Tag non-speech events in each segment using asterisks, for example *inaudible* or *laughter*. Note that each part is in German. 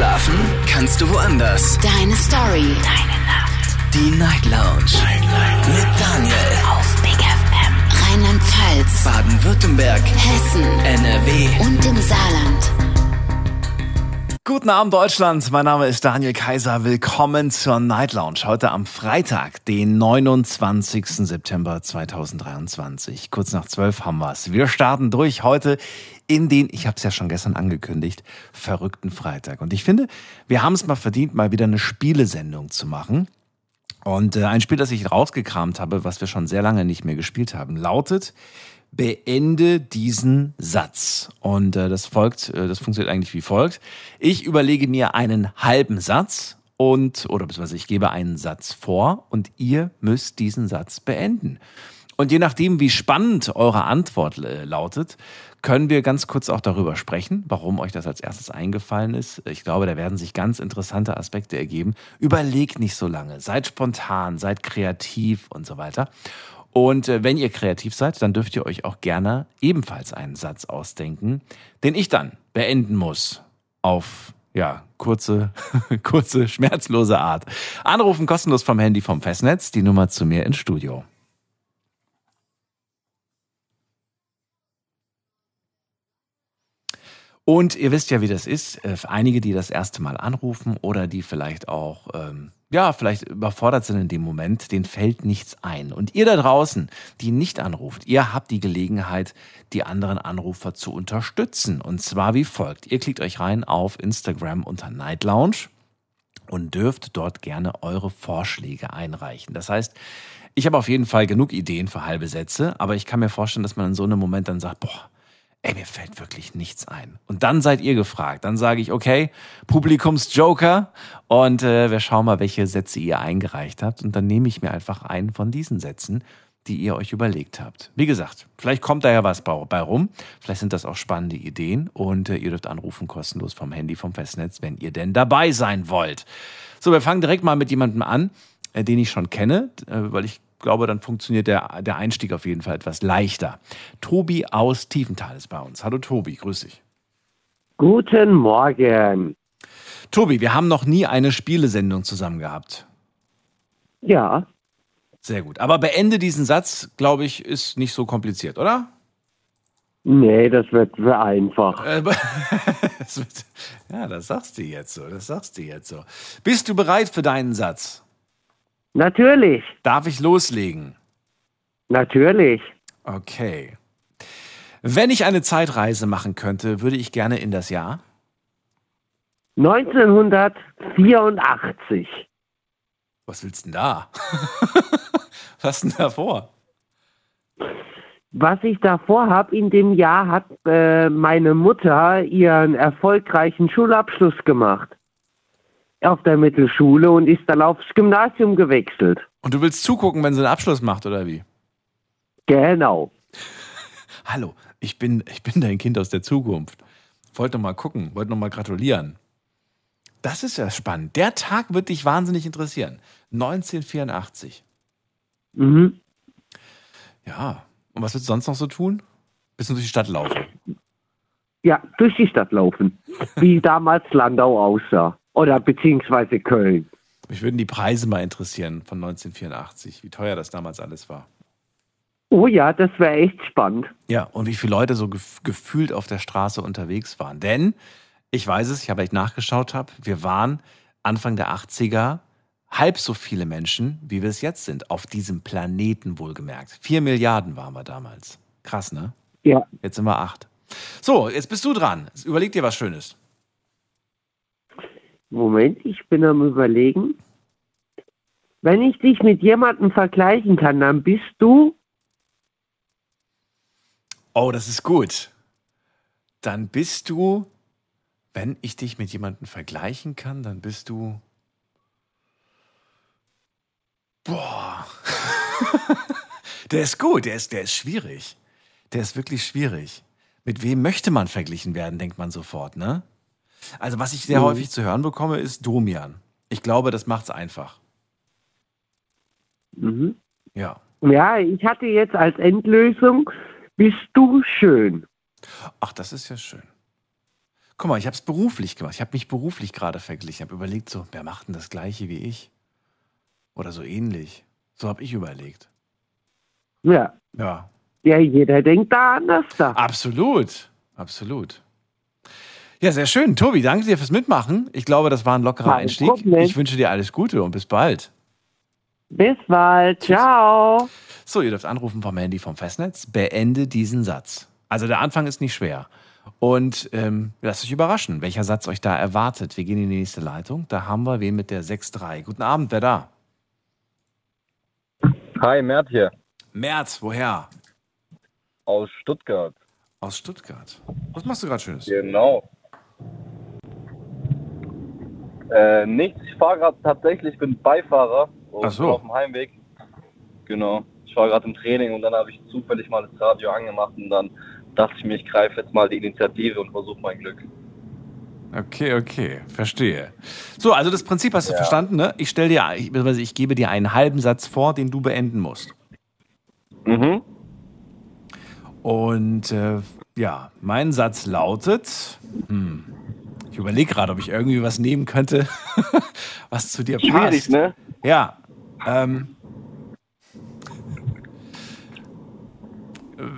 Schlafen kannst du woanders. Deine Story. Deine Nacht. Die Night Lounge. Night, Night. Mit Daniel. Auf Big FM. Rheinland-Pfalz. Baden-Württemberg. Hessen. NRW. Und im Saarland. Guten Abend Deutschland, mein Name ist Daniel Kaiser. Willkommen zur Night Lounge. Heute am Freitag, den 29. September 2023. Kurz nach zwölf haben wir's. Wir starten durch heute in den, ich habe es ja schon gestern angekündigt, verrückten Freitag. Und ich finde, wir haben es mal verdient, mal wieder eine Spielesendung zu machen. Und äh, ein Spiel, das ich rausgekramt habe, was wir schon sehr lange nicht mehr gespielt haben, lautet beende diesen Satz. Und äh, das folgt, äh, das funktioniert eigentlich wie folgt. Ich überlege mir einen halben Satz und, oder beziehungsweise ich gebe einen Satz vor und ihr müsst diesen Satz beenden. Und je nachdem, wie spannend eure Antwort äh, lautet, können wir ganz kurz auch darüber sprechen, warum euch das als erstes eingefallen ist. Ich glaube, da werden sich ganz interessante Aspekte ergeben. Überlegt nicht so lange, seid spontan, seid kreativ und so weiter. Und äh, wenn ihr kreativ seid, dann dürft ihr euch auch gerne ebenfalls einen Satz ausdenken, den ich dann beenden muss auf ja, kurze, *laughs* kurze, schmerzlose Art. Anrufen kostenlos vom Handy vom Festnetz, die Nummer zu mir ins Studio. Und ihr wisst ja, wie das ist. Äh, einige, die das erste Mal anrufen oder die vielleicht auch ähm, ja, vielleicht überfordert sind in dem Moment, denen fällt nichts ein. Und ihr da draußen, die nicht anruft, ihr habt die Gelegenheit, die anderen Anrufer zu unterstützen. Und zwar wie folgt. Ihr klickt euch rein auf Instagram unter Night Lounge und dürft dort gerne eure Vorschläge einreichen. Das heißt, ich habe auf jeden Fall genug Ideen für halbe Sätze, aber ich kann mir vorstellen, dass man in so einem Moment dann sagt, boah, ey, mir fällt wirklich nichts ein. Und dann seid ihr gefragt. Dann sage ich, okay, Publikumsjoker und äh, wir schauen mal, welche Sätze ihr eingereicht habt. Und dann nehme ich mir einfach einen von diesen Sätzen, die ihr euch überlegt habt. Wie gesagt, vielleicht kommt da ja was bei rum. Vielleicht sind das auch spannende Ideen und äh, ihr dürft anrufen kostenlos vom Handy, vom Festnetz, wenn ihr denn dabei sein wollt. So, wir fangen direkt mal mit jemandem an, äh, den ich schon kenne, äh, weil ich glaube, dann funktioniert der, der Einstieg auf jeden Fall etwas leichter. Tobi aus Tiefenthal ist bei uns. Hallo Tobi, grüß dich. Guten Morgen. Tobi, wir haben noch nie eine Spielesendung zusammen gehabt. Ja. Sehr gut. Aber beende diesen Satz, glaube ich, ist nicht so kompliziert, oder? Nee, das wird für einfach. Äh, *laughs* ja, das sagst du jetzt so. Das sagst du jetzt so. Bist du bereit für deinen Satz? Natürlich. Darf ich loslegen? Natürlich. Okay. Wenn ich eine Zeitreise machen könnte, würde ich gerne in das Jahr 1984. Was willst du denn da? *laughs* Was denn da vor? Was ich davor habe, in dem Jahr hat äh, meine Mutter ihren erfolgreichen Schulabschluss gemacht auf der Mittelschule und ist dann aufs Gymnasium gewechselt. Und du willst zugucken, wenn sie einen Abschluss macht, oder wie? Genau. *laughs* Hallo, ich bin, ich bin dein Kind aus der Zukunft. Wollte noch mal gucken, wollte noch mal gratulieren. Das ist ja spannend. Der Tag wird dich wahnsinnig interessieren. 1984. Mhm. Ja. Und was willst du sonst noch so tun? Bisschen durch die Stadt laufen. Ja, durch die Stadt laufen. Wie damals Landau aussah. Oder beziehungsweise Köln. Mich würden die Preise mal interessieren von 1984, wie teuer das damals alles war. Oh ja, das wäre echt spannend. Ja, und wie viele Leute so gef gefühlt auf der Straße unterwegs waren. Denn, ich weiß es, ich habe echt nachgeschaut habe, wir waren Anfang der 80er halb so viele Menschen, wie wir es jetzt sind, auf diesem Planeten wohlgemerkt. Vier Milliarden waren wir damals. Krass, ne? Ja. Jetzt sind wir acht. So, jetzt bist du dran. Überleg dir was Schönes. Moment, ich bin am Überlegen. Wenn ich dich mit jemandem vergleichen kann, dann bist du. Oh, das ist gut. Dann bist du, wenn ich dich mit jemandem vergleichen kann, dann bist du. Boah. *laughs* der ist gut, der ist, der ist schwierig. Der ist wirklich schwierig. Mit wem möchte man verglichen werden, denkt man sofort, ne? Also was ich sehr mhm. häufig zu hören bekomme, ist Domian. Ich glaube, das macht es einfach. Mhm. Ja. Ja, ich hatte jetzt als Endlösung, bist du schön. Ach, das ist ja schön. Guck mal, ich habe es beruflich gemacht. Ich habe mich beruflich gerade verglichen. Ich habe überlegt, so, wer macht denn das Gleiche wie ich? Oder so ähnlich. So habe ich überlegt. Ja. Ja, Ja, jeder denkt da anders da. absolut. Absolut. Ja, sehr schön. Tobi, danke dir fürs Mitmachen. Ich glaube, das war ein lockerer Kein Einstieg. Problem. Ich wünsche dir alles Gute und bis bald. Bis bald. Ciao. So, ihr dürft anrufen vom Handy vom Festnetz. Beende diesen Satz. Also der Anfang ist nicht schwer. Und ähm, lasst euch überraschen, welcher Satz euch da erwartet. Wir gehen in die nächste Leitung. Da haben wir wen mit der 6.3. Guten Abend, wer da? Hi, Mert hier Merz, woher? aus Stuttgart. Aus Stuttgart. Was machst du gerade Schönes? Genau. Äh, nichts, ich fahre gerade tatsächlich, bin Beifahrer und Ach so. bin auf dem Heimweg. Genau. Ich war gerade im Training und dann habe ich zufällig mal das Radio angemacht und dann dachte ich mir, ich greife jetzt mal die Initiative und versuche mein Glück. Okay, okay, verstehe. So, also das Prinzip hast du verstanden, ne? Ich stelle dir, ich, ich gebe dir einen halben Satz vor, den du beenden musst. Mhm. Und äh, ja, mein Satz lautet, hm, ich überlege gerade, ob ich irgendwie was nehmen könnte, *laughs* was zu dir passt. Schwierig, ne? Ja. Ähm,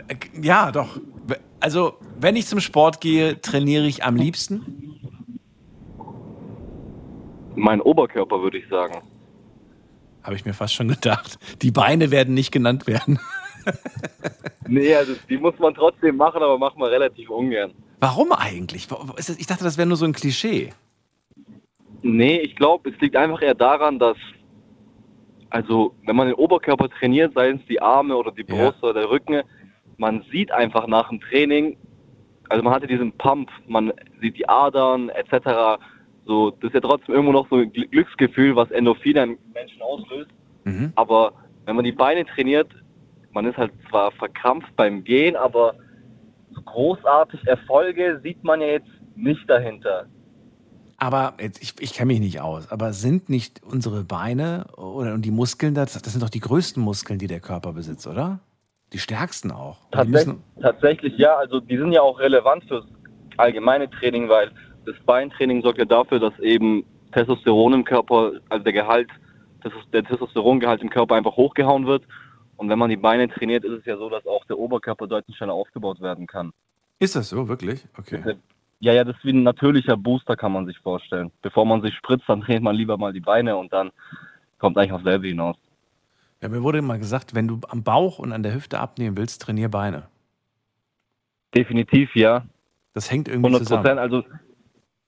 äh, ja, doch. Also, wenn ich zum Sport gehe, trainiere ich am liebsten. Mein Oberkörper, würde ich sagen. Habe ich mir fast schon gedacht. Die Beine werden nicht genannt werden. *laughs* *laughs* Nee, also die muss man trotzdem machen, aber macht man relativ ungern. Warum eigentlich? Ich dachte, das wäre nur so ein Klischee. Nee, ich glaube, es liegt einfach eher daran, dass, also, wenn man den Oberkörper trainiert, seien es die Arme oder die Ja. Brust oder der Rücken, man sieht einfach nach dem Training, also man hatte diesen Pump, man sieht die Adern etc. So, das ist ja trotzdem irgendwo noch so ein Gl- Glücksgefühl, was Endorphine im Menschen auslöst. Mhm. Aber wenn man die Beine trainiert, man ist halt zwar verkrampft beim Gehen, aber so großartig Erfolge sieht man ja jetzt nicht dahinter. Aber jetzt, ich, ich kenne mich nicht aus, aber sind nicht unsere Beine oder und die Muskeln, das, das sind doch die größten Muskeln, die der Körper besitzt, oder? Die stärksten auch. Die Tatsächlich, ja, also die sind ja auch relevant fürs allgemeine Training, weil das Beintraining sorgt ja dafür, dass eben Testosteron im Körper, also der Gehalt, der Testosterongehalt im Körper einfach hochgehauen wird. Und wenn man die Beine trainiert, ist es ja so, dass auch der Oberkörper deutlich schneller aufgebaut werden kann. ist das so, wirklich? Okay. Ja, ja, das ist wie ein natürlicher Booster, kann man sich vorstellen. Bevor man sich spritzt, dann trainiert man lieber mal die Beine und dann kommt eigentlich aufs selbe hinaus. Ja, mir wurde immer gesagt, wenn du am Bauch und an der Hüfte abnehmen willst, trainier Beine. Definitiv ja. Das hängt irgendwie 100 Prozent. zusammen. Also,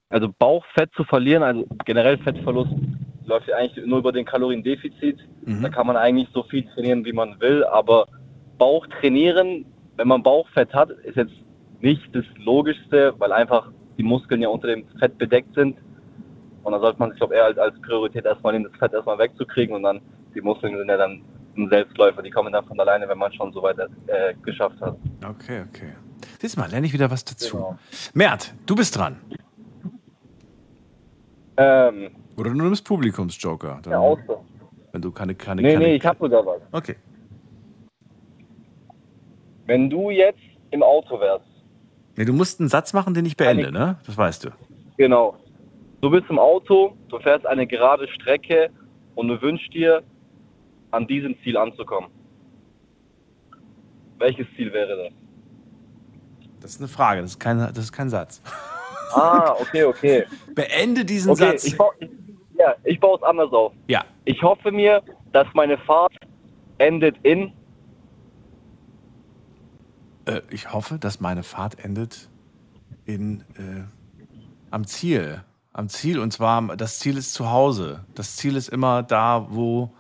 also Bauchfett zu verlieren, also generell Fettverlust, läuft ja eigentlich nur über den Kaloriendefizit. Mhm. Da kann man eigentlich so viel trainieren, wie man will. Aber Bauch trainieren, wenn man Bauchfett hat, ist jetzt nicht das Logischste, weil einfach die Muskeln ja unter dem Fett bedeckt sind. Und da sollte man sich, glaube eher als, als Priorität erstmal nehmen, das Fett erstmal wegzukriegen und dann die Muskeln sind ja dann ein Selbstläufer, die kommen dann von alleine, wenn man schon so weit äh, geschafft hat. Okay, okay. Siehst mal, lerne ich wieder was dazu. Genau. Mert, du bist dran. Ähm, Oder du nimmst Publikumsjoker. Dann, ja, auch so. Wenn du keine, keine, Nee, keine nee, ich habe sogar was. Okay. Wenn du jetzt im Auto wärst, Nee, du musst einen Satz machen, den ich beende, ne? Das weißt du. genau, du bist im Auto, du fährst eine gerade Strecke und du wünschst dir, an diesem Ziel anzukommen. Welches Ziel wäre das? Das ist eine Frage, das ist kein, das ist kein Satz. Ah, okay, okay. *laughs* Beende diesen Okay, Satz. ich, ja, ich baue es anders auf. ja, Ich hoffe mir, dass meine Fahrt endet in. äh, ich hoffe, dass meine Fahrt endet in, äh, am Ziel. Am Ziel und zwar, das Ziel ist zu Hause. Das Ziel ist immer da, wo,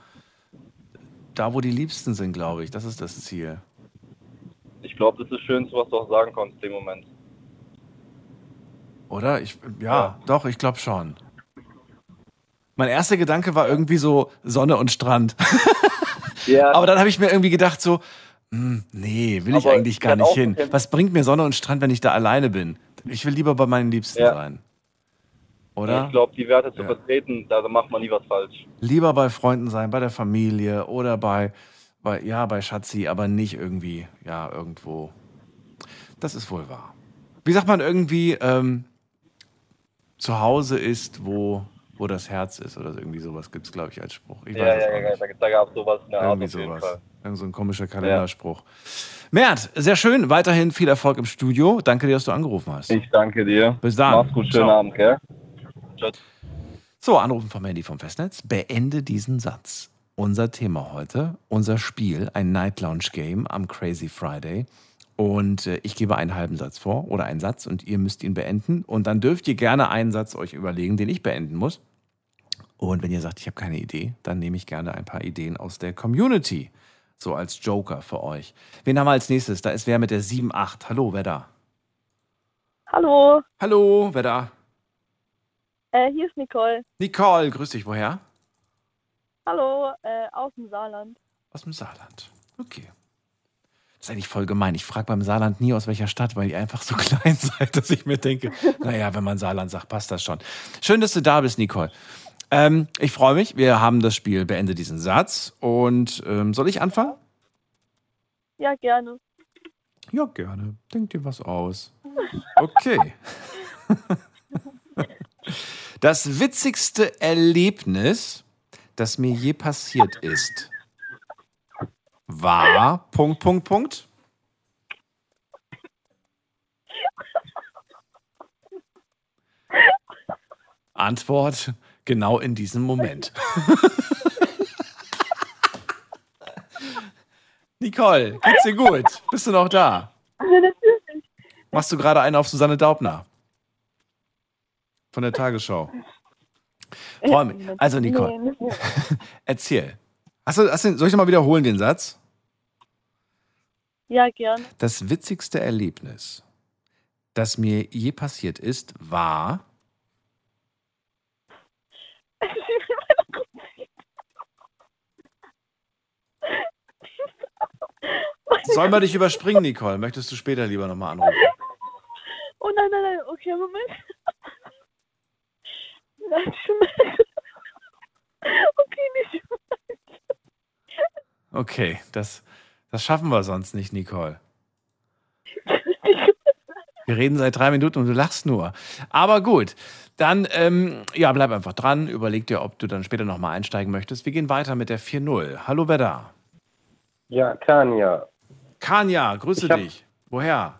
da, wo die Liebsten sind, glaube ich. Das ist das Ziel. Ich glaube, das ist das Schönste, was du auch sagen konntest dem Moment. Oder? Ich, ja, doch, ich glaube schon. Mein erster Gedanke war irgendwie so Sonne und Strand. *laughs* Ja, Aber dann habe ich mir irgendwie gedacht so, hm, nee, will ich Aber eigentlich gar ich nicht hin. Was bringt mir Sonne und Strand, wenn ich da alleine bin? Ich will lieber bei meinen Liebsten Ja. sein. Oder? ich glaube, die Werte zu Ja. vertreten, da macht man nie was falsch. Lieber bei Freunden sein, bei der Familie oder bei, bei ja, bei Schatzi, aber nicht irgendwie, ja, irgendwo. Das ist wohl wahr. Wie sagt man irgendwie, ähm, zu Hause ist, wo, wo das Herz ist oder irgendwie sowas gibt es, glaube ich, als Spruch. Ich Ja, ja, auch ja, nicht. da, da gab es sowas in der Art Irgendwie auf jeden sowas. Fall. Irgend so ein komischer Kalenderspruch. Mert, sehr schön. Weiterhin viel Erfolg im Studio. Danke dir, dass du angerufen hast. Ich danke dir. Bis dann. Mach's gut, schönen Ciao. Abend, gell? So, Anrufen vom Handy vom Festnetz. Beende diesen Satz. Unser Thema heute, unser Spiel, ein Night Lounge Game am Crazy Friday. Und äh, ich gebe einen halben Satz vor oder einen Satz und ihr müsst ihn beenden. Und dann dürft ihr gerne einen Satz euch überlegen, den ich beenden muss. Und wenn ihr sagt, ich habe keine Idee, dann nehme ich gerne ein paar Ideen aus der Community. So als Joker für euch. Wen haben wir als nächstes? Da ist wer mit der 7-8. Hallo, wer da? Hallo, Hallo, wer da? äh, hier ist Nicole. Nicole, grüß dich, woher? Hallo, äh, aus dem Saarland. Aus dem Saarland. Okay. Das ist eigentlich voll gemein. Ich frage beim Saarland nie aus welcher Stadt, weil ihr einfach so *laughs* klein seid, dass ich mir denke, naja, wenn man Saarland sagt, passt das schon. Schön, dass du da bist, Nicole. Ähm, ich freue mich. Wir haben das Spiel Beende diesen Satz. Und ähm, soll ich anfangen? Ja, gerne. Ja, gerne. Denk dir was aus. Okay. *laughs* Das witzigste Erlebnis, das mir je passiert ist, war Punkt, Punkt, Punkt. Antwort genau in diesem Moment. *laughs* Nicole, geht's dir gut? Bist du noch da? Machst du gerade einen auf Susanne Daubner? Von der Tagesschau. Also, Nicole, *laughs* erzähl. Hast du, hast du, soll ich nochmal wiederholen den Satz? Ja, gerne. Das witzigste Erlebnis, das mir je passiert ist, war. Sollen wir dich überspringen, Nicole? Möchtest du später lieber nochmal anrufen? Oh nein, nein, nein, okay, Moment. Nein, schon. *laughs* Okay, nicht. Okay, das, das schaffen wir sonst nicht, Nicole. *laughs* Wir reden seit drei Minuten und du lachst nur. Aber gut, dann ähm, ja, bleib einfach dran. Überleg dir, ob du dann später nochmal einsteigen möchtest. Wir gehen weiter mit der 4-0. Hallo, wer da? Ja, Kania. Kanja, grüße Ich hab- dich. Woher?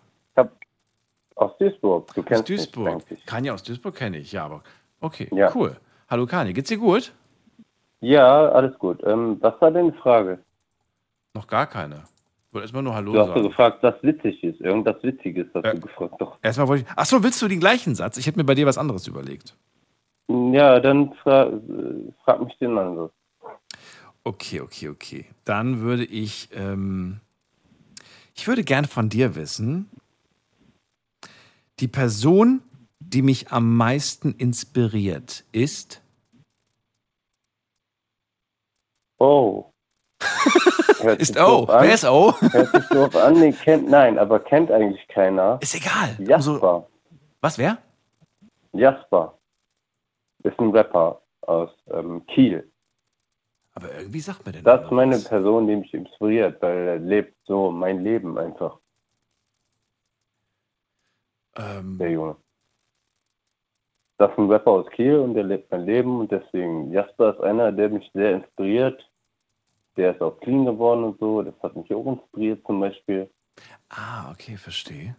Aus Duisburg. Du Aus kennst Duisburg. mich. Kanja aus Duisburg kenne ich, ja, aber okay, Ja. cool. Hallo Kanja, geht's dir gut? Ja, alles gut. Ähm, was war denn die Frage? Noch gar keine. Ich wollte erstmal nur Hallo Du hast sagen. gefragt, was witzig ist. Irgendwas Witziges hast Ja. du gefragt. Doch. Erstmal wollte ich. Achso, willst du den gleichen Satz? Ich hätte mir bei dir was anderes überlegt. Ja, dann fra äh, frag mich den anderen. Okay, okay, okay. Dann würde ich, ähm, ich würde gern von dir wissen, die Person, die mich am meisten inspiriert, ist. Oh. Ist O. an. Wer ist O? Hört sich doof an. Nee, kennt, nein, aber kennt eigentlich keiner. Ist egal. Jasper. Umso- was, wer? Jasper. Ist ein Rapper aus ähm, Kiel. Aber irgendwie sagt mir der Das ist meine was. Person, die mich inspiriert, weil er lebt so mein Leben einfach, Ähm, der Junge. Das ist ein Rapper aus Kiel und der lebt mein Leben und deswegen, Jasper ist einer, der mich sehr inspiriert. Der ist auch clean geworden und so, das hat mich auch inspiriert zum Beispiel. ah, okay, verstehe.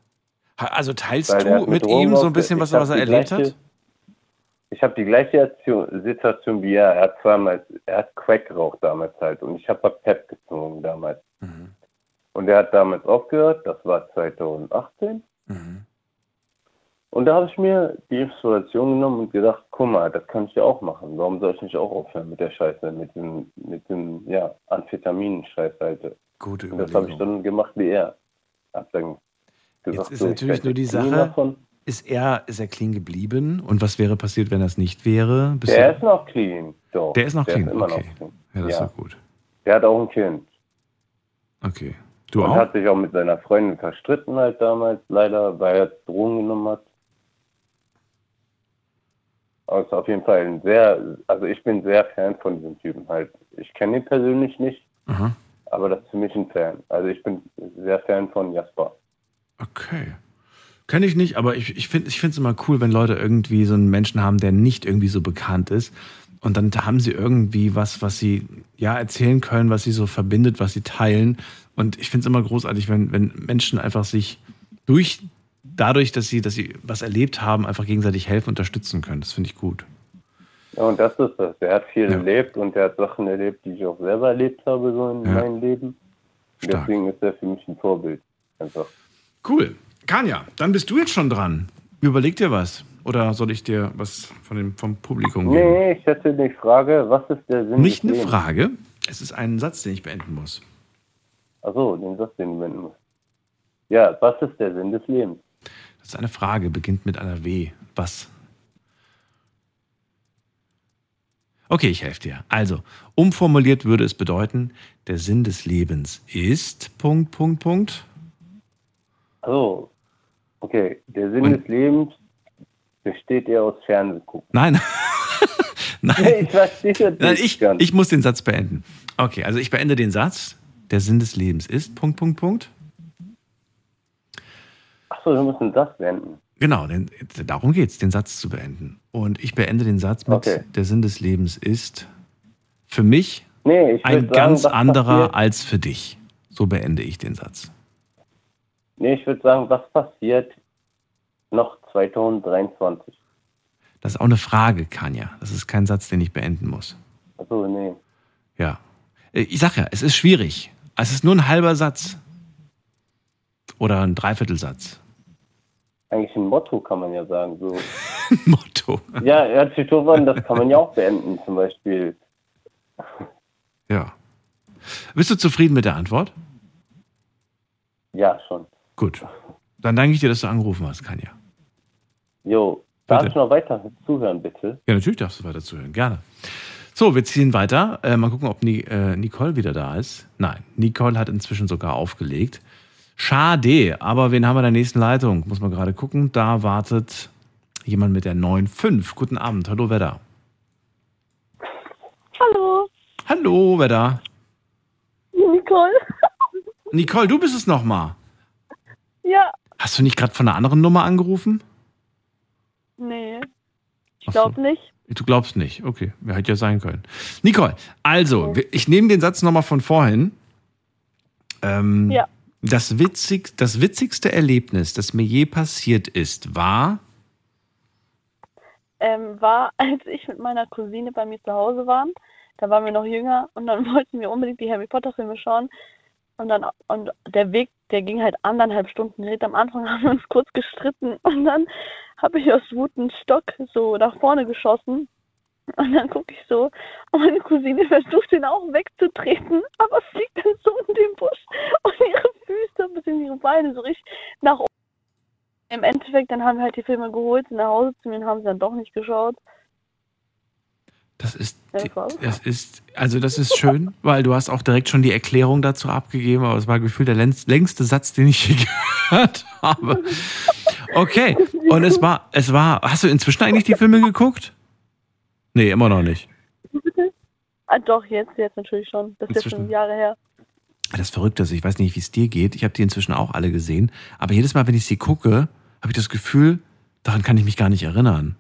Also teilst Weil du mit Drogen ihm so ein bisschen, was, was er erlebt gleiche- hat? Ich habe die gleiche Situation- Situation wie er. Er hat zweimal, er hat Crack geraucht damals halt und ich habe Pep gezogen damals. Mhm. Und er hat damals aufgehört, das war 2018. Mhm. Und da habe ich mir die Inspiration genommen und gedacht, guck mal, das kann ich ja auch machen. Warum soll ich nicht auch aufhören mit der Scheiße, mit dem, mit dem, ja, Amphetamin-Scheiß halt. Gute Und das habe ich Überlegung. dann gemacht wie er. Hab dann gesagt, Jetzt ist so, ich natürlich nur die Sache, Davon. Ist er, ist er clean geblieben? Und was wäre passiert, wenn das nicht wäre? Bist Der du, ist noch clean. Doch, der ist noch clean, immer okay. noch clean. ja, das ja. ist doch gut. Der hat auch ein Kind. Okay. Du und auch? hat sich auch mit seiner Freundin verstritten halt damals, leider, weil er Drogen genommen hat. Ist auf jeden Fall ein sehr, also ich bin sehr Fan von diesem Typen halt. Ich kenne ihn persönlich nicht, Aha. aber das ist für mich ein Fan. Also ich bin sehr Fan von Jasper. Okay. Kenne ich nicht, aber ich, ich finde es immer cool, wenn Leute irgendwie so einen Menschen haben, der nicht irgendwie so bekannt ist. Und dann haben sie irgendwie was, was sie ja erzählen können, was sie so verbindet, was sie teilen. Und ich finde es immer großartig, wenn, wenn Menschen einfach sich durch, dadurch, dass sie, dass sie was erlebt haben, einfach gegenseitig helfen, unterstützen können. Das finde ich gut. Ja, und das ist das. Er hat viel Ja. erlebt und er hat Sachen erlebt, die ich auch selber erlebt habe, so in Ja. meinem Leben. Deswegen ist er für mich ein Vorbild. Einfach. Cool. Kanja, dann bist du jetzt schon dran. Überleg dir was. Oder soll ich dir was von dem, vom Publikum geben? Nee, ich hätte die Frage, was ist der Sinn Nicht eine? Frage. Es ist ein Satz, den ich beenden muss. Achso, den Satz, den du wenden musst. Ja, was ist der Sinn des Lebens? Das ist eine Frage, beginnt mit einer W. Was? Okay, ich helfe dir. Also, umformuliert würde es bedeuten, der Sinn des Lebens ist. Punkt, Punkt, Punkt. Also, okay, der Sinn Und- des Lebens besteht eher aus Fernsehgucken. Nein. *laughs* Nein. *laughs* Ich verstehe das Nein, ich, ich muss den Satz beenden. Okay, also ich beende den Satz. Der Sinn des Lebens ist. Punkt, Punkt, Punkt. Achso, wir müssen das wenden. Genau, denn, darum geht es, den Satz zu beenden. Und ich beende den Satz mit: Okay. Der Sinn des Lebens ist für mich Nee, ein sagen, ganz anderer als für dich. So beende ich den Satz. Nee, ich würde sagen, was passiert noch 2023? Das ist auch eine Frage, Kanja. Das ist kein Satz, den ich beenden muss. Achso, nee. Ja. Äh, Ich sag ja, es ist schwierig. Es ist nur ein halber Satz. Oder ein Dreiviertelsatz. Eigentlich ein Motto kann man ja sagen. So. *laughs* Motto. Ja, hört sich doof an, das kann man ja auch beenden. Zum Beispiel, Ja. Bist du zufrieden mit der Antwort? ja, schon. Gut. Dann danke ich dir, dass du angerufen hast, Kanja. Jo, darf Bitte. ich noch weiter zuhören, bitte? Ja, natürlich darfst du weiter zuhören. Gerne. So, wir ziehen weiter. Äh, mal gucken, ob Ni äh, Nicole wieder da ist. Nein, Nicole hat inzwischen sogar aufgelegt. Schade, aber wen haben wir in der nächsten Leitung? Muss man gerade gucken. Da wartet jemand mit der 9.5. Guten Abend. Hallo, wer da? Hallo, Hallo, wer da? Nicole. Nicole, du bist es nochmal. Ja, Hast du nicht gerade von einer anderen Nummer angerufen? nee. Ich glaube nicht. Du glaubst nicht. Okay, ja, hätte ja sein können. Nicole, also, ich nehme den Satz nochmal von vorhin. Ähm, Ja. Das, witzig, das witzigste Erlebnis, das mir je passiert ist, war. Ähm, war, *laughs* als ich mit meiner Cousine bei mir zu Hause waren. Da waren wir noch jünger und dann *laughs* wollten wir unbedingt die Harry Potter Filme schauen. Und dann, und der Weg, der ging halt anderthalb Stunden. Am Anfang *laughs* haben wir uns kurz gestritten und dann habe ich aus Wut einen Stock so nach vorne geschossen. Und dann gucke ich so und meine Cousine versucht ihn auch wegzutreten, aber fliegt dann so in den Busch und ihre Füße bzw. ihre Beine so richtig nach oben. Im Endeffekt, dann haben wir halt die Filme geholt, sind nach Hause zu mir und haben sie dann doch nicht geschaut. Das ist, das ist, also das ist schön, weil du hast auch direkt schon die Erklärung dazu abgegeben, aber es war gefühlt der längst- längste Satz, den ich je *laughs* gehört habe. Okay, und es war, es war, hast du inzwischen eigentlich die Filme geguckt? Nee, immer noch nicht. Ah, doch, jetzt, jetzt natürlich schon. Das ist jetzt Inzwischen. schon Jahre her. Das Verrückte ist, ich weiß nicht, wie es dir geht. Ich habe die inzwischen auch alle gesehen. Aber jedes Mal, wenn ich sie gucke, habe ich das Gefühl, daran kann ich mich gar nicht erinnern.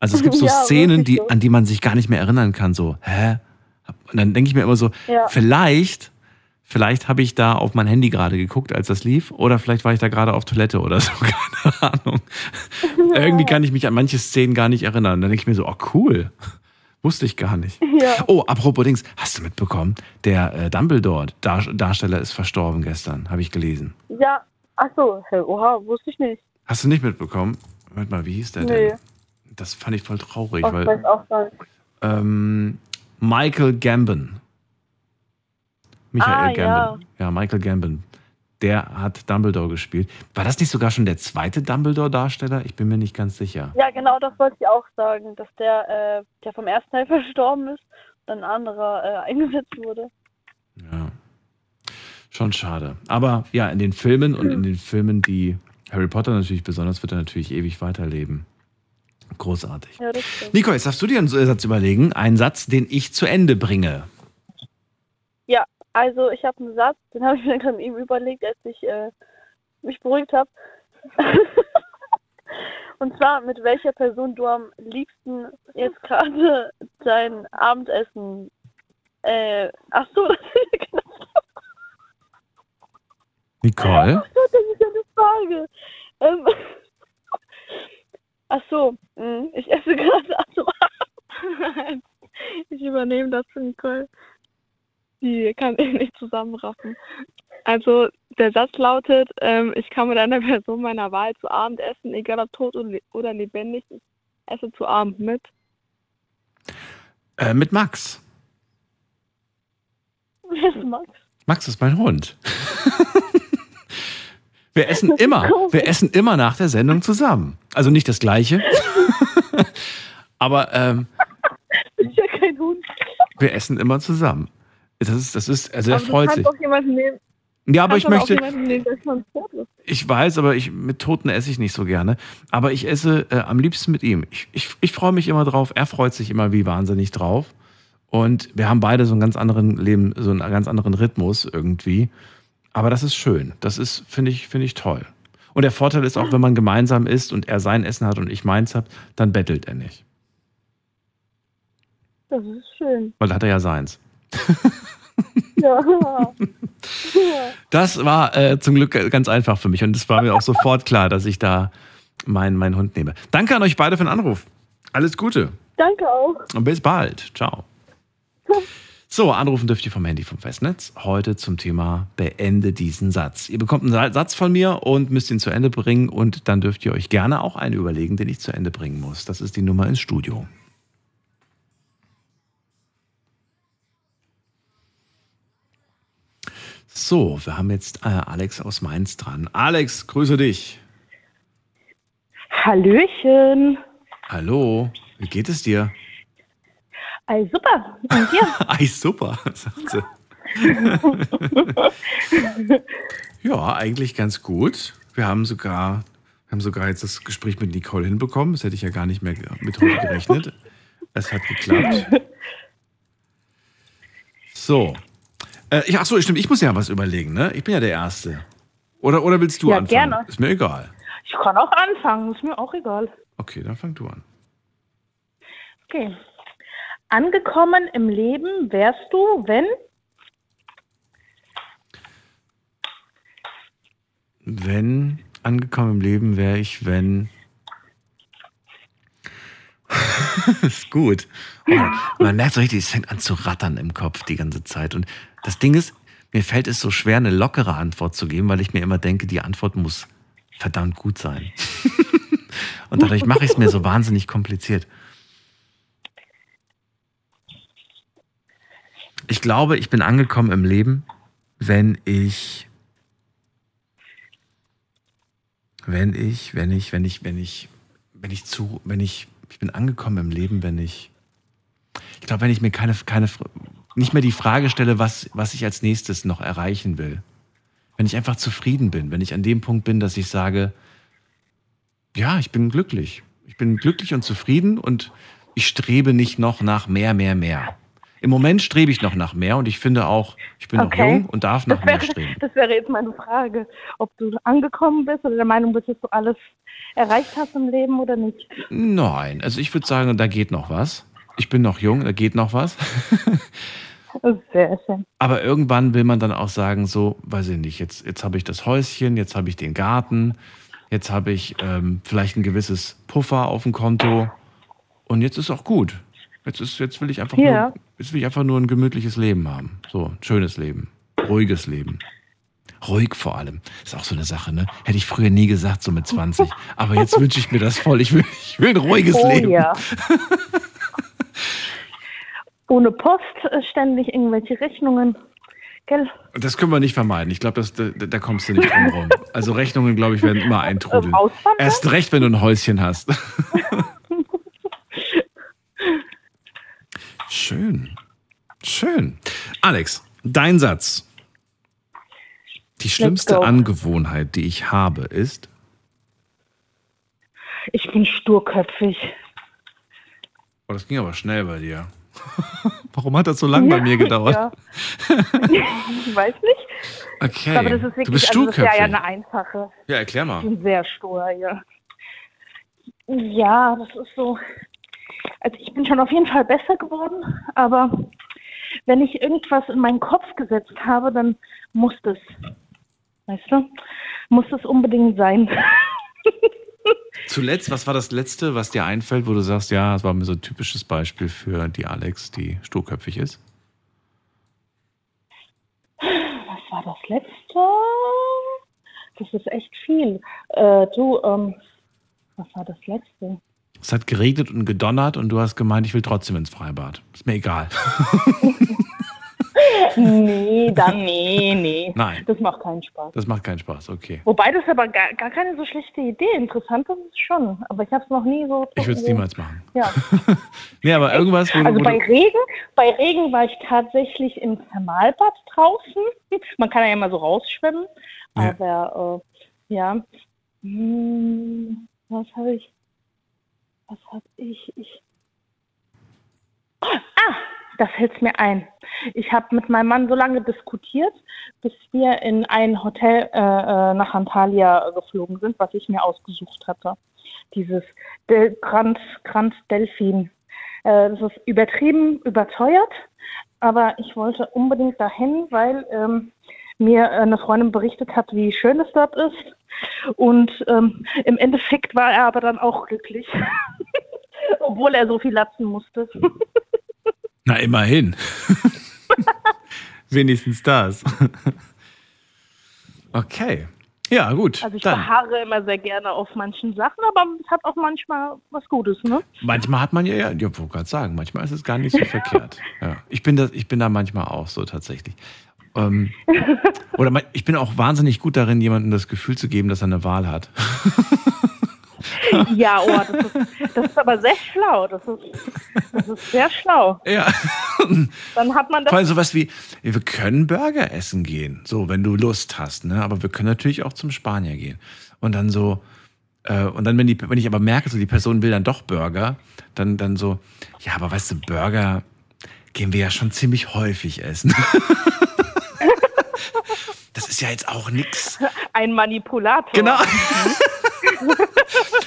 Also es gibt so *laughs* Ja, Szenen, die, an die man sich gar nicht mehr erinnern kann. So, hä? Und dann denke ich mir immer so, Ja. vielleicht, vielleicht habe ich da auf mein Handy gerade geguckt, als das lief. Oder vielleicht war ich da gerade auf Toilette oder so, *laughs* keine Ahnung. Irgendwie kann ich mich an manche Szenen gar nicht erinnern. Dann denke ich mir so, oh cool. Wusste ich gar nicht. Ja. Oh, apropos Dings, hast du mitbekommen? Der äh, Dumbledore-Darsteller ist verstorben gestern, habe ich gelesen. Ja, ach so, oha, wusste ich nicht. Hast du nicht mitbekommen? Warte mal, wie hieß der Nee. denn? Das fand ich voll traurig, ich weil weiß auch nicht. ähm, Michael Gambon. Michael Ah, Gambon. Ja. Michael Gambon. Der hat Dumbledore gespielt. War das nicht sogar schon der zweite Dumbledore-Darsteller? Ich bin mir nicht ganz sicher. Ja, genau, das wollte ich auch sagen, dass der, äh, der vom ersten Teil *laughs* verstorben ist, dann ein anderer äh, eingesetzt wurde. Ja. Schon schade. Aber ja, in den Filmen und in den Filmen, die Harry Potter natürlich besonders, wird er natürlich ewig weiterleben. Großartig. Ja. Nico, jetzt darfst du dir einen Satz überlegen. Einen Satz, den ich zu Ende bringe. Also ich habe einen Satz, den habe ich mir *laughs* gerade eben überlegt, als ich äh, mich beruhigt habe. *laughs* Und zwar, mit welcher Person du am liebsten jetzt gerade dein Abendessen. Äh, ach so, *laughs* das ist genau. Nicole? Das ist ja eine Frage. Ähm, ach so, mh, ich esse gerade zum Abend. Ich übernehme das für Nicole. Die kann ich nicht zusammenraffen. Also der Satz lautet, ähm, ich kann mit einer Person meiner Wahl zu Abend essen, egal ob tot oder le- oder lebendig. Ich esse zu Abend mit. Äh, mit Max. Wer ist Max? Max ist mein Hund. *laughs* Wir essen immer, wir essen immer nach der Sendung zusammen. Also nicht das Gleiche. *laughs* Aber ähm, Das ist ja kein Hund. wir essen immer zusammen. Das ist, das ist, also er Aber freut sich. kannst auch jemanden nehmen. Ja, aber ich möchte, nehmen, ich weiß, aber ich, mit Toten esse ich nicht so gerne. Aber ich esse äh, am liebsten mit ihm. Ich, ich, ich freue mich immer drauf. Er freut sich immer wie wahnsinnig drauf. Und wir haben beide so einen ganz anderen Leben, so einen ganz anderen Rhythmus irgendwie. Aber das ist schön. Das ist, finde ich, finde ich toll. Und der Vorteil ist auch, wenn man gemeinsam isst und er sein Essen hat und ich meins habe, dann bettelt er nicht. Das ist schön. Weil dann hat er ja seins. Ja. *laughs* Das war äh, zum Glück ganz einfach für mich und es war mir auch sofort klar, dass ich da meinen meinen Hund nehme. Danke an euch beide für den Anruf. Alles Gute Danke auch. und bis bald. Ciao. *laughs* So, anrufen dürft ihr vom Handy vom Festnetz. Heute zum Thema Beende diesen Satz. Ihr bekommt einen Sa- Satz von mir und müsst ihn zu Ende bringen und dann dürft ihr euch gerne auch einen überlegen, den ich zu Ende bringen muss. Das ist die Nummer ins Studio. So, wir haben jetzt äh, Alex aus Mainz dran. Alex, grüße dich. Hallöchen. Hallo, wie geht es dir? Ey, super. Und dir? *laughs* Ei, super, *laughs* sagt sie. *laughs* ja, eigentlich ganz gut. Wir haben sogar, wir haben sogar jetzt das Gespräch mit Nicole hinbekommen. Das hätte ich ja gar nicht mehr mit heute gerechnet. Es hat geklappt. So. Äh, ich, ach so, stimmt, ich muss ja was überlegen, ne? Ich bin ja der Erste. Oder, oder willst du Ja, anfangen? gerne. Ist mir egal. Ich kann auch anfangen, ist mir auch egal. Okay, dann fang du an. Okay. Angekommen im Leben wärst du, wenn? Wenn, angekommen im Leben wäre ich, wenn. *laughs* ist gut. Oh, man merkt so richtig, es fängt an zu rattern im Kopf die ganze Zeit. Und das Ding ist, mir fällt es so schwer, eine lockere Antwort zu geben, weil ich mir immer denke, die Antwort muss verdammt gut sein. *laughs* Und dadurch mache ich es mir so wahnsinnig kompliziert. Ich glaube, ich bin angekommen im Leben, wenn ich wenn ich, wenn ich, wenn ich, wenn ich, wenn ich zu, wenn ich, ich bin angekommen im Leben, wenn ich, ich glaube, wenn ich mir keine, keine, nicht mehr die Frage stelle, was, was ich als nächstes noch erreichen will. Wenn ich einfach zufrieden bin, wenn ich an dem Punkt bin, dass ich sage, ja, ich bin glücklich. Ich bin glücklich und zufrieden und ich strebe nicht noch nach mehr, mehr, mehr. Im Moment strebe ich noch nach mehr und ich finde auch, ich bin noch Okay. jung und darf nach Das mehr wäre, streben. *laughs* das wäre jetzt meine Frage, ob du angekommen bist oder der Meinung bist, dass du alles erreicht hast im Leben oder nicht. Nein, also ich würde sagen, da geht noch was. Ich bin noch jung, da geht noch was. *laughs* Sehr schön. Aber irgendwann will man dann auch sagen, so, weiß ich nicht, jetzt, jetzt habe ich das Häuschen, jetzt habe ich den Garten, jetzt habe ich ähm, vielleicht ein gewisses Puffer auf dem Konto und jetzt ist auch gut. Jetzt, ist, jetzt, will ich einfach Ja. nur, jetzt will ich einfach nur ein gemütliches Leben haben. So, ein schönes Leben, ruhiges Leben. Ruhig vor allem. Ist auch so eine Sache, ne? Hätte ich früher nie gesagt, so mit 20. *laughs* Aber jetzt wünsche ich mir das voll. Ich will, ich will ein ruhiges oh Leben. ja. *laughs* Ohne Post, äh, ständig irgendwelche Rechnungen. Gell? Das können wir nicht vermeiden. Ich glaube, da, da kommst du nicht drum rum. Also Rechnungen, glaube ich, werden immer eintrudeln. Ähm, Auswandern? Erst recht, wenn du ein Häuschen hast. *laughs* Schön. Schön. Alex, dein Satz. Die schlimmste. Angewohnheit, die ich habe, ist. Ich bin sturköpfig. Oh, das ging aber schnell bei dir. *laughs* Warum hat das so lange bei mir gedauert? Ja. *laughs* ich weiß nicht. Okay. Aber das ist wirklich du bist also das ist ja, ja eine einfache. Ja, erklär Ich mal. bin sehr stur, ja. Ja, das ist so. Also ich bin schon auf jeden Fall besser geworden, aber wenn ich irgendwas in meinen Kopf gesetzt habe, dann muss das, weißt du, muss das unbedingt sein. *laughs* Zuletzt, was war das Letzte, was dir einfällt, wo du sagst, ja, das war mir so ein typisches Beispiel für die Alex, die sturköpfig ist? Was war das letzte? Das ist echt viel. Äh, du, ähm, was war das letzte? Es hat geregnet und gedonnert und du hast gemeint, ich will trotzdem ins Freibad. Ist mir egal. *laughs* Nee, *laughs* dann nee, nee. Nein. Das macht keinen Spaß. Das macht keinen Spaß, okay. Wobei das aber gar, gar keine so schlechte Idee. Interessant ist es schon. Aber ich habe es noch nie so. Ich würde es niemals machen. Ja. *laughs* Nee, aber irgendwas, wo, Also wo bei Regen, bei Regen war ich tatsächlich im Thermalbad draußen. *laughs* Man kann ja immer so rausschwimmen. Ja. Aber äh, ja. Hm, was habe ich? Was habe ich? Ich. Ah, da fällt es mir ein. Ich habe mit meinem Mann so lange diskutiert, bis wir in ein Hotel äh, äh, nach Antalya geflogen sind, was ich mir ausgesucht hatte. Dieses Del Grand, Grand Delphin. Äh, das ist übertrieben überteuert, aber ich wollte unbedingt dahin, weil ähm, mir eine Freundin berichtet hat, wie schön es dort ist. Und ähm, im Endeffekt war er aber dann auch glücklich, *laughs* obwohl er so viel latzen musste. *laughs* na immerhin. *laughs* Wenigstens das. okay. Ja, gut. Also ich Dann. beharre immer sehr gerne auf manchen Sachen, aber es hat auch manchmal was Gutes, ne? Manchmal hat man ja, ja, ich wollte gerade sagen, manchmal ist es gar nicht so verkehrt. *laughs* Ja. Ich, bin das, ich bin da manchmal auch so tatsächlich. Ähm, oder man, ich bin auch wahnsinnig gut darin, jemandem das Gefühl zu geben, dass er eine Wahl hat. *laughs* Ja, oh, das ist, das ist aber sehr schlau. Das ist, das ist sehr schlau. Ja. Dann hat man das. Vor allem sowas wie, wir können Burger essen gehen, so, wenn du Lust hast, ne? Aber wir können natürlich auch zum Spanier gehen. Und dann so, äh, und dann, wenn, die, wenn ich aber merke, so die Person will dann doch Burger, dann, dann so, ja, aber weißt du, Burger gehen wir ja schon ziemlich häufig essen. *laughs* das ist ja jetzt auch nix. *laughs* Ein Manipulator. Genau. *laughs*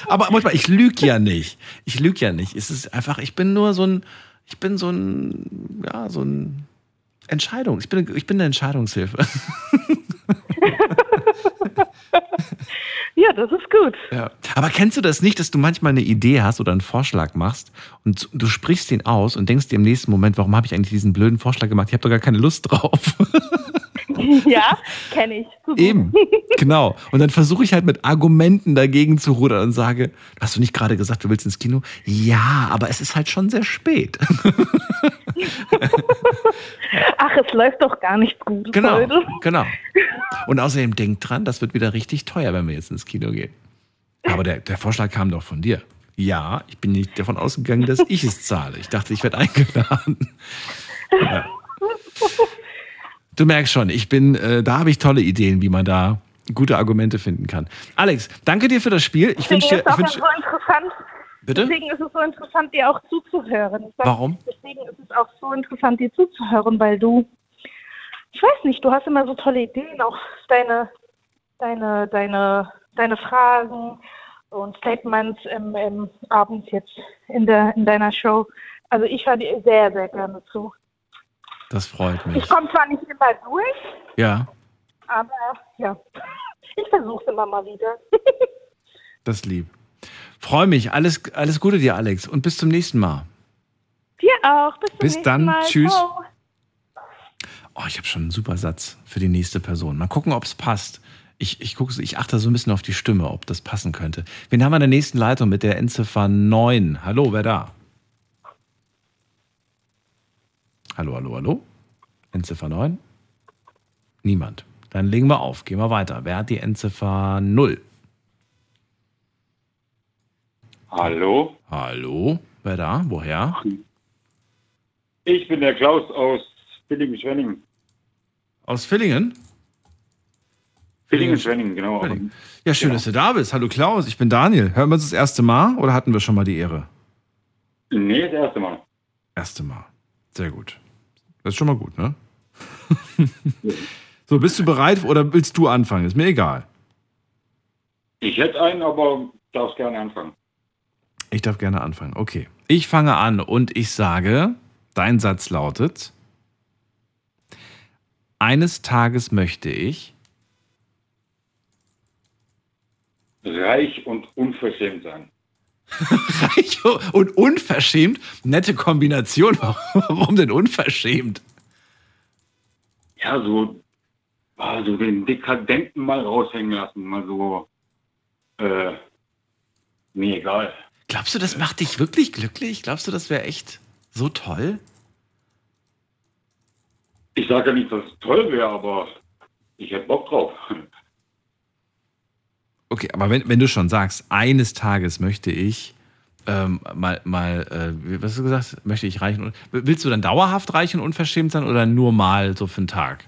Aber manchmal, ich lüge ja nicht. Ich lüge ja nicht. Es ist einfach, ich bin nur so ein, ich bin so ein, ja, so ein Entscheidung. Ich bin, ich bin eine Entscheidungshilfe. *laughs* Ja, das ist gut. Ja. Aber kennst du das nicht, dass du manchmal eine Idee hast oder einen Vorschlag machst und du sprichst den aus und denkst dir im nächsten Moment, warum habe ich eigentlich diesen blöden Vorschlag gemacht? Ich habe doch gar keine Lust drauf. *laughs* Ja, kenne ich. Super. Eben, genau. Und dann versuche ich halt mit Argumenten dagegen zu rudern und sage, hast du nicht gerade gesagt, du willst ins Kino? Ja, aber es ist halt schon sehr spät. *laughs* Ach, es läuft doch gar nicht gut Genau, heute. genau. Und außerdem denkt dran, das wird wieder richtig teuer, wenn wir jetzt ins Kino gehen. Aber der, der Vorschlag kam doch von dir. Ja, ich bin nicht davon ausgegangen, dass ich es zahle. Ich dachte, ich werde eingeladen. Ja. *laughs* Du merkst schon, ich bin, äh, da habe ich tolle Ideen, wie man da gute Argumente finden kann. Alex, danke dir für das Spiel. Ich wünsche dir. ist es auch Ich wünsch, so interessant. bitte? Deswegen ist es so interessant, dir auch zuzuhören. Sag, Warum? Deswegen ist es auch so interessant, dir zuzuhören, weil du, ich weiß nicht, du hast immer so tolle Ideen, auch deine, deine, deine, deine Fragen und Statements im, im Abend jetzt in der in deiner Show. Also ich höre dir sehr, sehr gerne zu. Das freut mich. Ich komme zwar nicht immer durch, Ja, aber ja, *laughs* ich versuche es immer mal wieder. *laughs* das lieb. Freue mich. Alles, alles Gute dir, Alex. Und bis zum nächsten Mal. Dir auch. Bis, zum Bis nächsten dann. Mal. Tschüss. Ciao. Oh, ich habe schon einen super Satz für die nächste Person. Mal gucken, ob es passt. Ich, ich, gucke, ich achte so ein bisschen auf die Stimme, ob das passen könnte. Wen haben wir in der nächsten Leitung mit der Endziffer 9? Hallo, wer da? Hallo, hallo, hallo? Endziffer 9? Niemand. Dann legen wir auf. Gehen wir weiter. Wer hat die Endziffer 0? Hallo, Hallo? Wer da? Woher? ich bin der Klaus aus Villingen-Schwenningen. Aus Villingen? Villingen-Schwenningen, genau. Villingen. Ja, schön, dass du da bist. Hallo Klaus, ich bin Daniel. Hören wir uns das erste Mal oder hatten wir schon mal die Ehre? Nee, das erste Mal. Erste Mal. Sehr gut. Das ist schon mal gut, ne? *laughs* so, bist du bereit oder willst du anfangen? Ist mir egal. Ich hätte einen, aber darfst gerne anfangen. Ich darf gerne anfangen. Okay. Ich fange an und ich sage, dein Satz lautet, eines Tages möchte ich, Reich und unverschämt sein. Reich und unverschämt, nette Kombination. *laughs* Warum denn unverschämt? Ja, so, ah, so den Dekadenten mal raushängen lassen. Mal so, äh, mir egal. Glaubst du, das macht dich wirklich glücklich? Glaubst du, das wäre echt so toll? Ich sage ja nicht, dass es toll wäre, aber ich hätte Bock drauf. Okay, aber wenn, wenn du schon sagst, eines Tages möchte ich ähm, mal, mal äh, was hast du gesagt, möchte ich reich und willst du dann dauerhaft reich und unverschämt sein oder nur mal so für einen Tag?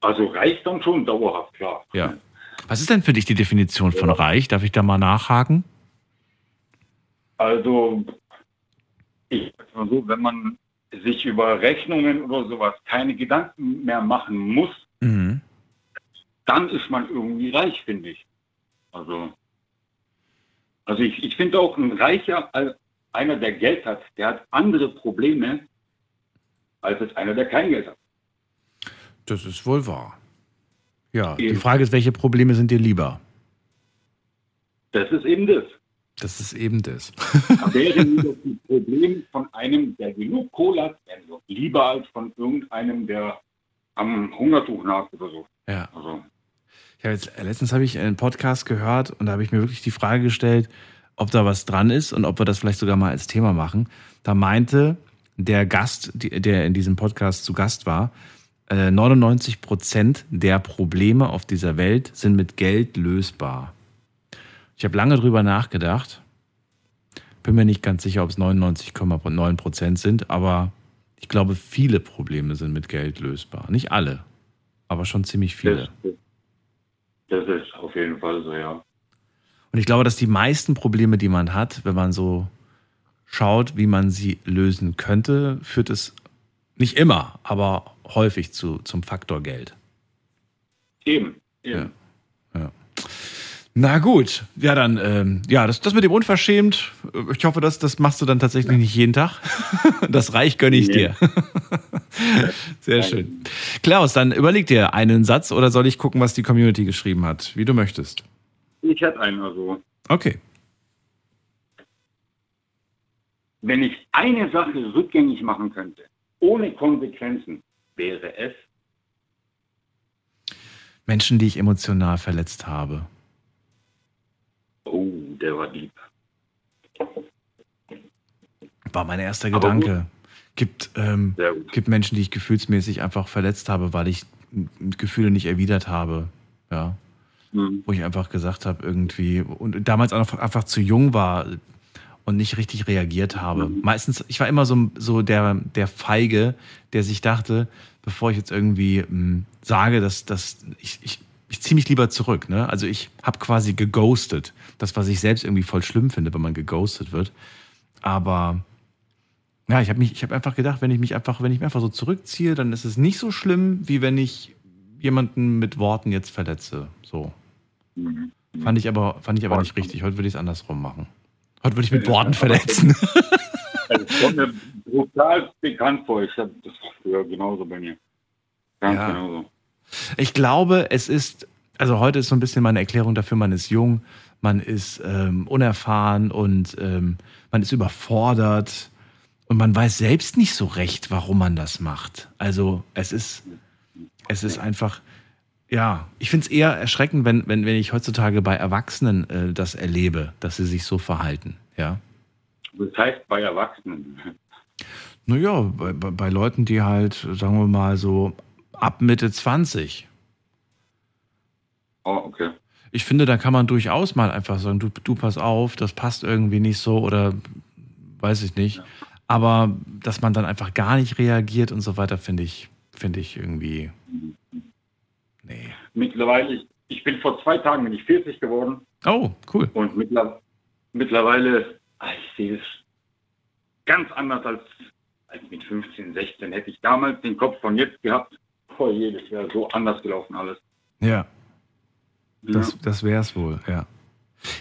Also reich dann schon dauerhaft, klar. Ja. Was ist denn für dich die Definition von reich? Darf ich da mal nachhaken? Also, ich sag mal so, wenn man sich über Rechnungen oder sowas keine Gedanken mehr machen muss, Mhm. Dann ist man irgendwie reich, finde ich. Also, also ich, ich finde auch ein Reicher, als einer, der Geld hat, der hat andere Probleme als jetzt einer, der kein Geld hat. Das ist wohl wahr. Ja, die Eben. Frage ist, welche Probleme sind dir lieber? Das ist eben das. Das ist eben das. Wäre *laughs* mir das ein Problem von einem, der genug Kohle hat, also lieber als von irgendeinem, der am Hungertuch nagt oder so. Ja. Also, Ich habe jetzt, letztens habe ich einen Podcast gehört und da habe ich mir wirklich die Frage gestellt, ob da was dran ist und ob wir das vielleicht sogar mal als Thema machen. Da meinte der Gast, der in diesem Podcast zu Gast war, äh, 99 Prozent der Probleme auf dieser Welt sind mit Geld lösbar. Ich habe lange drüber nachgedacht. Bin mir nicht ganz sicher, ob es 99,9 Prozent sind, aber ich glaube, viele Probleme sind mit Geld lösbar. Nicht alle, aber schon ziemlich viele. Das, ist auf jeden Fall so, ja. Und ich glaube, dass die meisten Probleme, die man hat, wenn man so schaut, wie man sie lösen könnte, führt es nicht immer, aber häufig zu, zum Faktor Geld. Eben. eben. Ja. Na gut, ja dann, ähm, ja, das, das mit dem Unverschämt, äh, ich hoffe, das, das machst du dann tatsächlich nicht jeden Tag. *laughs* Das Reich gönne ich Nee. dir. *laughs* Sehr schön. Klaus, dann überleg dir einen Satz oder soll ich gucken, was die Community geschrieben hat, wie du möchtest. Ich hätte einen, also, Okay. wenn ich eine Sache rückgängig machen könnte, ohne Konsequenzen, wäre es, Menschen, die ich emotional verletzt habe. Oh, der war lieb. War mein erster Aber Gedanke. Gibt, ähm, gut. gibt Menschen, die ich gefühlsmäßig einfach verletzt habe, weil ich Gefühle nicht erwidert habe. Ja. Mhm. Wo ich einfach gesagt habe, irgendwie, und damals einfach, einfach zu jung war und nicht richtig reagiert habe. Meistens, ich war immer so, so der, der Feige, der sich dachte, bevor ich jetzt irgendwie m, sage, dass, dass ich, ich, ich ziehe mich lieber zurück. Ne? Also ich habe quasi geghostet. Das, was ich selbst irgendwie voll schlimm finde, wenn man geghostet wird. Aber ja, ich habe mich, ich habe einfach gedacht, wenn ich mich einfach, wenn ich mich einfach so zurückziehe, dann ist es nicht so schlimm, wie wenn ich jemanden mit Worten jetzt verletze. So. Mhm. Fand ich aber, fand ich aber nicht richtig. Heute würde ich es andersrum machen. Heute würde ich mit Worten verletzen. Das kommt mir brutal bekannt vor. Ich habe das früher genauso bei mir. Ganz Ja. genauso. Ich glaube, es ist, also heute ist so ein bisschen meine Erklärung dafür, man ist jung, man ist ähm, unerfahren und ähm, man ist überfordert und man weiß selbst nicht so recht, warum man das macht. Also es ist, es ist einfach, ja, ich finde es eher erschreckend, wenn, wenn, wenn ich heutzutage bei Erwachsenen äh, das erlebe, dass sie sich so verhalten, ja. Das heißt bei Erwachsenen. Naja, bei, bei, bei Leuten, die halt, sagen wir mal so, ab Mitte 20. Oh, okay. Ich finde, da kann man durchaus mal einfach sagen, du, du pass auf, das passt irgendwie nicht so oder weiß ich nicht. Aber dass man dann einfach gar nicht reagiert und so weiter, finde ich, finde ich irgendwie. Nee. Mittlerweile, ich, ich bin vor zwei Tagen bin ich 40 geworden Oh, cool. und mittler, mittlerweile, ah, ich sehe es ganz anders als, als mit 15, 16 hätte ich damals den Kopf von jetzt gehabt. Voll jedes Jahr so anders gelaufen alles. Ja. Das, das wäre es wohl, ja.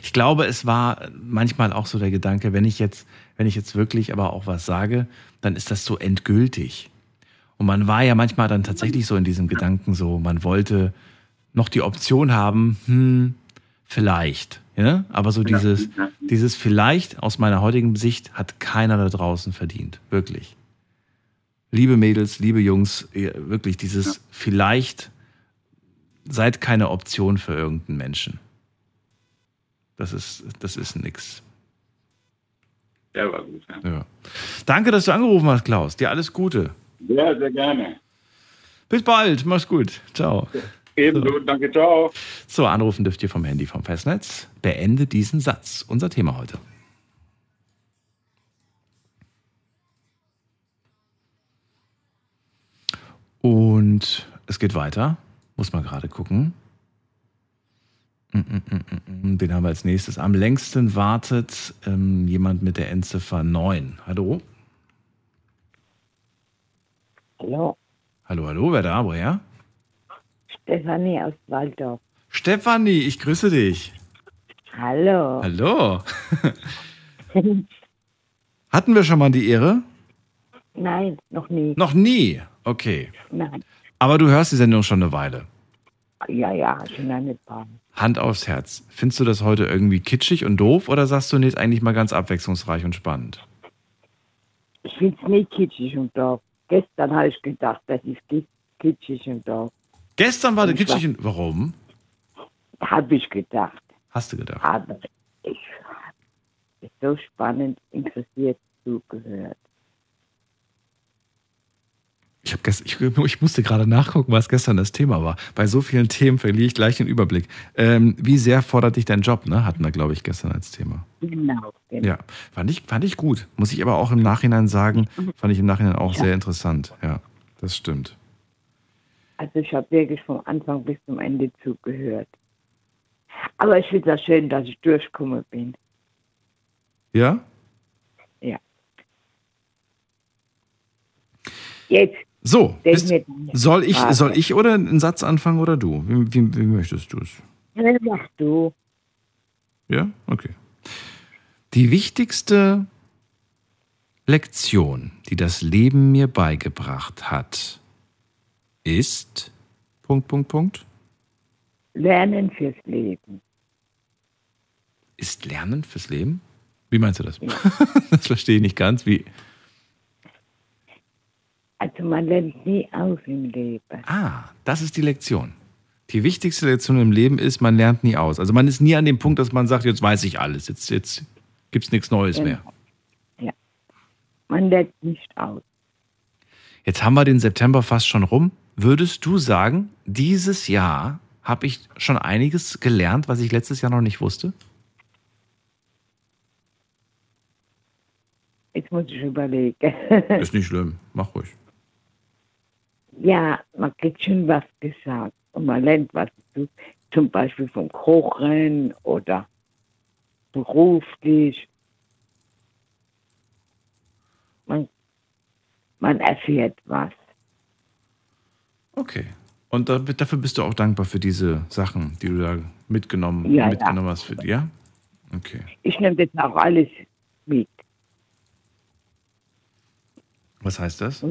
Ich glaube, es war manchmal auch so der Gedanke, wenn ich jetzt, wenn ich jetzt wirklich aber auch was sage, dann ist das so endgültig. Und man war ja manchmal dann tatsächlich so in diesem Gedanken so, man wollte noch die Option haben, hm, vielleicht. Ja? Aber so dieses, dieses vielleicht aus meiner heutigen Sicht hat keiner da draußen verdient. Wirklich. Liebe Mädels, liebe Jungs, wirklich dieses vielleicht seid keine Option für irgendeinen Menschen. Das ist, das ist nix. Der war gut. Ja. Ja. Danke, dass du angerufen hast, Klaus. Dir alles Gute. Sehr, sehr gerne. Bis bald. Mach's gut. Ciao. Ebenso, danke, ciao. So, anrufen dürft ihr vom Handy vom Festnetz. Beende diesen Satz. Unser Thema heute. Und es geht weiter. Muss man gerade gucken. Mm, mm, mm. Den haben wir als nächstes. Am längsten wartet ähm, jemand mit der Endziffer 9. Hallo? Hallo, Hallo, hallo, wer da? Woher? Stefanie aus Waldorf. Stefanie, ich grüße dich. Hallo. Hallo. *laughs* Hatten wir schon mal die Ehre? Nein, noch nie. Noch nie. Okay. Nein. Aber du hörst die Sendung schon eine Weile. Ja, ja, schon eine paar. Hand aufs Herz. Findest du das heute irgendwie kitschig und doof oder sagst du, nee, ist eigentlich mal ganz abwechslungsreich und spannend? Ich finde es nicht kitschig und doof. Gestern habe ich gedacht, das ist ki- kitschig und doof. Gestern war der kitschig und. Warum? Habe ich gedacht. Hast du gedacht? Aber ich habe so spannend interessiert zugehört. Ich, hab gest ich, ich musste gerade nachgucken, was gestern das Thema war. Bei so vielen Themen verliere ich gleich den Überblick. Ähm, wie sehr fordert dich dein Job, ne? Hatten wir, glaube ich, gestern als Thema. Genau, genau. Ja, fand ich, fand ich gut. Muss ich aber auch im Nachhinein sagen, fand ich im Nachhinein auch Ja. sehr interessant. Ja, das stimmt. Also ich habe wirklich vom Anfang bis zum Ende zugehört. Aber ich finde es schön, dass ich durchgekommen bin. Ja? Ja. Jetzt. So, bist, soll, ich, soll ich oder einen Satz anfangen oder du? Wie, wie, wie möchtest du es? Ja, Mach du. Ja? Okay. Die wichtigste Lektion, die das Leben mir beigebracht hat, ist. Punkt, Punkt, Punkt. Lernen fürs Leben. Ist Lernen fürs Leben? Wie meinst du das? *laughs* das verstehe ich nicht ganz. Wie? Also man lernt nie aus im Leben. Ah, das ist die Lektion. Die wichtigste Lektion im Leben ist, man lernt nie aus. Also man ist nie an dem Punkt, dass man sagt, jetzt weiß ich alles, jetzt, jetzt gibt es nichts Neues mehr. Ja. Man lernt nicht aus. Jetzt haben wir den September fast schon rum. Würdest du sagen, dieses Jahr habe ich schon einiges gelernt, was ich letztes Jahr noch nicht wusste? Jetzt muss ich überlegen. *laughs* Ist nicht schlimm, mach ruhig. Ja, man kriegt schon was gesagt. Und man lernt was dazu. Zum Beispiel vom Kochen oder beruflich. Man, man erfährt was. Okay. Und da, dafür bist du auch dankbar für diese Sachen, die du da mitgenommen, Ja, ja. mitgenommen hast. Für, ja? Okay. Ich nehme das auch alles mit. Was heißt das?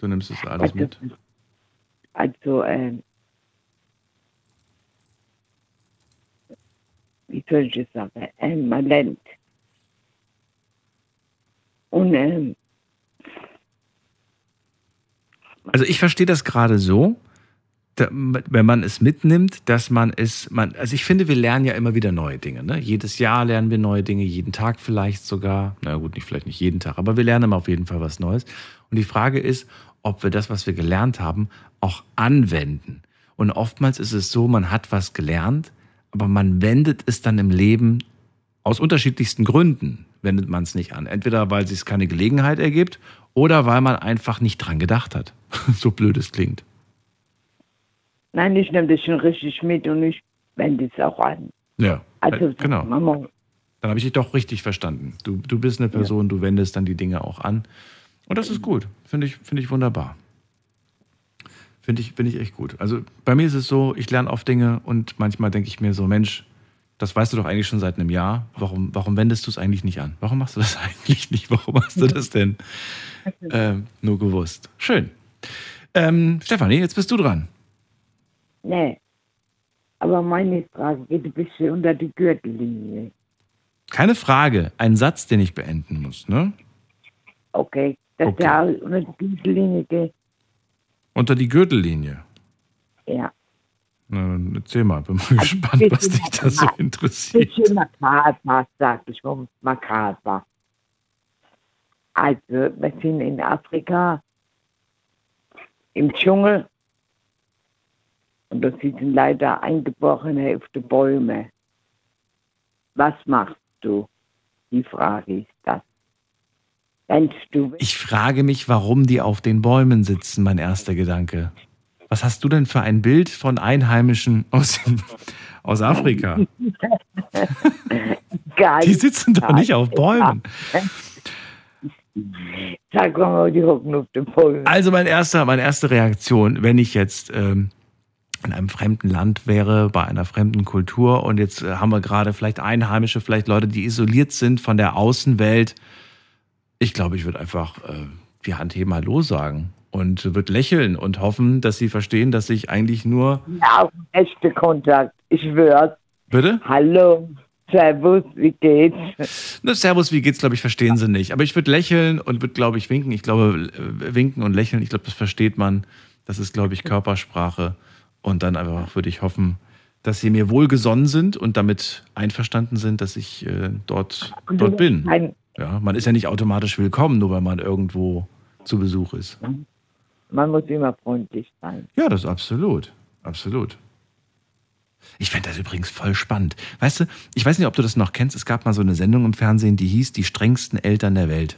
Du nimmst das alles mit? Also, ähm, wie soll ich das sagen? Ähm, man lernt. Und ähm, Also ich verstehe das gerade so, wenn man es mitnimmt, dass man es, man, also ich finde, wir lernen ja immer wieder neue Dinge. Ne? Jedes Jahr lernen wir neue Dinge, jeden Tag vielleicht sogar. Na gut, nicht vielleicht nicht jeden Tag, aber wir lernen immer auf jeden Fall was Neues. Und die Frage ist, ob wir das, was wir gelernt haben, auch anwenden. Und oftmals ist es so, man hat was gelernt, aber man wendet es dann im Leben aus unterschiedlichsten Gründen wendet man es nicht an. Entweder weil es sich keine Gelegenheit ergibt oder weil man einfach nicht dran gedacht hat. *laughs* so blöd es klingt. nein, ich nehme das schon richtig mit und ich wende es auch an. Ja, Also, äh, genau. Mama, Dann habe ich dich doch richtig verstanden. Du, du bist eine Person, du wendest dann die Dinge auch an. Und das ist gut. Finde ich, finde ich wunderbar. Finde ich, finde ich echt gut. Also bei mir ist es so, ich lerne oft Dinge und manchmal denke ich mir so, Mensch, das weißt du doch eigentlich schon seit einem Jahr. Warum, warum wendest du es eigentlich nicht an? Warum machst du das *laughs* eigentlich nicht? Warum hast du das denn ähm, nur gewusst? Schön. Ähm, Stefanie, jetzt bist du dran. Nee. Aber meine Frage geht ein bisschen unter die Gürtellinie. Keine Frage, ein Satz, den ich beenden muss, ne? Okay. Dass Okay. der auch unter die Gürtellinie geht. Unter die Gürtellinie. Ja. Na, erzähl mal, bin mal gespannt, was dich da so interessiert. Bisschen makaber, sag ich mal, makaber. Also, wir sind in Afrika im Dschungel und da sitzen leider Eingeborene auf den Bäumen. Was machst du? Die Frage ist das. Ich frage mich, warum die auf den Bäumen sitzen, mein erster Gedanke. Was hast du denn für ein Bild von Einheimischen aus, aus Afrika? Geil. *laughs* Die sitzen doch nicht auf Bäumen. Sag mal, die hocken auf den Bäumen. Also mein erster, meine erste Reaktion, wenn ich jetzt ähm, in einem fremden Land wäre, bei einer fremden Kultur und jetzt äh, haben wir gerade vielleicht Einheimische, vielleicht Leute, die isoliert sind von der Außenwelt. Ich glaube, ich würde einfach äh, die Hand heben, Hallo sagen und würde lächeln und hoffen, dass sie verstehen, dass ich eigentlich nur... Ja, auf echte Kontakt. Ich schwör's. Bitte? Hallo, Servus, wie geht's? Ne, Servus, wie geht's, glaube ich, verstehen sie nicht. Aber ich würde lächeln und würde, glaube ich, winken. Ich glaube, äh, winken und lächeln, ich glaube, das versteht man. Das ist, glaube ich, Körpersprache. Und dann einfach würde ich hoffen, dass sie mir wohlgesonnen sind und damit einverstanden sind, dass ich äh, dort, dort bin. Ein, Ja, man ist ja nicht automatisch willkommen, nur weil man irgendwo zu Besuch ist. man muss immer freundlich sein. Ja, das ist absolut. Absolut. Ich fände das übrigens voll spannend. Weißt du, ich weiß nicht, ob du das noch kennst. Es gab mal so eine Sendung im Fernsehen, die hieß Die strengsten Eltern der Welt.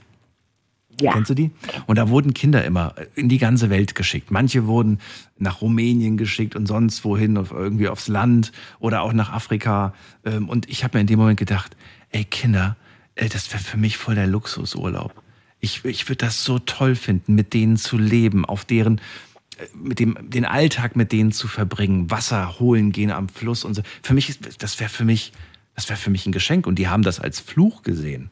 Ja. Kennst du die? Und da wurden Kinder immer in die ganze Welt geschickt. Manche wurden nach Rumänien geschickt und sonst wohin, auf, irgendwie aufs Land oder auch nach Afrika. Ähm, Und ich habe mir in dem Moment gedacht, ey Kinder, das wäre für mich voll der Luxusurlaub. Ich, ich würde das so toll finden, mit denen zu leben, auf deren, äh, mit dem, den Alltag mit denen zu verbringen, Wasser holen gehen am Fluss und so. Für mich ist, das wäre für mich, das wäre für mich ein Geschenk. Und die haben das als Fluch gesehen.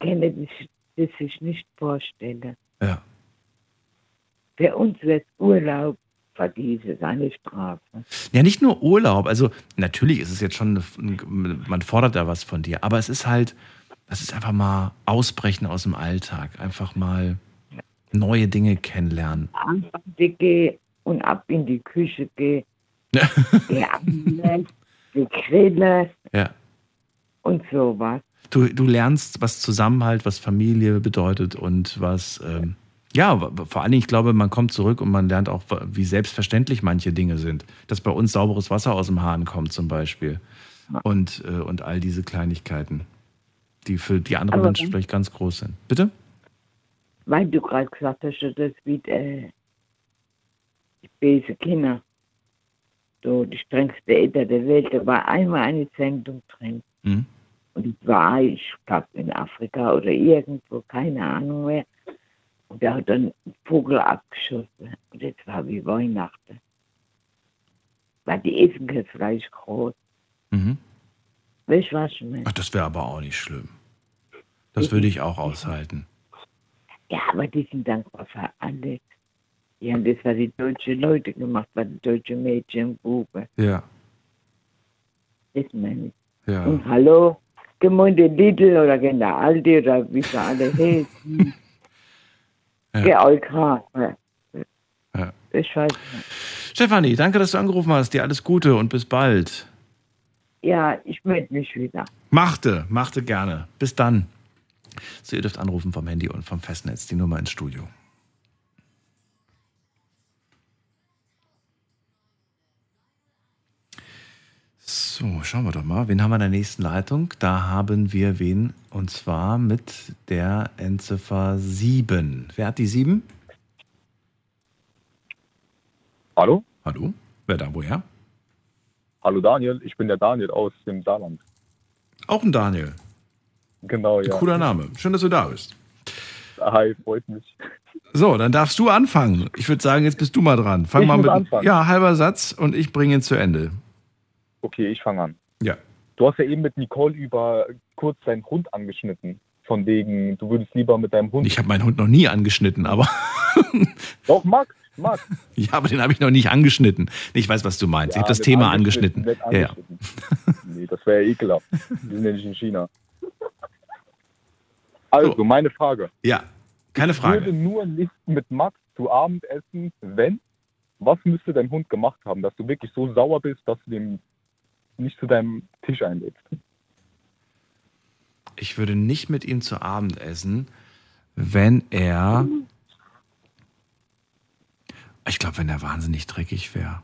Kenne das, das sich nicht vorstellen. Ja. Für uns wird Urlaub vergieße eine Strafe. Ja, nicht nur Urlaub. Also natürlich ist es jetzt schon, man fordert da was von dir, aber es ist halt, das ist einfach mal ausbrechen aus dem Alltag, einfach mal neue Dinge kennenlernen. Einfach geh und ab in die Küche geh. geh angeln, geh grillen Ja. und sowas. Du, du lernst, was Zusammenhalt, was Familie bedeutet und was, ähm, ja, vor allen Dingen, ich glaube, man kommt zurück und man lernt auch, wie selbstverständlich manche Dinge sind. Dass bei uns sauberes Wasser aus dem Hahn kommt zum Beispiel. Und, äh, und all diese Kleinigkeiten, die für die anderen Aber Menschen vielleicht ganz groß sind. Bitte? Weil du gerade gesagt hast, dass das wie äh, böse Kinder, so die strengste Eltern der Welt, da war einmal eine Sendung drin. Mhm. Und ich war, ich glaube, in Afrika oder irgendwo, keine Ahnung mehr. Und der hat dann einen Vogel abgeschossen. Und jetzt war wie Weihnachten. Weil die essen kein Fleisch groß. Mhm. Weißt du, was ich meine? Ach, das wäre aber auch nicht schlimm. Das würde ich auch aushalten. Ja, aber die sind dankbar für alles. Die haben das, was die deutschen Leute gemacht, was die deutschen Mädchen und Buben. Ja, Das meine ich. ja. Und hallo, Gemeinde Lidl oder gehen der Aldi oder wie sie alle *laughs* heißen. Ja. Ja. Ich weiß nicht. Stefanie, danke, dass du angerufen hast. Dir alles Gute und bis bald. Ja, ich melde mich wieder. Machte, machte gerne. Bis dann. So, ihr dürft anrufen vom Handy und vom Festnetz, die Nummer ins Studio. So, schauen wir doch mal. Wen haben wir in der nächsten Leitung? Da haben wir wen? Und zwar mit der Endziffer 7. Wer hat die 7? Hallo? Hallo? Wer da woher? Hallo Daniel, ich bin der Daniel aus dem Saarland. Auch ein Daniel. Genau, ja. Cooler Name. Schön, dass du da bist. Hi, freut mich. So, dann darfst du anfangen. Ich würde sagen, jetzt bist du mal dran. Fang Ich mal mit. anfangen. Ja, halber Satz und ich bringe ihn zu Ende. Okay, ich fange an. Ja. Du hast ja eben mit Nicole über kurz deinen Hund angeschnitten. Von wegen, du würdest lieber mit deinem Hund. Ich habe meinen Hund noch nie angeschnitten, aber. *laughs* Doch, Max, Max. ja, aber den habe ich noch nicht angeschnitten. Ich weiß, was du meinst. ich habe das Thema angeschnitten. nicht Ja, ja. angeschnitten. nee, das wäre ja ekelhaft. Wir sind ja nicht in China. Also, meine Frage. Ja, keine Ich würde Frage. nur nicht mit Max zu Abend essen, wenn. Was müsste dein Hund gemacht haben, dass du wirklich so sauer bist, dass du den nicht zu deinem Tisch einlädst? Ich würde nicht mit ihm zu Abend essen, wenn er. Ich glaube, wenn er wahnsinnig dreckig wäre.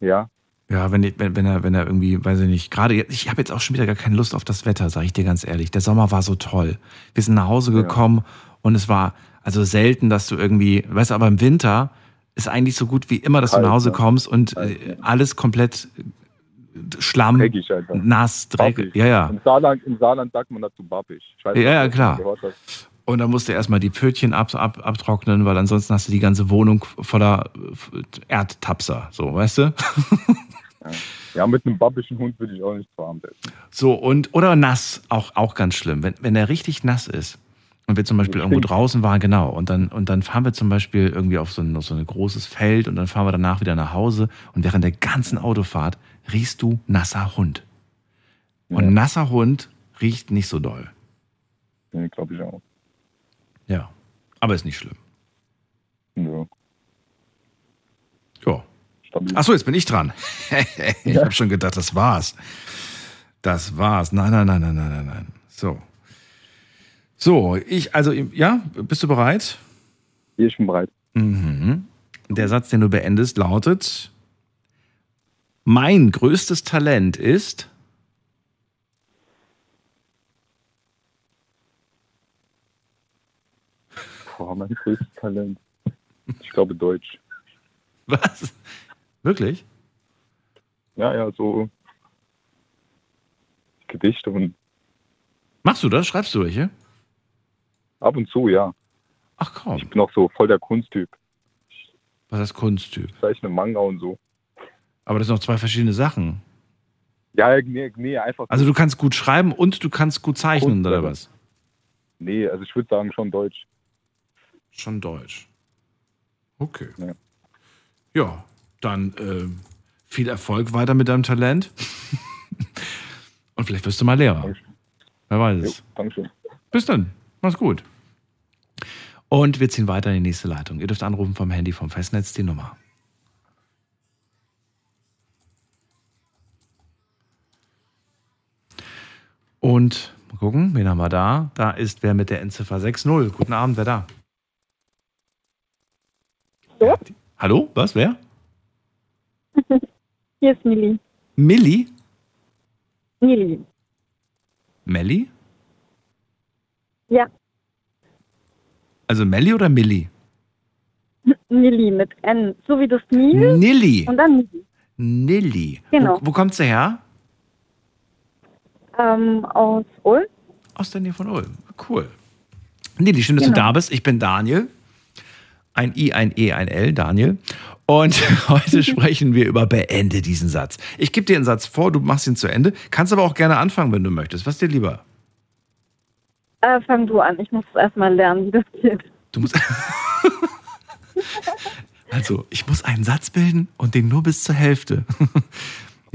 Ja. Ja, wenn, wenn, wenn, er, wenn er irgendwie, weiß ich nicht, gerade jetzt, ich habe jetzt auch schon wieder gar keine Lust auf das Wetter, sage ich dir ganz ehrlich. Der Sommer war so toll. Wir sind nach Hause gekommen und es war also selten, dass du irgendwie, weißt du, aber im Winter ist eigentlich so gut wie immer, dass du Kalt, nach Hause ne? kommst und äh, alles komplett Schlamm, Dreckig einfach. nass, dreckig. Ja, ja. Im Saarland, Im Saarland sagt man dazu bappig. Weiß Ja, ja, klar. Und dann musst du erstmal die Pfötchen ab, ab, abtrocknen, weil ansonsten hast du die ganze Wohnung voller Erdtapser, so, weißt du? Ja, mit einem bappischen Hund würde ich auch nicht zu Abend essen. So, und, oder nass, auch, auch ganz schlimm. Wenn, wenn er richtig nass ist und wir zum Beispiel irgendwo draußen waren, genau, und dann, und dann fahren wir zum Beispiel irgendwie auf so ein, auf so ein großes Feld und dann fahren wir danach wieder nach Hause und während der ganzen Autofahrt riechst du nasser Hund. Und nasser Hund riecht nicht so doll. Nee, glaube ich auch. Ja, aber ist nicht schlimm. Ja. Ja. Achso, jetzt bin ich dran. *laughs* ich habe schon gedacht, das war's. Das war's. Nein, nein, nein, nein, nein, nein, nein. So. So, ich, also, ja, bist du bereit? Ich bin bereit. Mhm. Der Satz, den du beendest, lautet: Mein größtes Talent ist. Boah, mein größtes Talent. Ich glaube Deutsch. Was? Wirklich? Ja, ja, so Gedichte und Machst du das? Schreibst du welche? ab und zu, ja. Ach komm. Ich bin auch so voll der Kunsttyp. Was ist Kunsttyp? Ich zeichne Manga und so. Aber das sind noch zwei verschiedene Sachen. Ja, nee, nee einfach. Also, du kannst gut schreiben und du kannst gut zeichnen, oder was? Nee, also ich würde sagen schon Deutsch. Schon Deutsch. Okay. Ja. Ja, dann äh, viel Erfolg weiter mit deinem Talent. *laughs* Und vielleicht wirst du mal Lehrer. Wer weiß es. Dankeschön. Bis dann. Mach's gut. Und wir ziehen weiter in die nächste Leitung. Ihr dürft anrufen vom Handy vom Festnetz die Nummer. Und mal gucken, wen haben wir da? Da ist wer mit der Endziffer 60. Guten Abend, wer da? Ja? Hallo? Was? Wer? *laughs* Hier ist Milli. Milli? Milli. Melli? Ja, Also Melli oder Milli? Milli mit N. So wie das Nil. Nilli. Und dann Milli. Nilli. Genau. Wo, wo kommt sie her? Ähm, aus Ulm. Aus der Nähe von Ulm. Cool. Nilli, schön, dass du Genau. da bist. Ich bin Daniel. Ein I, ein E, ein L, Daniel. Und *laughs* heute *laughs* sprechen wir über Beende diesen Satz. Ich gebe dir einen Satz vor, du machst ihn zu Ende. Kannst aber auch gerne anfangen, wenn du möchtest. Was dir lieber? Äh, fang du an. Ich muss erstmal lernen, wie das geht. Du musst. *laughs* Also, ich muss einen Satz bilden und den nur bis zur Hälfte.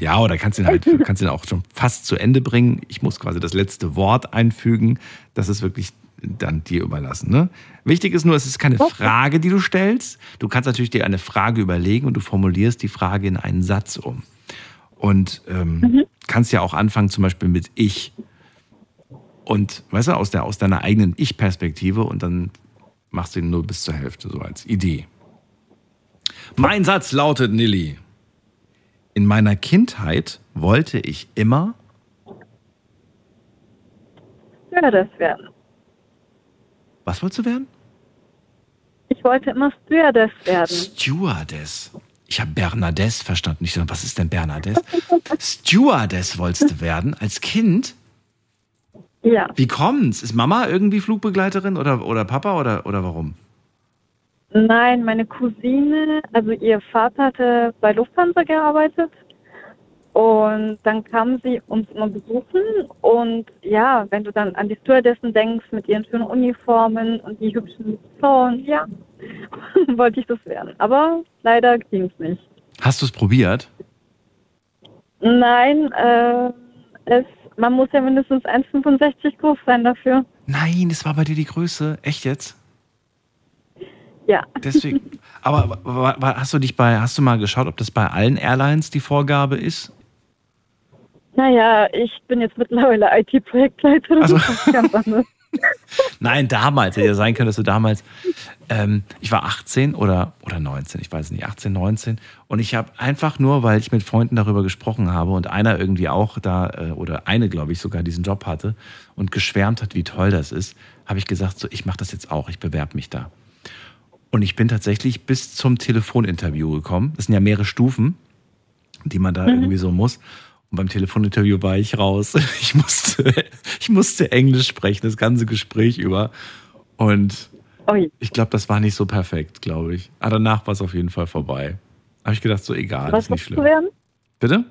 Ja, oder kannst ihn halt, kannst ihn auch schon fast zu Ende bringen. Ich muss quasi das letzte Wort einfügen. Das ist wirklich dann dir überlassen. Ne? Wichtig ist nur, es ist keine Frage, die du stellst. Du kannst natürlich dir eine Frage überlegen und du formulierst die Frage in einen Satz um. Und ähm, kannst ja auch anfangen, zum Beispiel mit Ich. Und, weißt du, aus, der, aus deiner eigenen Ich-Perspektive und dann machst du ihn nur bis zur Hälfte, so als Idee. Mein Satz lautet, Nilly. In meiner Kindheit wollte ich immer. Stewardess werden. Was wolltest du werden? Ich wollte immer Stewardess werden. Stewardess. Ich habe Bernadette verstanden. Ich so, was ist denn Bernadette? Stewardess wolltest du werden als Kind? Ja. Wie kommt's? Ist Mama irgendwie Flugbegleiterin oder, oder Papa oder, oder warum? Nein, meine Cousine, also ihr Vater hatte bei Lufthansa gearbeitet und dann kam sie uns immer besuchen und ja, wenn du dann an die Stewardessen denkst mit ihren schönen Uniformen und die hübschen Frauen, ja, *laughs* wollte ich das werden. Aber leider ging es nicht. Hast du es probiert? Nein, äh, es, man muss ja mindestens 1,65 groß sein dafür. Nein, das war bei dir die Größe. Echt jetzt? Ja. Deswegen. Aber hast du dich bei, hast du mal geschaut, ob das bei allen Airlines die Vorgabe ist? Naja, ich bin jetzt mittlerweile IT-Projektleiterin. Also-. *laughs* Nein, damals. Hätte ja sein können, dass du damals. Ähm, ich war 18 oder, oder 19, ich weiß nicht, 18, 19. Und ich habe einfach nur, weil ich mit Freunden darüber gesprochen habe und einer irgendwie auch da, äh, oder eine, glaube ich, sogar diesen Job hatte und geschwärmt hat, wie toll das ist, habe ich gesagt, so, ich mache das jetzt auch, ich bewerbe mich da. Und ich bin tatsächlich bis zum Telefoninterview gekommen. Das sind ja mehrere Stufen, die man da Mhm. irgendwie so muss. Und beim Telefoninterview war ich raus. *laughs* Ich musste, ich musste Englisch sprechen, das ganze Gespräch über. Und ich glaube, das war nicht so perfekt, glaube ich. Aber danach war es auf jeden Fall vorbei. Habe ich gedacht, so egal, Was ist nicht wolltest du schlimm. werden? Bitte?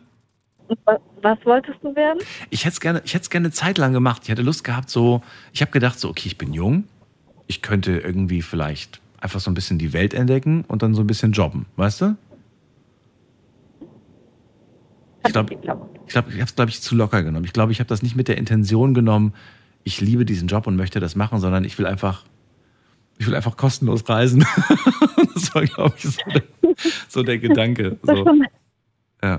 Was, was wolltest du werden? Ich hätte es gerne, ich hätte es gerne eine Zeit lang gemacht. Ich hatte Lust gehabt, so, ich habe gedacht, so, okay, ich bin jung. Ich könnte irgendwie vielleicht einfach so ein bisschen die Welt entdecken und dann so ein bisschen jobben, weißt du? Ich glaube, ich, glaub, ich habe es, glaube ich, zu locker genommen. Ich glaube, ich habe das nicht mit der Intention genommen, ich liebe diesen Job und möchte das machen, sondern ich will einfach, ich will einfach kostenlos reisen. *laughs* das war, glaube ich, so der, so der Gedanke. So. Ja.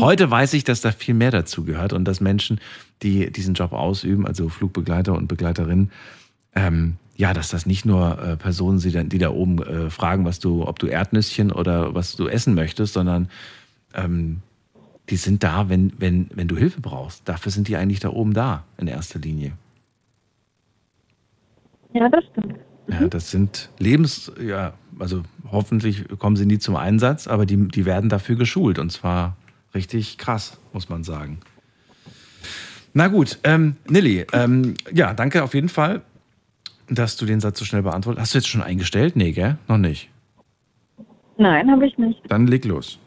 Heute weiß ich, dass da viel mehr dazu gehört und dass Menschen, die diesen Job ausüben, also Flugbegleiter und Begleiterinnen, ähm, ja, dass das nicht nur äh, Personen sind, die da oben äh, fragen, was du, ob du Erdnüsschen oder was du essen möchtest, sondern ähm, die sind da, wenn, wenn, wenn du Hilfe brauchst. Dafür sind die eigentlich da oben da, in erster Linie. Ja, das stimmt. Ja, das sind Lebens, ja, also hoffentlich kommen sie nie zum Einsatz, aber die, die werden dafür geschult und zwar richtig krass, muss man sagen. Na gut, ähm, Nilly, ähm, ja, danke auf jeden Fall, dass du den Satz so schnell beantwortet hast. du jetzt schon eingestellt? Nee, gell? Noch nicht. Nein, habe ich nicht. Dann leg los.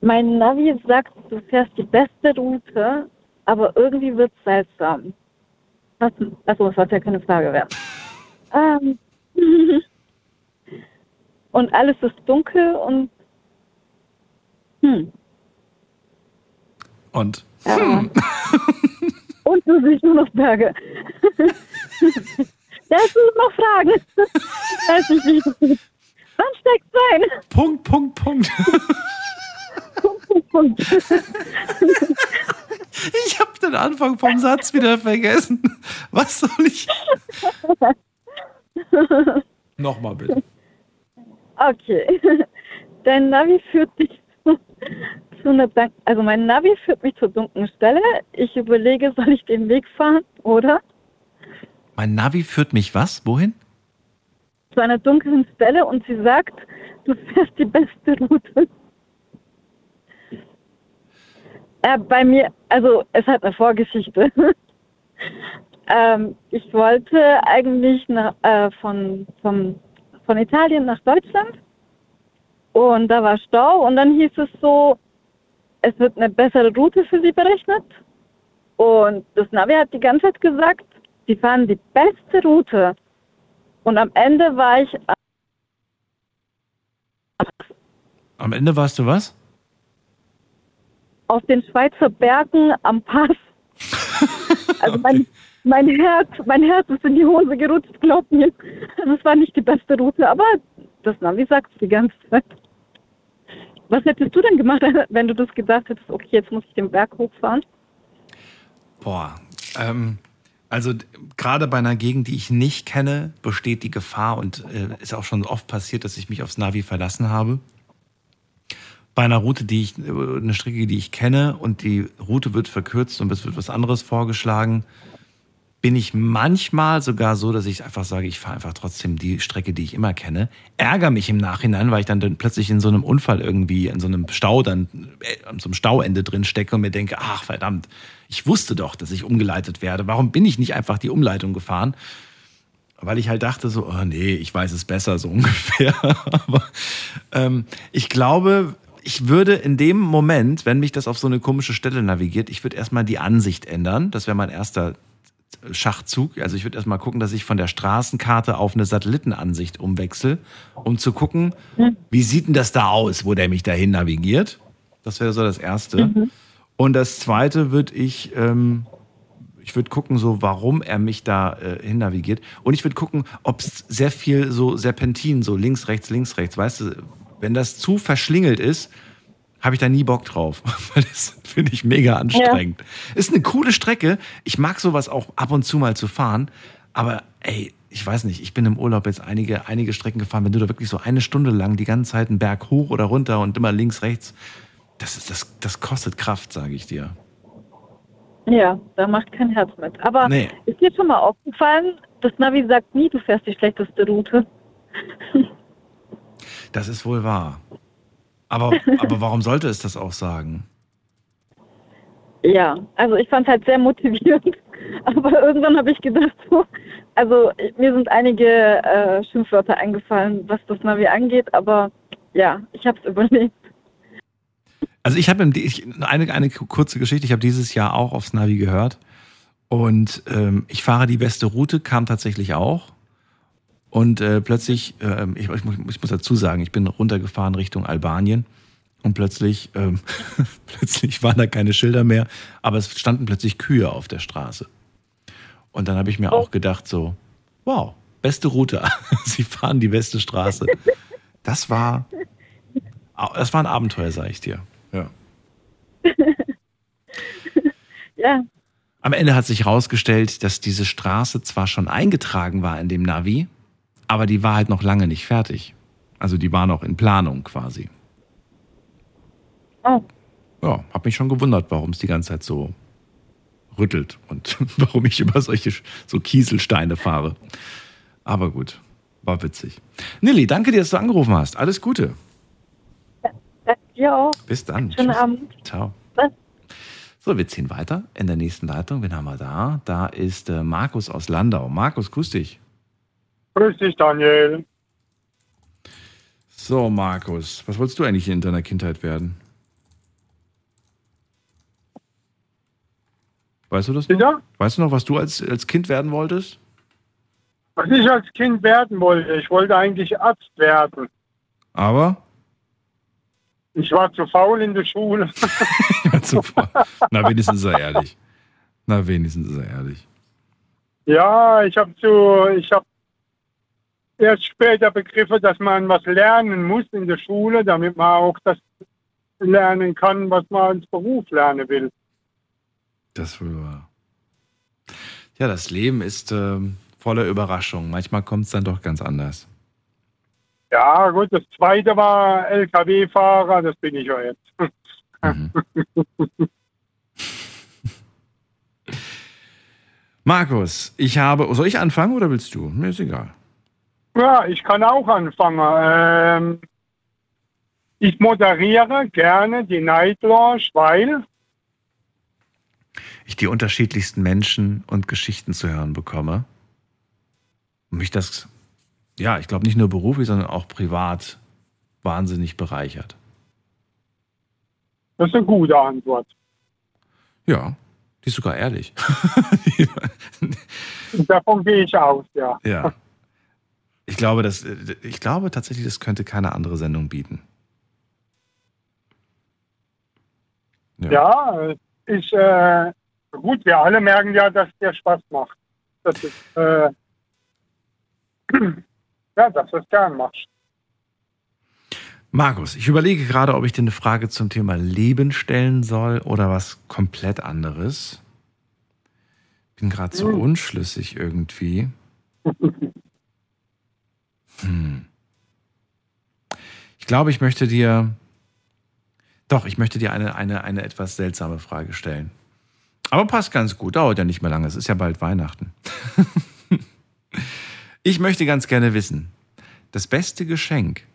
Mein Navi sagt, du fährst die beste Route, aber irgendwie wird es seltsam. Was, achso, das sollte ja keine Frage werden. *laughs* Ähm, *laughs* und alles ist dunkel und hm, Und ja. *laughs* und du siehst nur noch Berge. Da hast du noch Fragen. Ich weiß nicht, das Wann steigst du ein? Punkt, Punkt, Punkt. Punkt, Punkt, Punkt. Ich habe den Anfang vom Satz wieder vergessen. Was soll ich? Nochmal bitte. Okay. Dein Navi führt dich zu, zu einer Dank also mein Navi führt mich zur dunklen Stelle. Ich überlege, soll ich den Weg fahren oder Mein Navi führt mich was? Wohin? zu einer dunklen Stelle und sie sagt, du fährst die beste Route. Äh, bei mir, also es hat eine Vorgeschichte. *laughs* ähm, ich wollte eigentlich nach, äh, von, vom, von Italien nach Deutschland und da war Stau und dann hieß es so, es wird eine bessere Route für sie berechnet und das Navi hat die ganze Zeit gesagt, sie fahren die beste Route und am Ende war ich Am Ende warst du was? auf den Schweizer Bergen am Pass. *laughs* Also mein, mein Herz, mein Herz ist in die Hose gerutscht, glaub mir. Das war nicht die beste Route, aber das Navi sagt die ganze Zeit. Was hättest du denn gemacht, *laughs* wenn du das gedacht hättest, okay, jetzt muss ich den Berg hochfahren? Boah, ähm, also gerade bei einer Gegend, die ich nicht kenne, besteht die Gefahr und äh, ist auch schon oft passiert, dass ich mich aufs Navi verlassen habe. Bei einer Route, die ich, äh, eine Strecke, die ich kenne und die Route wird verkürzt und es wird was anderes vorgeschlagen, bin ich manchmal sogar so, dass ich einfach sage, ich fahre einfach trotzdem die Strecke, die ich immer kenne. Ärger mich im Nachhinein, weil ich dann, dann plötzlich in so einem Unfall irgendwie, in so einem Stau, dann äh, an so Stauende drin stecke und mir denke, ach verdammt, ich wusste doch, dass ich umgeleitet werde. Warum bin ich nicht einfach die Umleitung gefahren? Weil ich halt dachte so, oh nee, ich weiß es besser, so *laughs* ungefähr. Aber ähm, ich glaube, ich würde in dem Moment, wenn mich das auf so eine komische Stelle navigiert, ich würde erstmal die Ansicht ändern. Das wäre mein erster Schachzug. Also ich würde erstmal gucken, dass ich von der Straßenkarte auf eine Satellitenansicht umwechsel, um zu gucken, wie sieht denn das da aus, wo der mich dahin navigiert. Das wäre so das Erste. Mhm. Und das Zweite würde ich, ähm, ich würde gucken, so warum er mich da äh, hin navigiert. Und ich würde gucken, ob es sehr viel so Serpentin, so links, rechts, links, rechts, weißt du, wenn das zu verschlingelt ist, habe ich da nie Bock drauf. *laughs* Weil das finde ich mega anstrengend. Ist eine coole Strecke. Ich mag sowas auch ab und zu mal zu fahren. Aber ey, ich weiß nicht, ich bin im Urlaub jetzt einige, einige Strecken gefahren. Wenn du da wirklich so eine Stunde lang die ganze Zeit einen Berg hoch oder runter und immer links, rechts, das, ist, das, das kostet Kraft, sage ich dir. Ja, da macht kein Herz mit. Aber Nee. ist dir schon mal aufgefallen, das Navi sagt nie, du fährst die schlechteste Route. *laughs* Das ist wohl wahr. Aber, *laughs* aber warum sollte es das auch sagen? Ja, also ich fand es halt sehr motivierend. *laughs* Aber irgendwann habe ich gedacht, so, also mir sind einige äh, Schimpfwörter eingefallen, was das Navi angeht, aber ja, ich habe es überlebt. Also ich habe eine, eine kurze Geschichte, ich habe dieses Jahr auch aufs Navi gehört und ähm, ich fahre die beste Route, kam tatsächlich auch. Und äh, plötzlich, ähm, ich, ich, muss, ich muss dazu sagen, ich bin runtergefahren Richtung Albanien und plötzlich, ähm, *laughs* plötzlich waren da keine Schilder mehr, aber es standen plötzlich Kühe auf der Straße. Und dann habe ich mir auch gedacht so, wow, beste Route, *laughs* sie fahren die beste Straße. Das war, das war ein Abenteuer, sage ich dir. *laughs* Ja. Am Ende hat sich herausgestellt, dass diese Straße zwar schon eingetragen war in dem Navi, aber die war halt noch lange nicht fertig. Also die war noch in Planung quasi. Oh. Ja, hab mich schon gewundert, warum es die ganze Zeit so rüttelt und *laughs* warum ich über solche so Kieselsteine fahre. Aber gut, war witzig. Nilly, danke dir, dass du angerufen hast. Alles Gute. Dir auch. Bis dann. Schönen Tschüss. Abend. Ciao. Was? So, wir ziehen weiter in der nächsten Leitung. Wen haben wir da? Da ist äh, Markus aus Landau. Markus, grüß dich. Grüß dich, Daniel. So, Markus, was wolltest du eigentlich in deiner Kindheit werden? Weißt du das noch? Ja? Weißt du noch, was du als, als Kind werden wolltest? Was ich als Kind werden wollte, ich wollte eigentlich Arzt werden. Aber? Ich war zu faul in der Schule. *laughs* Ja, super. Na, wenigstens ist er ehrlich. Na, wenigstens ist er ehrlich. ja, ich habe so, ich habe erst später begriffen, dass man was lernen muss in der Schule, damit man auch das lernen kann, was man als Beruf lernen will. Das wohl wahr. Ja, das Leben ist ähm, voller Überraschungen. Manchmal kommt es dann doch ganz anders. Ja, gut, das zweite war LKW-Fahrer, das bin ich ja jetzt. *laughs* Markus, ich habe. Soll ich anfangen oder willst du? Mir ist egal. Ja, ich kann auch anfangen. Ähm, ich moderiere gerne die Night Lounge, weil ich die unterschiedlichsten Menschen und Geschichten zu hören bekomme. Und mich das, ja, ich glaube nicht nur beruflich, sondern auch privat wahnsinnig bereichert. das ist eine gute Antwort. Ja, die ist sogar ehrlich. *laughs* Davon gehe ich aus, ja. ja. Ich glaube, das, ich glaube tatsächlich, das könnte keine andere Sendung bieten. Ja, ich, äh, gut, wir alle merken ja, dass der Spaß macht. Das ist, äh, *clears throat* ja, du es gern machst. Markus, ich überlege gerade, ob ich dir eine Frage zum Thema Leben stellen soll oder was komplett anderes. Bin gerade so Hm. unschlüssig irgendwie. *laughs* Hm. Ich glaube, ich möchte dir. Doch, ich möchte dir eine, eine, eine etwas seltsame Frage stellen. Aber passt ganz gut, dauert ja nicht mehr lange, es ist ja bald Weihnachten. *laughs* ich möchte ganz gerne wissen, das beste Geschenk,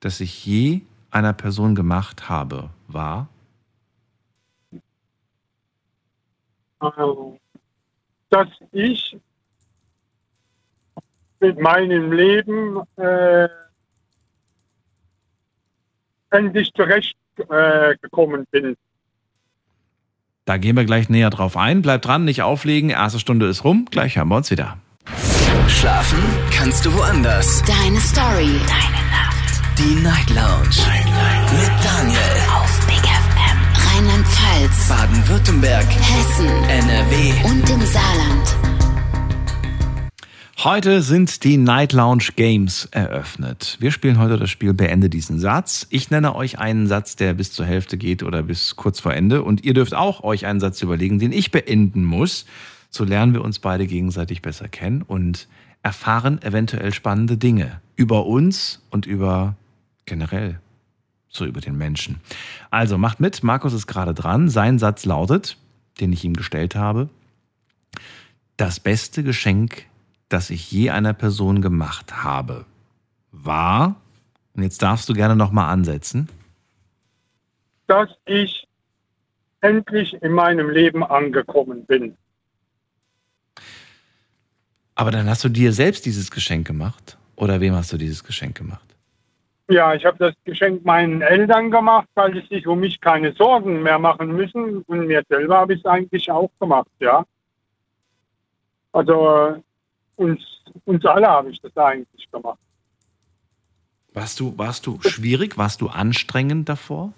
das ich je einer Person gemacht habe, war? Also, dass ich mit meinem Leben äh, endlich zurecht äh, bin. Da gehen wir gleich näher drauf ein. Bleibt dran, nicht auflegen. Erste Stunde ist rum. Gleich hören wir uns wieder. Schlafen kannst du woanders. Deine Story. Deine Nacht. Die Night Lounge. Night, Night. Mit Daniel. Auf Big FM. Rheinland-Pfalz. Baden-Württemberg. Hessen. NRW. Und im Saarland. Heute sind die Night Lounge Games eröffnet. Wir spielen heute das Spiel Beende diesen Satz. Ich nenne euch einen Satz, der bis zur Hälfte geht oder bis kurz vor Ende. Und ihr dürft auch euch einen Satz überlegen, den ich beenden muss. So lernen wir uns beide gegenseitig besser kennen und erfahren eventuell spannende Dinge über uns und über generell so über den Menschen. Also macht mit, Markus ist gerade dran. Sein Satz lautet, den ich ihm gestellt habe. Das beste Geschenk das ich je einer Person gemacht habe, war, und jetzt darfst du gerne nochmal ansetzen, dass ich endlich in meinem Leben angekommen bin. Aber dann hast du dir selbst dieses Geschenk gemacht? Oder wem hast du dieses Geschenk gemacht? Ja, ich habe das Geschenk meinen Eltern gemacht, weil sie sich um mich keine Sorgen mehr machen müssen. Und mir selber habe ich es eigentlich auch gemacht, ja. Also uns, uns alle habe ich das eigentlich gemacht. Warst du, warst du schwierig? Warst du anstrengend davor?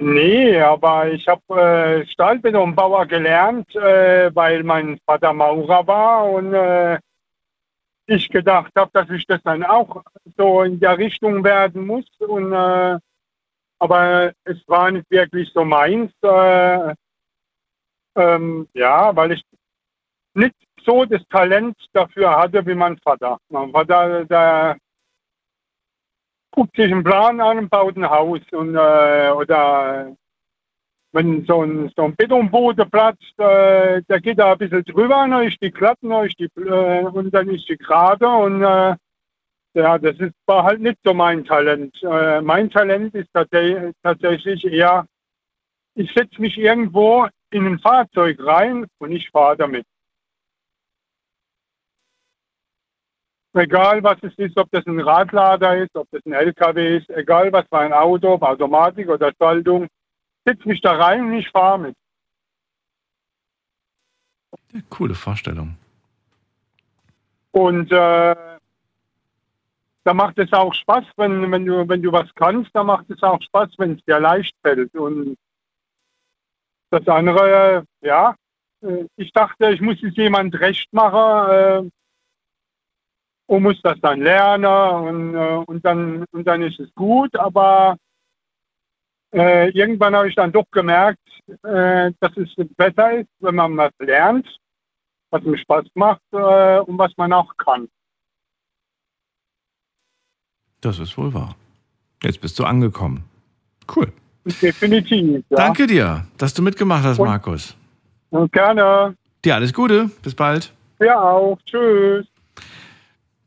Nee, aber ich habe äh, Stahlbetonbauer gelernt, äh, weil mein Vater Maurer war und äh, ich gedacht habe, dass ich das dann auch so in der Richtung werden muss. Und, äh, aber es war nicht wirklich so meins. Äh, ähm, ja, weil ich nicht so das Talent dafür hatte wie mein Vater. Mein Vater, der guckt sich einen Plan an und baut ein Haus. Und, äh, oder wenn so ein, so ein Betonboden platzt, äh, der geht da ein bisschen drüber, dann ist die glatt, dann äh, und dann ist die gerade. Und äh, ja, das ist, war halt nicht so mein Talent. Äh, mein Talent ist tats tatsächlich eher, ich setze mich irgendwo in ein Fahrzeug rein und ich fahre damit. Egal was es ist, ob das ein Radlader ist, ob das ein LKW ist, egal was für ein Auto, ob Automatik oder Schaltung, setz mich da rein und ich fahre mit. Ja, coole Vorstellung. Und äh, da macht es auch Spaß, wenn, wenn, du, wenn du was kannst, da macht es auch Spaß, wenn es dir leicht fällt. Und das andere, ja, äh, ich dachte, ich muss es jemand recht machen. Und muss das dann lernen und, äh, und, dann, und dann ist es gut. Aber äh, irgendwann habe ich dann doch gemerkt, äh, dass es besser ist, wenn man was lernt, was mir Spaß macht äh, und was man auch kann. Das ist wohl wahr. Jetzt bist du angekommen. Cool. Definitiv. Ja. Danke dir, dass du mitgemacht hast, Und- Markus. Und gerne. Dir alles Gute. Bis bald. Ja auch. Tschüss.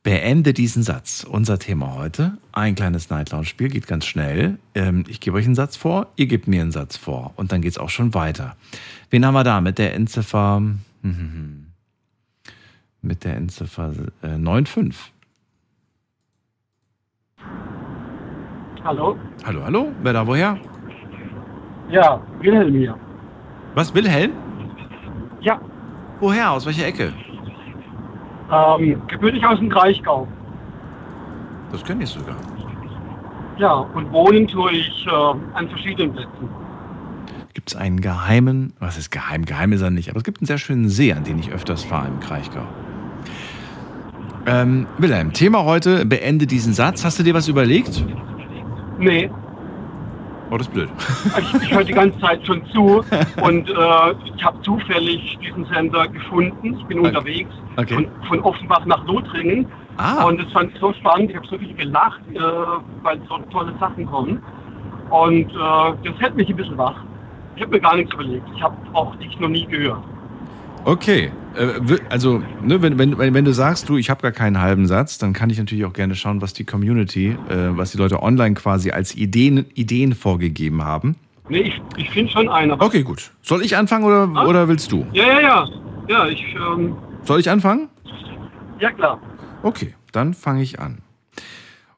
Beende diesen Satz. Unser Thema heute. Ein kleines Night Lounge Spiel geht ganz schnell. Ähm, ich gebe euch einen Satz vor, ihr gebt mir einen Satz vor und dann geht es auch schon weiter. Wen haben wir da mit der Endziffer? hm, hm, hm. Mit der Endziffer äh, 95. Hallo? Hallo, hallo. Wer da woher? Ja, Wilhelm hier. Was, Wilhelm? Ja. Woher? Aus welcher Ecke? Ähm, gebürtig aus dem Kraichgau. Das kenne ich sogar. Ja, und wohnen tue ich äh, an verschiedenen Plätzen. Gibt es einen geheimen, was ist geheim? Geheim ist er nicht, aber es gibt einen sehr schönen See, an den ich öfters fahre im Kraichgau. Ähm, Wilhelm, Thema heute, beende diesen Satz. Hast du dir was überlegt? Nee, Oh, das ist blöd. ich, *laughs* ich höre die ganze Zeit schon zu *laughs* und äh, ich habe zufällig diesen Sender gefunden. Ich bin unterwegs Okay. von, von Offenbach nach Lothringen Ah. und das fand ich so spannend. Ich habe so viel gelacht, äh, weil so tolle Sachen kommen. Und äh, das hält mich ein bisschen wach. Ich habe mir gar nichts überlegt. Ich habe auch dich noch nie gehört. Okay, also ne, wenn, wenn, wenn du sagst, du, ich habe gar keinen halben Satz, dann kann ich natürlich auch gerne schauen, was die Community, äh, was die Leute online quasi als Ideen, Ideen vorgegeben haben. Nee, ich, ich finde schon aber- Okay, gut. Soll ich anfangen oder, Ah. oder willst du? Ja, ja, ja. Ja, ich, ähm, Soll ich anfangen? ja klar. Okay, dann fange ich an.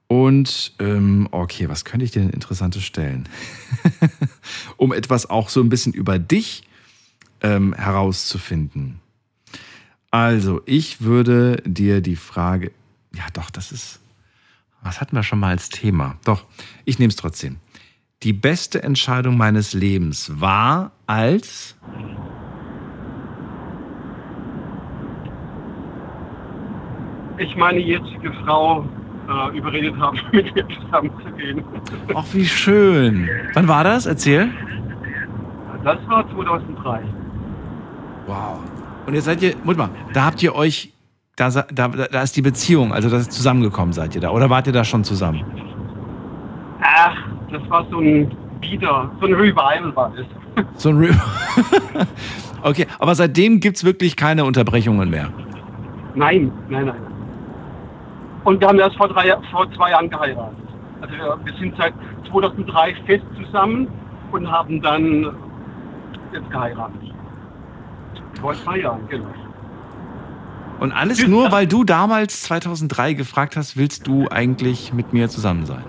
Und, ähm, okay, was könnte ich dir denn Interessantes stellen? *laughs* um etwas auch so ein bisschen über dich ähm, herauszufinden. Also, ich würde dir die Frage, ja doch, das ist, was hatten wir schon mal als Thema? Doch, ich nehme es trotzdem. Die beste Entscheidung meines Lebens war als, Ich meine jetzige Frau äh, überredet habe, *laughs* mit mir zusammenzugehen. ach wie schön. Wann war das? Erzähl. Das war 2003. Wow. Und jetzt seid ihr, Moment mal, da habt ihr euch, da, da, da ist die Beziehung, also das ist zusammengekommen seid ihr da. Oder wart ihr da schon zusammen? Ach, das war so ein Wieder, so ein Revival war das. *laughs* So ein Re *laughs* Okay, aber seitdem gibt's wirklich keine Unterbrechungen mehr. Nein, nein, nein. Und wir haben erst vor, drei, vor zwei Jahren geheiratet. Also wir, wir sind seit 2003 fest zusammen und haben dann jetzt geheiratet. Vor zwei Jahren, genau. Und alles nur, weil du damals 2003 gefragt hast, willst du eigentlich mit mir zusammen sein?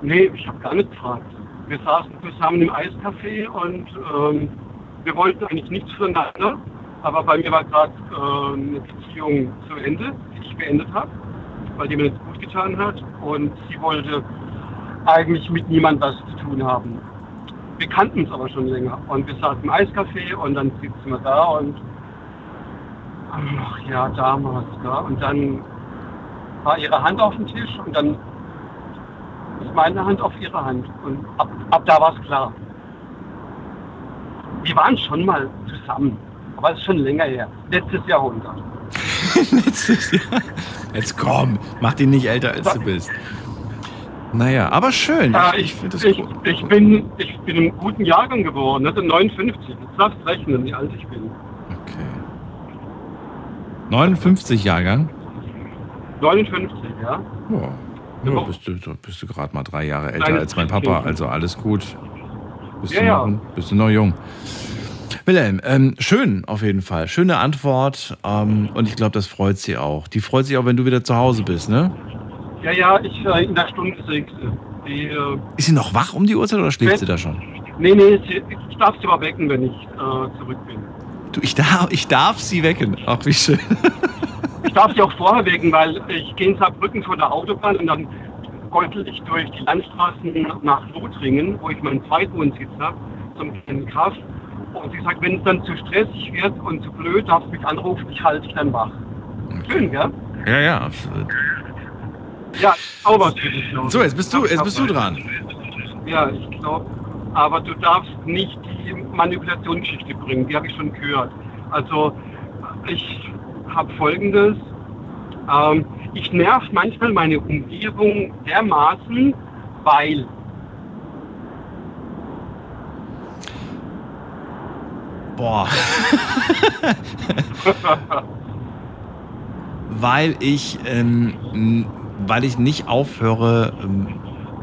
Nee, ich habe gar nicht gefragt. Wir saßen zusammen im Eiscafé und ähm, wir wollten eigentlich nichts voneinander. Aber bei mir war gerade äh, eine Beziehung zu Ende, die ich beendet habe, weil die mir nicht gut getan hat. Und sie wollte eigentlich mit niemand was zu tun haben. Wir kannten uns aber schon länger. Und wir saßen im Eiscafé und dann sitzen wir da und ach ja, damals, ja. Und dann war ihre Hand auf dem Tisch und dann ist meine Hand auf ihre Hand. Und ab, ab da war es klar. Wir waren schon mal zusammen, aber es ist schon länger her. Letztes Jahrhundert. *laughs* Letztes Jahr. Jetzt komm, mach dich nicht älter, als du bist. Naja, aber schön. Ja, Ich, ich, ich das ich, bin, ich bin im guten Jahrgang geworden, also 59. Jetzt darfst du rechnen, wie alt ich bin. 59 Jahrgang. 59, ja. Ja, ja bist du, bist du gerade mal drei Jahre älter Kleines als mein Papa, also alles gut. Bist, Ja, du, ja. noch, bist du noch jung. Wilhelm, ähm, schön auf jeden Fall. Schöne Antwort ähm, und ich glaube, das freut sie auch. Die freut sich auch, wenn du wieder zu Hause bist, ne? Ja, ja, ich äh, in der Stunde sechs. Die, äh, Ist sie noch wach um die Uhrzeit oder schläft sie da schon? nee, nee, sie, ich darf sie mal wecken, wenn ich äh, zurück bin. Du, ich darf, ich darf sie wecken. Ach, wie schön. *laughs* Ich darf sie auch vorher wecken, weil ich gehe in Saarbrücken vor der Autobahn und dann geutel ich durch die Landstraßen nach Lothringen, wo ich meinen Zweitwohnsitz habe, zum kleinen Kaff. Und sie sagt, wenn es dann zu stressig wird und zu blöd, darfst du mich anrufen, ich halte dich dann wach. Schön, gell? Ja, ja, absolut. Ja, glaub ich. So, jetzt bist du, jetzt bist du dran. Ja, ich glaube. Aber du darfst nicht die Manipulationsgeschichte bringen, die habe ich schon gehört. Also, ich habe folgendes. Ähm, ich nerv manchmal meine Umgebung dermaßen, weil. Boah. *laughs* weil ich, ähm, weil ich nicht aufhöre, ähm,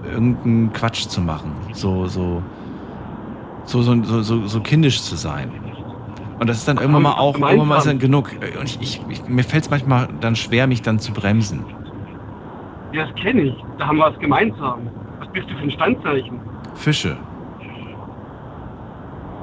irgendeinen Quatsch zu machen. So, so, so, so, so, so, kindisch zu sein. Und das ist dann irgendwann mal auch, irgendwann mal ist dann genug. Und ich, ich, ich, mir fällt es manchmal dann schwer, mich dann zu bremsen. Ja, das kenne ich. Da haben wir was gemeinsam. Was bist du für ein Standzeichen? Fische.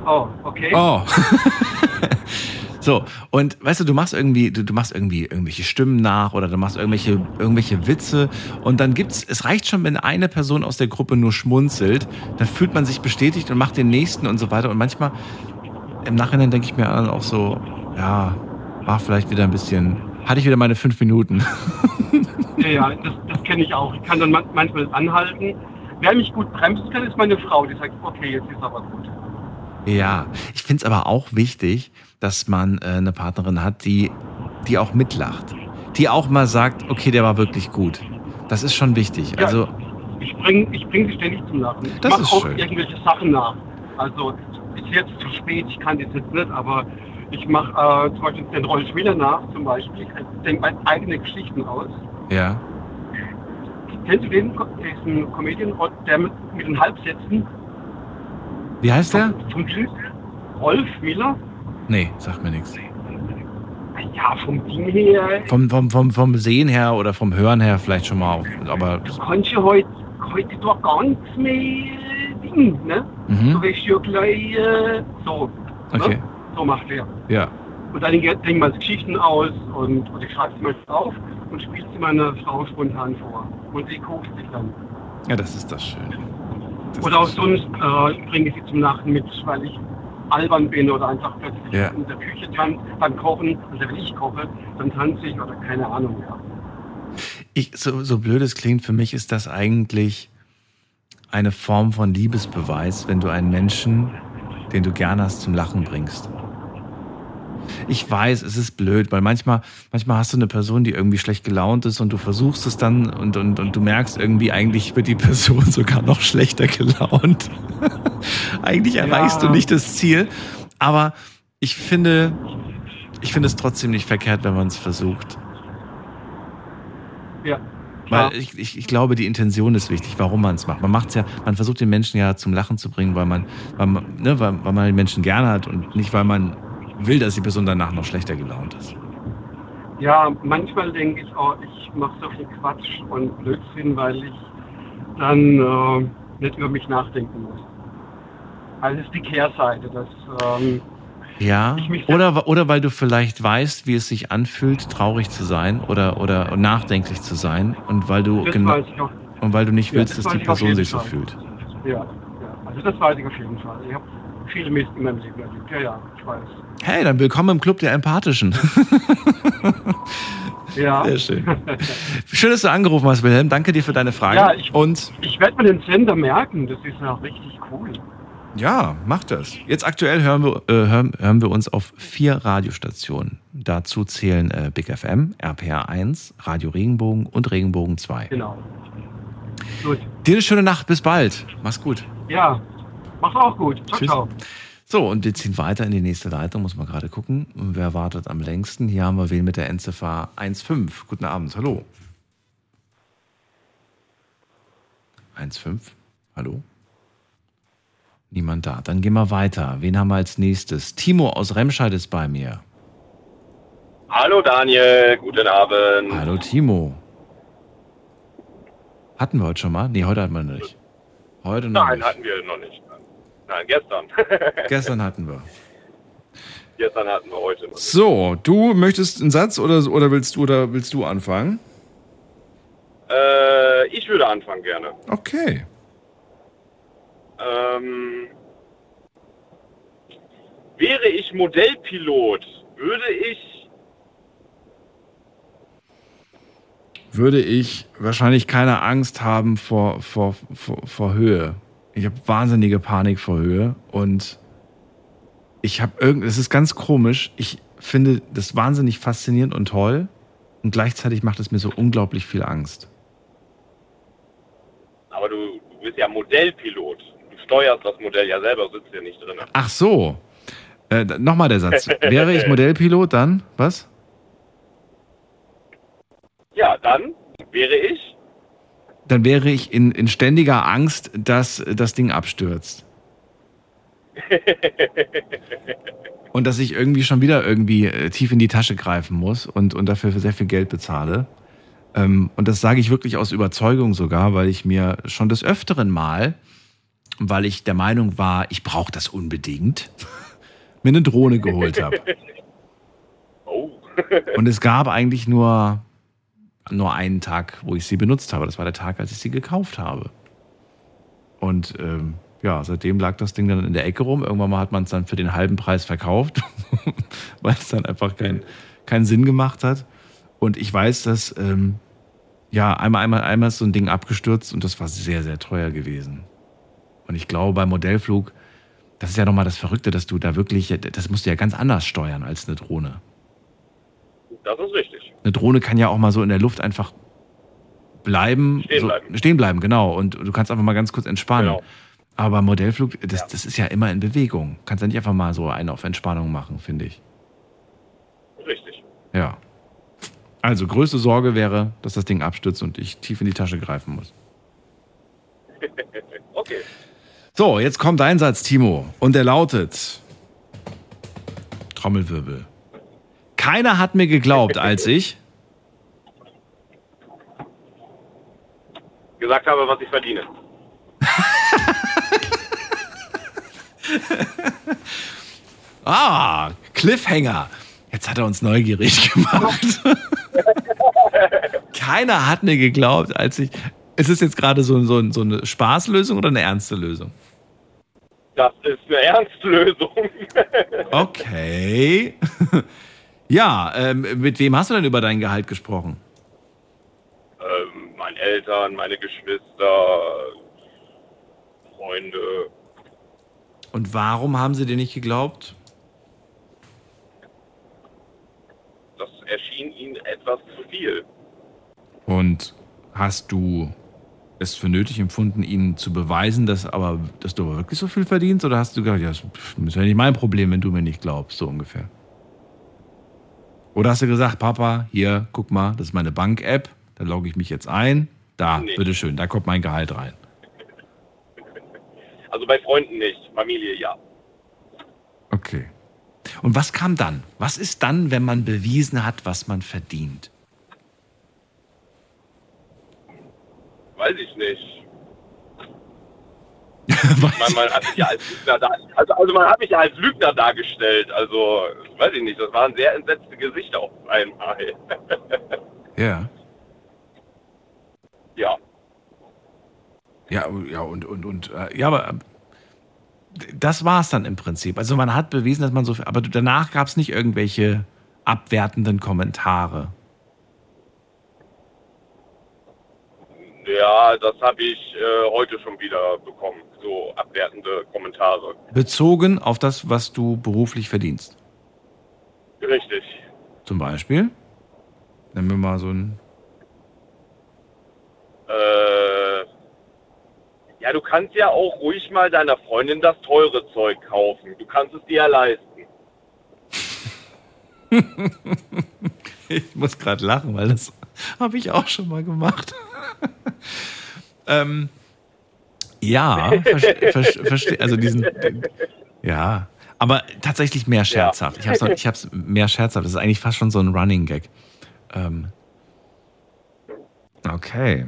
Oh, okay. Oh. *laughs* so, und weißt du, du machst irgendwie, du, du machst irgendwie irgendwelche Stimmen nach oder du machst irgendwelche, irgendwelche Witze und dann gibt's, es reicht schon, wenn eine Person aus der Gruppe nur schmunzelt, dann fühlt man sich bestätigt und macht den nächsten und so weiter. Und manchmal, im Nachhinein denke ich mir dann auch so, ja, war vielleicht wieder ein bisschen, hatte ich wieder meine fünf Minuten. *laughs* Ja, ja, das, das kenne ich auch. Ich kann dann man- manchmal anhalten. Wer mich gut bremsen kann, ist meine Frau, die sagt, okay, jetzt ist aber gut. Ja, ich finde es aber auch wichtig, dass man äh, eine Partnerin hat, die, die auch mitlacht. Die auch mal sagt, okay, der war wirklich gut. Das ist schon wichtig. Ja. Also, Ich bringe ich bring sie ständig zum Lachen. Ich Das mache ist auch schön. irgendwelche Sachen nach. Also ist jetzt zu spät, ich kann das jetzt nicht, aber ich mache äh, zum Beispiel den Rolf Miller nach zum Beispiel. Ich denke meine eigene Geschichten aus. Ja. Kennst du den, diesen Comedian, der mit, mit den Halbsätzen Wie heißt der? vom Typ? Rolf Miller? Nee, sagt mir nichts. Ja, vom Ding her. Vom, vom, vom, vom Sehen her oder vom Hören her vielleicht schon mal. Aber Du kannst ja heute, heute doch nichts mehr Ding, ne? Mhm. Du wirst ja gleich äh, so. Okay. Ne? So macht er. ja. Und dann wir uns Geschichten aus und, und ich schreibe sie mal auf und spiele sie meiner Frau spontan vor. Und sie guckt sich dann. Ja, das ist das Schöne. oder auch sonst äh, bringe ich sie zum Lachen mit, weil ich albern bin oder einfach plötzlich Ja. in der Küche tanze, beim Kochen, also wenn ich koche, dann tanze ich oder keine Ahnung, ja. Ich, so, so blöd es klingt, für mich ist das eigentlich eine Form von Liebesbeweis, wenn du einen Menschen, den du gerne hast, zum Lachen bringst. Ich weiß, es ist blöd, weil manchmal, manchmal hast du eine Person, die irgendwie schlecht gelaunt ist und du versuchst es dann und, und, und du merkst irgendwie, eigentlich wird die Person *laughs* sogar noch schlechter gelaunt. *laughs* eigentlich erreichst du Ja. nicht das Ziel. Aber ich finde, ich finde es trotzdem nicht verkehrt, wenn man es versucht. Ja. Weil ich, ich, ich glaube, die Intention ist wichtig, warum man es macht. Man macht ja, man versucht den Menschen ja zum Lachen zu bringen, weil man, weil man, ne, weil, weil man den Menschen gerne hat und nicht, weil man will, dass die Person danach noch schlechter gelaunt ist. Ja, manchmal denke ich, oh, ich mache so viel Quatsch und Blödsinn, weil ich dann äh, nicht über mich nachdenken muss. Also ist die Kehrseite, dass ähm, Ja. Oder, oder weil du vielleicht weißt, wie es sich anfühlt, traurig zu sein oder, oder nachdenklich zu sein und weil du genau auch. und weil du nicht Ja, willst, das dass die Person sich so fühlt. ja, ja, also das weiß ich auf jeden Fall. Ich habe viele Mist in meinem Leben erlebt. Ja, ja, ich weiß. Hey, dann willkommen im Club der Empathischen. *laughs* Ja. Sehr schön. Schön, dass du angerufen hast, Wilhelm. Danke dir für deine Frage. Ja, ich, und ich werde mir den Sender merken. Das ist ja richtig cool. Ja, mach das. Jetzt aktuell hören wir, äh, hören, hören wir uns auf vier Radiostationen. Dazu zählen äh, Big FM, RPR 1, Radio Regenbogen und Regenbogen 2. Genau. Gut. Dir eine schöne Nacht, bis bald. Mach's gut. Ja, mach's auch gut. Ciao, Tschüss. ciao. So, und wir ziehen weiter in die nächste Leitung, muss man gerade gucken. Wer wartet am längsten? Hier haben wir wen mit der Endziffer 15. Guten Abend, hallo. 15, hallo? Niemand da. Dann gehen wir weiter. Wen haben wir als nächstes? Timo aus Remscheid ist bei mir. Hallo Daniel, guten Abend. Hallo Timo. Hatten wir heute schon mal? Nee, heute hatten wir noch nicht. Heute noch Nein, nicht. hatten wir noch nicht. Nein, gestern. *laughs* Gestern hatten wir. gestern hatten wir heute. So, du möchtest einen Satz oder, oder willst du oder willst du anfangen? Äh, ich würde anfangen gerne. Okay. Ähm, wäre ich Modellpilot, würde ich Würde ich wahrscheinlich keine Angst haben vor, vor, vor, vor Höhe. Ich habe wahnsinnige Panik vor Höhe und ich habe irgend, es ist ganz komisch. Ich finde das wahnsinnig faszinierend und toll und gleichzeitig macht es mir so unglaublich viel Angst. aber du, du bist ja Modellpilot. Du steuerst das Modell ja selber, sitzt ja nicht drin. Ach so. Äh, Nochmal der Satz. *laughs* Wäre ich Modellpilot, dann was? Ja, dann wäre ich Dann wäre ich in, in ständiger Angst, dass das Ding abstürzt. *laughs* Und dass ich irgendwie schon wieder irgendwie äh, tief in die Tasche greifen muss und, und dafür sehr viel Geld bezahle. Ähm, und das sage ich wirklich aus Überzeugung sogar, weil ich mir schon des Öfteren mal, weil ich der Meinung war, ich brauche das unbedingt, *laughs* mir eine Drohne geholt habe. *laughs* Oh. Und es gab eigentlich nur, nur einen Tag, wo ich sie benutzt habe. Das war der Tag, als ich sie gekauft habe. Und ähm, ja, seitdem lag das Ding dann in der Ecke rum. Irgendwann mal hat man es dann für den halben Preis verkauft, *laughs* weil es dann einfach keinen keinen Sinn gemacht hat. Und ich weiß, dass ähm, ja einmal, einmal, einmal ist so ein Ding abgestürzt und das war sehr, sehr teuer gewesen. Und ich glaube, beim Modellflug, das ist ja nochmal das Verrückte, dass du da wirklich, das musst du ja ganz anders steuern als eine Drohne. Das ist richtig. Eine Drohne kann ja auch mal so in der Luft einfach bleiben. Stehen so, bleiben. Stehen bleiben, genau. Und du kannst einfach mal ganz kurz entspannen. Genau. Aber Modellflug, das, das ist ja immer in Bewegung. Kannst ja nicht einfach mal so einen auf Entspannung machen, finde ich. Richtig. Ja. Also größte Sorge wäre, dass das Ding abstürzt und ich tief in die Tasche greifen muss. *laughs* okay. So, jetzt kommt dein Satz, Timo. Und der lautet: Trommelwirbel. Keiner hat mir geglaubt, als ich. Gesagt habe, was ich verdiene. *laughs* Ah, Cliffhanger. Jetzt hat er uns neugierig gemacht. *laughs* Keiner hat mir geglaubt, als ich. Ist es jetzt gerade so, so, so eine Spaßlösung oder eine ernste Lösung? Das ist eine Ernstlösung. *laughs* Okay. Ja, ähm, mit wem hast du denn über dein Gehalt gesprochen? ähm, meine Eltern, meine Geschwister, Freunde. Und warum haben sie dir nicht geglaubt? Das erschien ihnen etwas zu viel. Und hast du es für nötig empfunden, ihnen zu beweisen, dass, aber, dass du aber wirklich so viel verdienst? Oder hast du gedacht, ja, das ist ja nicht mein Problem, wenn du mir nicht glaubst, so ungefähr? Oder hast du gesagt, Papa, hier, guck mal, das ist meine Bank-App, da logge ich mich jetzt ein. Da, Nee. bitteschön, da kommt mein Gehalt rein. *laughs* Also bei Freunden nicht, Familie ja. Okay. Und was kam dann? Was ist dann, wenn man bewiesen hat, was man verdient? Weiß ich nicht. *laughs* man, man hat mich ja als Lügner dar also, also man hat mich ja als Lügner dargestellt. Also, weiß ich nicht, das waren sehr entsetzte Gesichter auf einmal. *laughs* Ja. ja. Ja, ja, und, und, und, äh, ja, aber äh, das war es dann im Prinzip. Also man hat bewiesen, dass man so viel, aber danach gab es nicht irgendwelche abwertenden Kommentare. Ja, das habe ich äh, heute schon wieder bekommen. So abwertende Kommentare. Bezogen auf das, was du beruflich verdienst. Richtig. Zum Beispiel. Nehmen wir mal so ein. Äh, ja, du kannst ja auch ruhig mal deiner Freundin das teure Zeug kaufen. Du kannst es dir ja leisten. *laughs* Ich muss gerade lachen, weil das *laughs* habe ich auch schon mal gemacht. *laughs* ähm, ja, verstehe. *laughs* Verste, also diesen. Ja, aber tatsächlich mehr scherzhaft. Ich habe ich hab's mehr scherzhaft. Das ist eigentlich fast schon so ein Running Gag. Ähm, okay.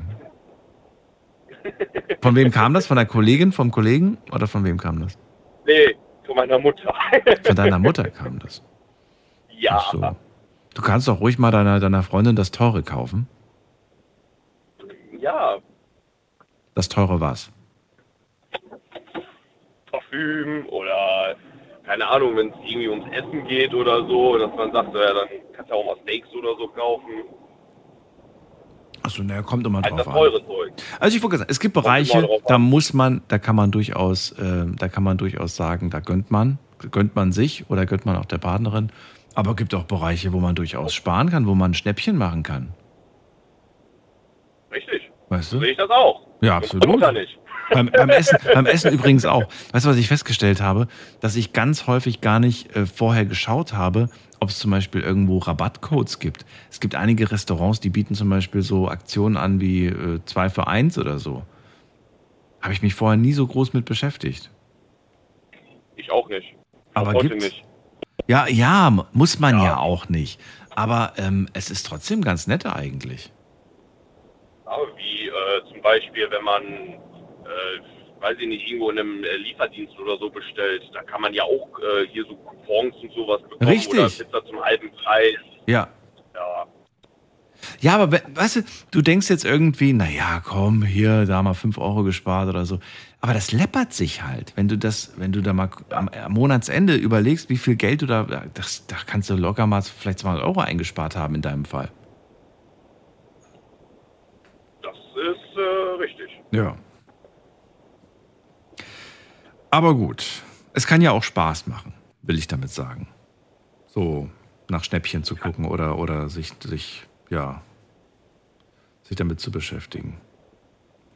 Von wem kam das? Von der Kollegin, vom Kollegen oder von wem kam das? Nee, von meiner Mutter. *laughs* Von deiner Mutter kam das. ja. Ach so. Du kannst doch ruhig mal deiner, deiner Freundin das Teure kaufen. Ja, Das Teure was? Parfüm oder keine Ahnung, wenn es irgendwie ums Essen geht oder so, dass man sagt, ja, dann kannst du auch mal Steaks oder so kaufen. Achso, naja, kommt immer Halt drauf das an. Zeug. Also ich wollte gesagt, es gibt Bereiche, da muss man, da kann man durchaus, äh, da kann man durchaus sagen, da gönnt man, gönnt man sich oder gönnt man auch der Partnerin. Aber es gibt auch Bereiche, wo man durchaus sparen kann, wo man ein Schnäppchen machen kann. Richtig. Weißt du? sehe ich das auch. Ja, absolut. Mutter nicht. Beim, beim, Essen, beim Essen übrigens auch. Weißt du, was ich festgestellt habe? Dass ich ganz häufig gar nicht äh, vorher geschaut habe, ob es zum Beispiel irgendwo Rabattcodes gibt. Es gibt einige Restaurants, die bieten zum Beispiel so Aktionen an wie äh, 2 für 1 oder so. Habe ich mich vorher nie so groß mit beschäftigt. Ich auch nicht. Aber heute gibt's? nicht. Ja, ja, muss man ja, auch nicht. Aber ähm, es ist trotzdem ganz nett eigentlich. Aber wie äh, zum Beispiel, wenn man, äh, weiß ich nicht, irgendwo in einem äh, Lieferdienst oder so bestellt, da kann man ja auch äh, hier so Coupons und sowas bekommen. Richtig. Oder Pizza zum halben Preis. Ja. Ja. Ja, aber we- weißt du, du denkst jetzt irgendwie, naja, komm, hier, da mal 5 Euro gespart oder so. Aber das läppert sich halt. Wenn du das, wenn du da mal am, am Monatsende überlegst, wie viel Geld du da, das, da kannst du locker mal vielleicht 200 Euro eingespart haben in deinem Fall. Das ist äh, richtig. Ja. Aber gut, es kann ja auch Spaß machen, will ich damit sagen. So nach Schnäppchen zu gucken oder, oder sich, sich, ja, sich damit zu beschäftigen.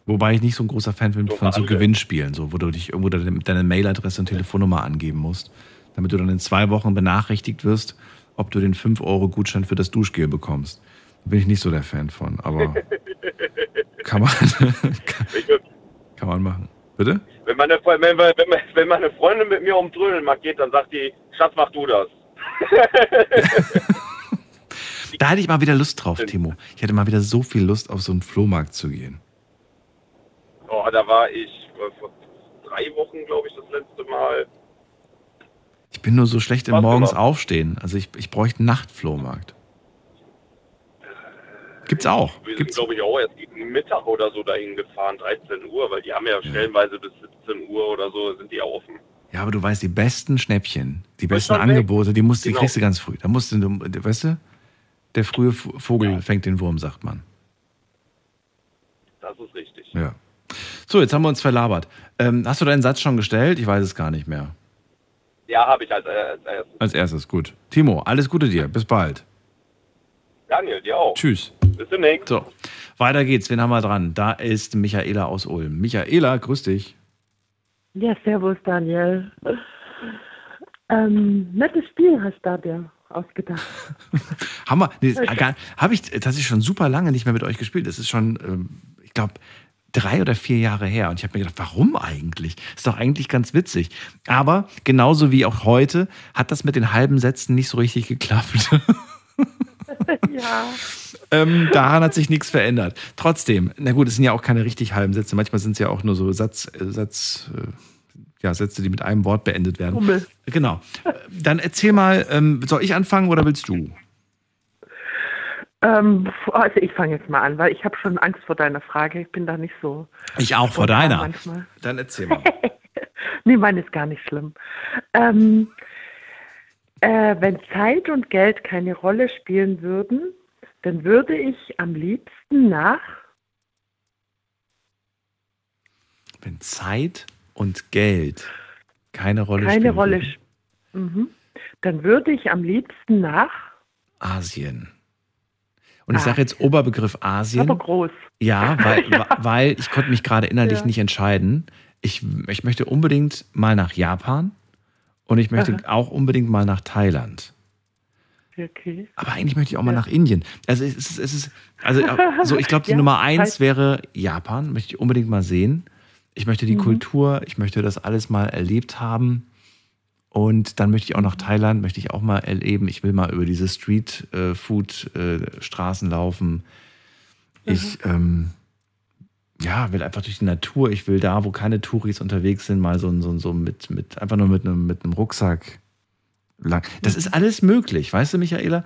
Wobei ich nicht so ein großer Fan bin von so Gewinnspielen, so, wo du dich irgendwo deine, deine Mailadresse und Telefonnummer angeben musst, damit du dann in zwei Wochen benachrichtigt wirst, ob du den 5-Euro-Gutschein für das Duschgel bekommst. Da bin ich nicht so der Fan von, aber *laughs* kann man, *laughs* kann, kann man machen. Bitte? Wenn meine, wenn, wenn, wenn, meine Freundin mit mir um Trödelmarkt geht, dann sagt die, Schatz, mach du das. *laughs* Da hätte ich mal wieder Lust drauf, Timo. Ich hätte mal wieder so viel Lust, auf so einen Flohmarkt zu gehen. Oh, da war ich äh, vor drei Wochen, glaube ich, das letzte Mal. Ich bin nur so schlecht im Morgens mal. aufstehen. Also ich, ich bräuchte einen Nachtflohmarkt. Gibt's auch. Wir sind, glaube ich, auch erst gegen Mittag oder so dahin gefahren, 13 Uhr, weil die haben ja stellenweise bis 17 Uhr oder so, sind die offen. Ja, aber du weißt, die besten Schnäppchen, die besten. Angebote, die, musst, die Genau. kriegst du ganz früh. Da musst du, du- weißt du, der frühe Vogel fängt den Wurm, sagt man. Das ist richtig. Ja. So, jetzt haben wir uns verlabert. Ähm, hast du deinen Satz schon gestellt? Ich weiß es gar nicht mehr. Ja, habe ich als, äh, als erstes. Als erstes, gut. Timo, alles Gute dir. Bis bald. Daniel, dir auch. Tschüss. Bis demnächst. So, weiter geht's. Wen haben wir dran? Da ist Michaela aus Ulm. Michaela, grüß dich. Ja, servus Daniel. Ähm, nettes Spiel hast du dir ausgedacht. *laughs* Haben wir, nee, habe ich tatsächlich schon super lange nicht mehr mit euch gespielt. Das ist schon, ähm, ich glaube, drei oder vier Jahre her. Und ich habe mir gedacht, warum eigentlich? Ist doch eigentlich ganz witzig. Aber genauso wie auch heute hat das mit den halben Sätzen nicht so richtig geklappt. *laughs* *laughs* ja. ähm, daran hat sich nichts verändert. Trotzdem, na gut, es sind ja auch keine richtig halben Sätze. Manchmal sind es ja auch nur so Satz, äh, Satz, äh, ja, Sätze, die mit einem Wort beendet werden. Hummel. Genau. Dann erzähl mal, ähm, soll ich anfangen oder willst du? Ähm, also ich fange jetzt mal an, weil ich habe schon Angst vor deiner Frage. Ich bin da nicht so. Ich auch vor deiner. Manchmal. Dann erzähl mal. *laughs* Nee, meine ist gar nicht schlimm. Ähm, äh, wenn Zeit und Geld keine Rolle spielen würden, dann würde ich am liebsten nach Wenn Zeit und Geld keine Rolle keine spielen. Rolle würden. sp- mhm. Dann würde ich am liebsten nach Asien. Und ich sage jetzt Oberbegriff Asien. aber groß. Ja, weil, *laughs* weil ich konnte mich gerade innerlich Ja. nicht entscheiden. Ich, ich möchte unbedingt mal nach Japan und ich möchte Aha. auch unbedingt mal nach Thailand. Okay. Aber eigentlich möchte ich auch mal nach Indien. Also es ist, es ist also *laughs* so, ich glaube, die Ja, Nummer eins wäre Japan, möchte ich unbedingt mal sehen. Ich möchte die Mhm. Kultur, ich möchte das alles mal erlebt haben. Und dann möchte ich auch nach Thailand, möchte ich auch mal erleben. Ich will mal über diese Street-Food-Straßen laufen. Ich ähm, ja, will einfach durch die Natur. Ich will da, wo keine Touris unterwegs sind, mal so, so, so mit, mit, einfach nur mit einem, mit einem Rucksack lang. Das ist alles möglich, weißt du, Michaela?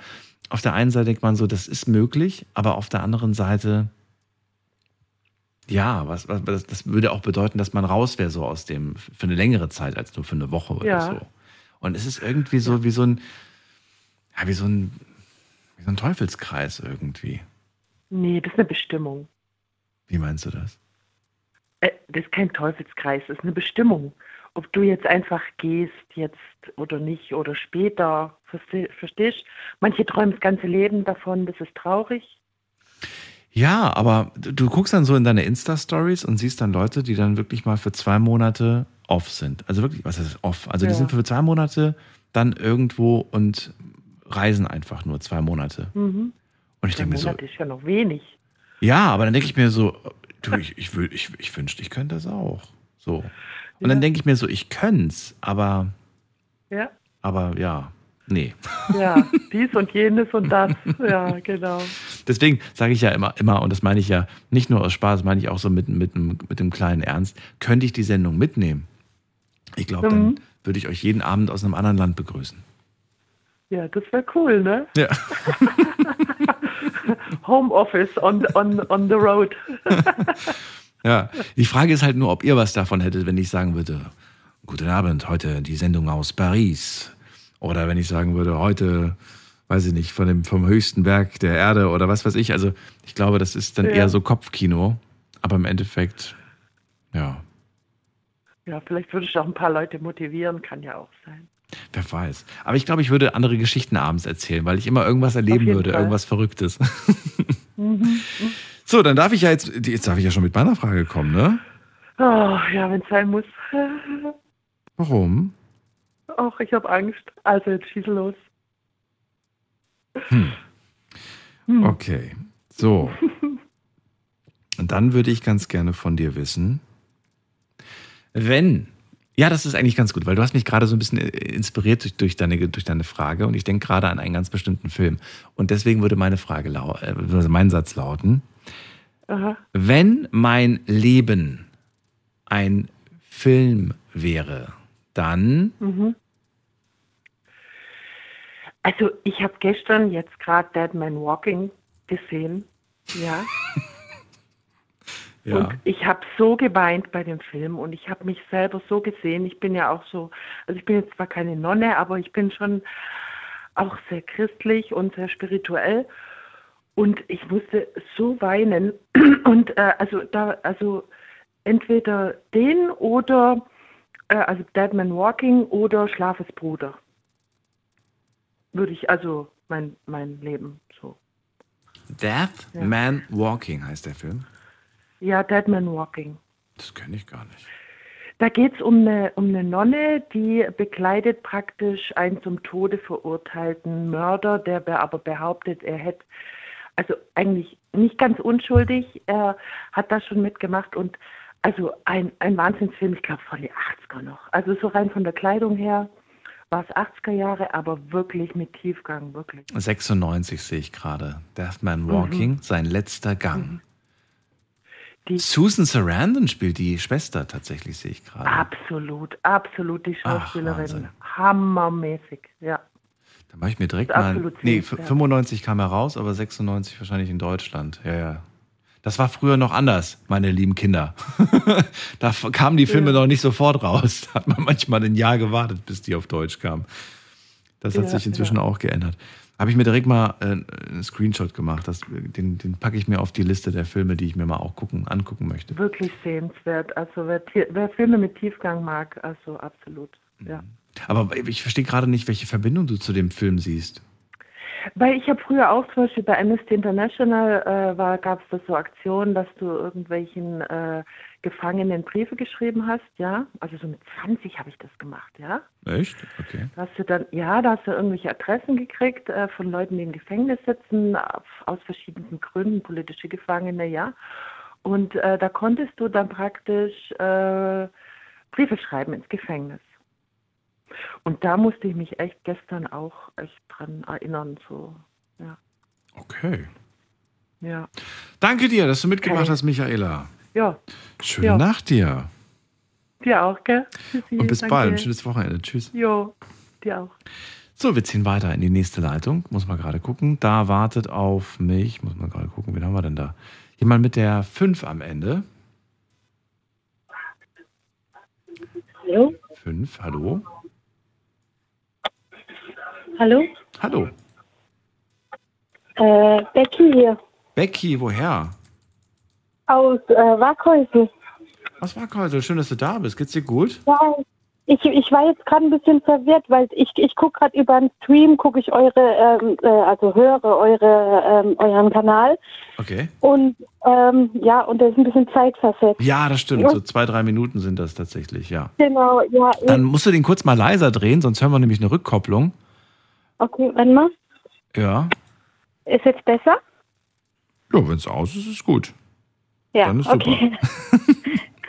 Auf der einen Seite denkt man so, das ist möglich, aber auf der anderen Seite, ja, was, was das, das würde auch bedeuten, dass man raus wäre, so aus dem, für eine längere Zeit als nur für eine Woche oder Ja. so. Und es ist irgendwie so wie so ein, ja, wie so ein, wie so ein Teufelskreis irgendwie. Nee, das ist eine Bestimmung. Wie meinst du das? Äh, das ist kein Teufelskreis, das ist eine Bestimmung. Ob du jetzt einfach gehst, jetzt oder nicht oder später, verste- verstehst? Manche träumen das ganze Leben davon, das ist traurig. Ja, aber du, guckst dann so in deine Insta-Stories und siehst dann Leute, die dann wirklich mal für zwei Monate off sind. Also wirklich, was ist off? Also die Ja. sind für zwei Monate dann irgendwo und reisen einfach nur zwei Monate. Mhm. Und ich denke mir so, Monate ist ja noch wenig. Ja, aber dann denke ich mir so, du, ich, ich, will- ich, ich wünschte, ich könnte das auch. So. Und dann denke ich mir so, ich könnte aber, Ja, aber ja, nee. ja, *laughs* dies und jenes und das. Ja, genau. Deswegen sage ich ja immer, immer, und das meine ich ja nicht nur aus Spaß, meine ich auch so mit, mit, mit dem kleinen Ernst, könnte ich die Sendung mitnehmen. Ich glaube, dann Mhm. würde ich euch jeden Abend aus einem anderen Land begrüßen. Ja, das wäre cool, ne? Ja. *laughs* Homeoffice on, on, on the road. *laughs* Ja. Die Frage ist halt nur, ob ihr was davon hättet, wenn ich sagen würde, guten Abend, heute die Sendung aus Paris. Oder wenn ich sagen würde, heute, weiß ich nicht, von dem, vom höchsten Berg der Erde oder was weiß ich. Also ich glaube, das ist dann Ja. eher so Kopfkino. Aber im Endeffekt, ja, Ja, vielleicht würde ich auch ein paar Leute motivieren, kann ja auch sein. Wer weiß. Aber ich glaube, ich würde andere Geschichten abends erzählen, weil ich immer irgendwas erleben würde, Fall. irgendwas Verrücktes. *laughs* Mhm. So, dann darf ich ja jetzt, jetzt darf ich ja schon mit meiner Frage kommen, ne? Oh, ja, wenn es sein muss. *laughs* Warum? Ach, ich habe Angst. Also jetzt schieß los. Hm. Okay, so. Und *laughs* dann würde ich ganz gerne von dir wissen, wenn, ja, das ist eigentlich ganz gut, weil du hast mich gerade so ein bisschen äh, inspiriert durch, durch, deine, durch deine Frage und ich denke gerade an einen ganz bestimmten Film. Und deswegen würde meine Frage, lau- also mein Satz lauten, Aha. wenn mein Leben ein Film wäre, dann, Mhm. Also ich habe gestern jetzt gerade Dead Man Walking gesehen. Ja. *laughs* ja, Und ich habe so geweint bei dem Film und ich habe mich selber so gesehen. Ich bin ja auch so, also ich bin jetzt zwar keine Nonne, aber ich bin schon auch sehr christlich und sehr spirituell. Und ich musste so weinen. *clears throat* Und äh, also da, also entweder den oder äh, also Dead Man Walking oder Schlafesbruder. Würde ich also mein, mein Leben so. Death Ja. Man Walking heißt der Film. Ja, Dead Man Walking. Das kenne ich gar nicht. Da geht es um eine, um eine Nonne, die begleitet praktisch einen zum Tode verurteilten Mörder, der be- aber behauptet, er hätte, also eigentlich nicht ganz unschuldig, er hat das schon mitgemacht und also ein, ein Wahnsinnsfilm, ich glaube von den 80er noch. Also so rein von der Kleidung her war es 80er Jahre, aber wirklich mit Tiefgang, wirklich. 96 sehe ich gerade. Death Man Walking, Mhm. sein letzter Gang. Susan Sarandon spielt die Schwester tatsächlich, sehe ich gerade. Absolut, absolut die Ach, Schauspielerin. Wahnsinn. Hammermäßig, ja. Da mache ich mir direkt mal. absolut Nee, sehenswert. 95 kam er raus, aber 96 wahrscheinlich in Deutschland. Ja, ja. Das war früher noch anders, meine lieben Kinder. *laughs* da kamen die Filme Ja. noch nicht sofort raus. Da hat man manchmal ein Jahr gewartet, bis die auf Deutsch kamen. Das hat Ja, sich inzwischen ja. auch geändert. Habe ich mir direkt mal äh, einen Screenshot gemacht. Das, den, den packe ich mir auf die Liste der Filme, die ich mir mal auch gucken, angucken möchte. Wirklich sehenswert. Also wer, wer Filme mit Tiefgang mag, also absolut. Ja. Aber ich verstehe gerade nicht, welche Verbindung du zu dem Film siehst. Weil ich habe früher auch zum Beispiel bei Amnesty International äh, gab es da so Aktionen, dass du irgendwelchen äh, Gefangenen Briefe geschrieben hast, ja. Also so mit 20 habe ich das gemacht, ja. Echt? Okay. Da hast du dann, ja, da hast du irgendwelche Adressen gekriegt äh, von Leuten, die im Gefängnis sitzen, aus verschiedenen Gründen, politische Gefangene, ja. Und äh, da konntest du dann praktisch äh, Briefe schreiben ins Gefängnis. Und da musste ich mich echt gestern auch echt dran erinnern, so, ja. Okay. Ja. Danke dir, dass du mitgemacht Okay. hast, Michaela. Ja. Schöne Ja. Nacht dir. Dir auch, gell? Tschüssi, Und bis danke. bald. Ein schönes Wochenende. Tschüss. Jo, dir auch. So, wir ziehen weiter in die nächste Leitung. Muss man gerade gucken. Da wartet auf mich, muss man gerade gucken, wen haben wir denn da? Jemand mit der 5 am Ende. Hallo? 5, hallo? Hallo? Hallo. Äh, Becky hier Becky, woher? Aus äh, Waghäusel. Was war heute? Schön, dass du da bist. Geht's dir gut? Ja, ich, ich war jetzt gerade ein bisschen verwirrt, weil ich, ich gucke gerade über den Stream, gucke ich eure, ähm, äh, also höre eure, ähm, euren Kanal Okay. und ähm, ja, und der ist ein bisschen zeitversetzt. Ja, das stimmt. So zwei, drei Minuten sind das tatsächlich, ja. Genau, ja. Dann musst du den kurz mal leiser drehen, sonst hören wir nämlich eine Rückkopplung. okay, warte mal. Ja. Ist jetzt besser? Ja, wenn es aus ist, ist gut. Ja, Dann ist super. okay.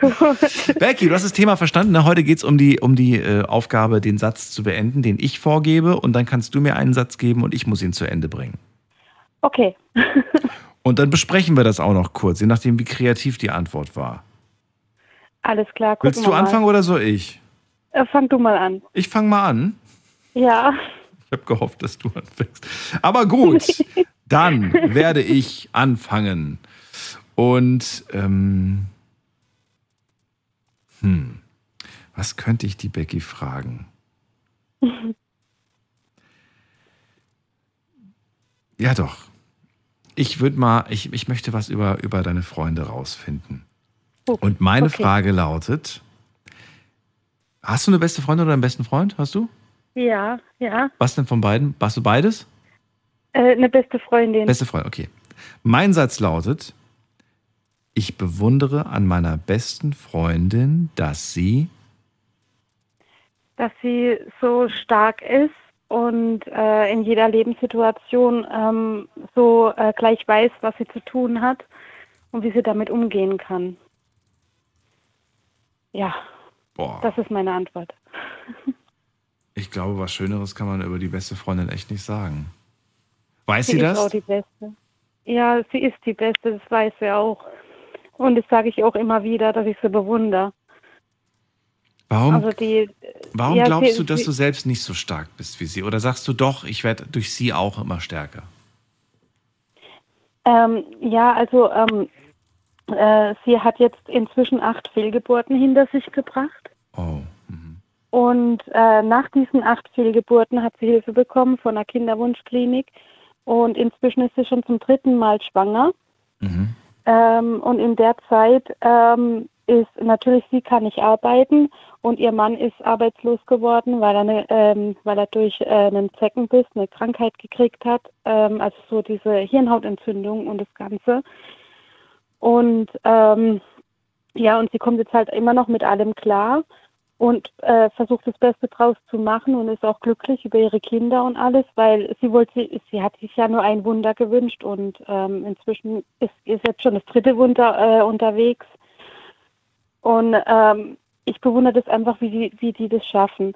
*laughs* Gut. Becky, du hast das Thema verstanden. Ne? Heute geht es um die, um die äh, Aufgabe, den Satz zu beenden, den ich vorgebe. Und dann kannst du mir einen Satz geben und ich muss ihn zu Ende bringen. Okay. *laughs* Und dann besprechen wir das auch noch kurz, je nachdem, wie kreativ die Antwort war. Alles klar, Willst du wir mal. anfangen oder soll ich? Äh, fang du mal an. Ich fange mal an. Ja. Ich habe gehofft, dass du anfängst. Aber gut, *laughs* dann werde ich anfangen. Und ähm, hm, was könnte ich die Becky fragen? *laughs* Ja, doch. Ich würde mal, ich, ich möchte was über, über deine Freunde rausfinden. Und meine okay. Frage lautet: Hast du eine beste Freundin oder einen besten Freund? Hast du? Ja, ja. Was denn von beiden? Warst du beides? Äh, eine beste Freundin. Beste Freundin, okay. Mein Satz lautet: Ich bewundere an meiner besten Freundin, dass sie. dass sie so stark ist und äh, in jeder Lebenssituation ähm, so äh, gleich weiß, was sie zu tun hat und wie sie damit umgehen kann. Ja, Boah, das ist meine Antwort. ich glaube, was Schöneres kann man über die beste Freundin echt nicht sagen. Weiß sie, sie das? ist auch die Beste. Ja, sie ist die Beste, das weiß sie auch. Und das sage ich auch immer wieder, dass ich sie bewundere. Warum, Also die, warum ja, glaubst sie, du, dass sie, du selbst nicht so stark bist wie sie? Oder sagst du doch, ich werde durch sie auch immer stärker? Ähm, ja, also ähm, äh, sie hat jetzt inzwischen acht Fehlgeburten hinter sich gebracht. Oh. Und äh, nach diesen acht Fehlgeburten hat sie Hilfe bekommen von einer Kinderwunschklinik. Und inzwischen ist sie schon zum dritten Mal schwanger. Ähm, und in der Zeit ähm, ist natürlich, sie kann nicht arbeiten und ihr Mann ist arbeitslos geworden, weil er, eine, ähm, weil er durch äh, einen Zeckenbiss eine Krankheit gekriegt hat, ähm, also so diese Hirnhautentzündung und das Ganze. Und ähm, ja, und sie kommt jetzt halt immer noch mit allem klar und äh, versucht das Beste draus zu machen und ist auch glücklich über ihre Kinder und alles, weil sie wollte, sie hat sich ja nur ein Wunder gewünscht und ähm, inzwischen ist, ist jetzt schon das dritte Wunder äh, unterwegs. Und ähm, ich bewundere das einfach, wie die, wie die das schaffen.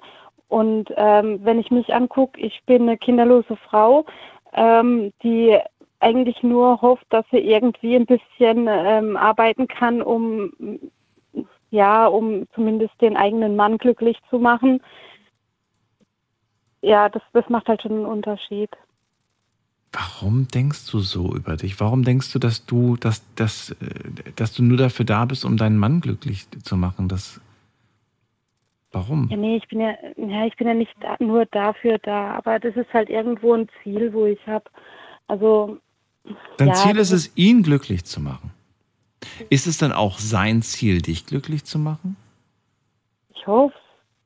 Und ähm, wenn ich mich angucke, ich bin eine kinderlose Frau, ähm, die eigentlich nur hofft, dass sie irgendwie ein bisschen ähm, arbeiten kann, um ja, um zumindest den eigenen Mann glücklich zu machen. Ja, das, das macht halt schon einen Unterschied. Warum denkst du so über dich? Warum denkst du, dass du, dass, dass, äh, dass du nur dafür da bist, um deinen Mann glücklich zu machen? Das, warum? Ja, nee, ich bin ja, ja, ich bin ja nicht da, nur dafür da, aber das ist halt irgendwo ein Ziel, wo ich habe. Also Dein ja, Ziel ist es, ihn glücklich zu machen. Ist es dann auch sein Ziel, dich glücklich zu machen? Ich hoffe,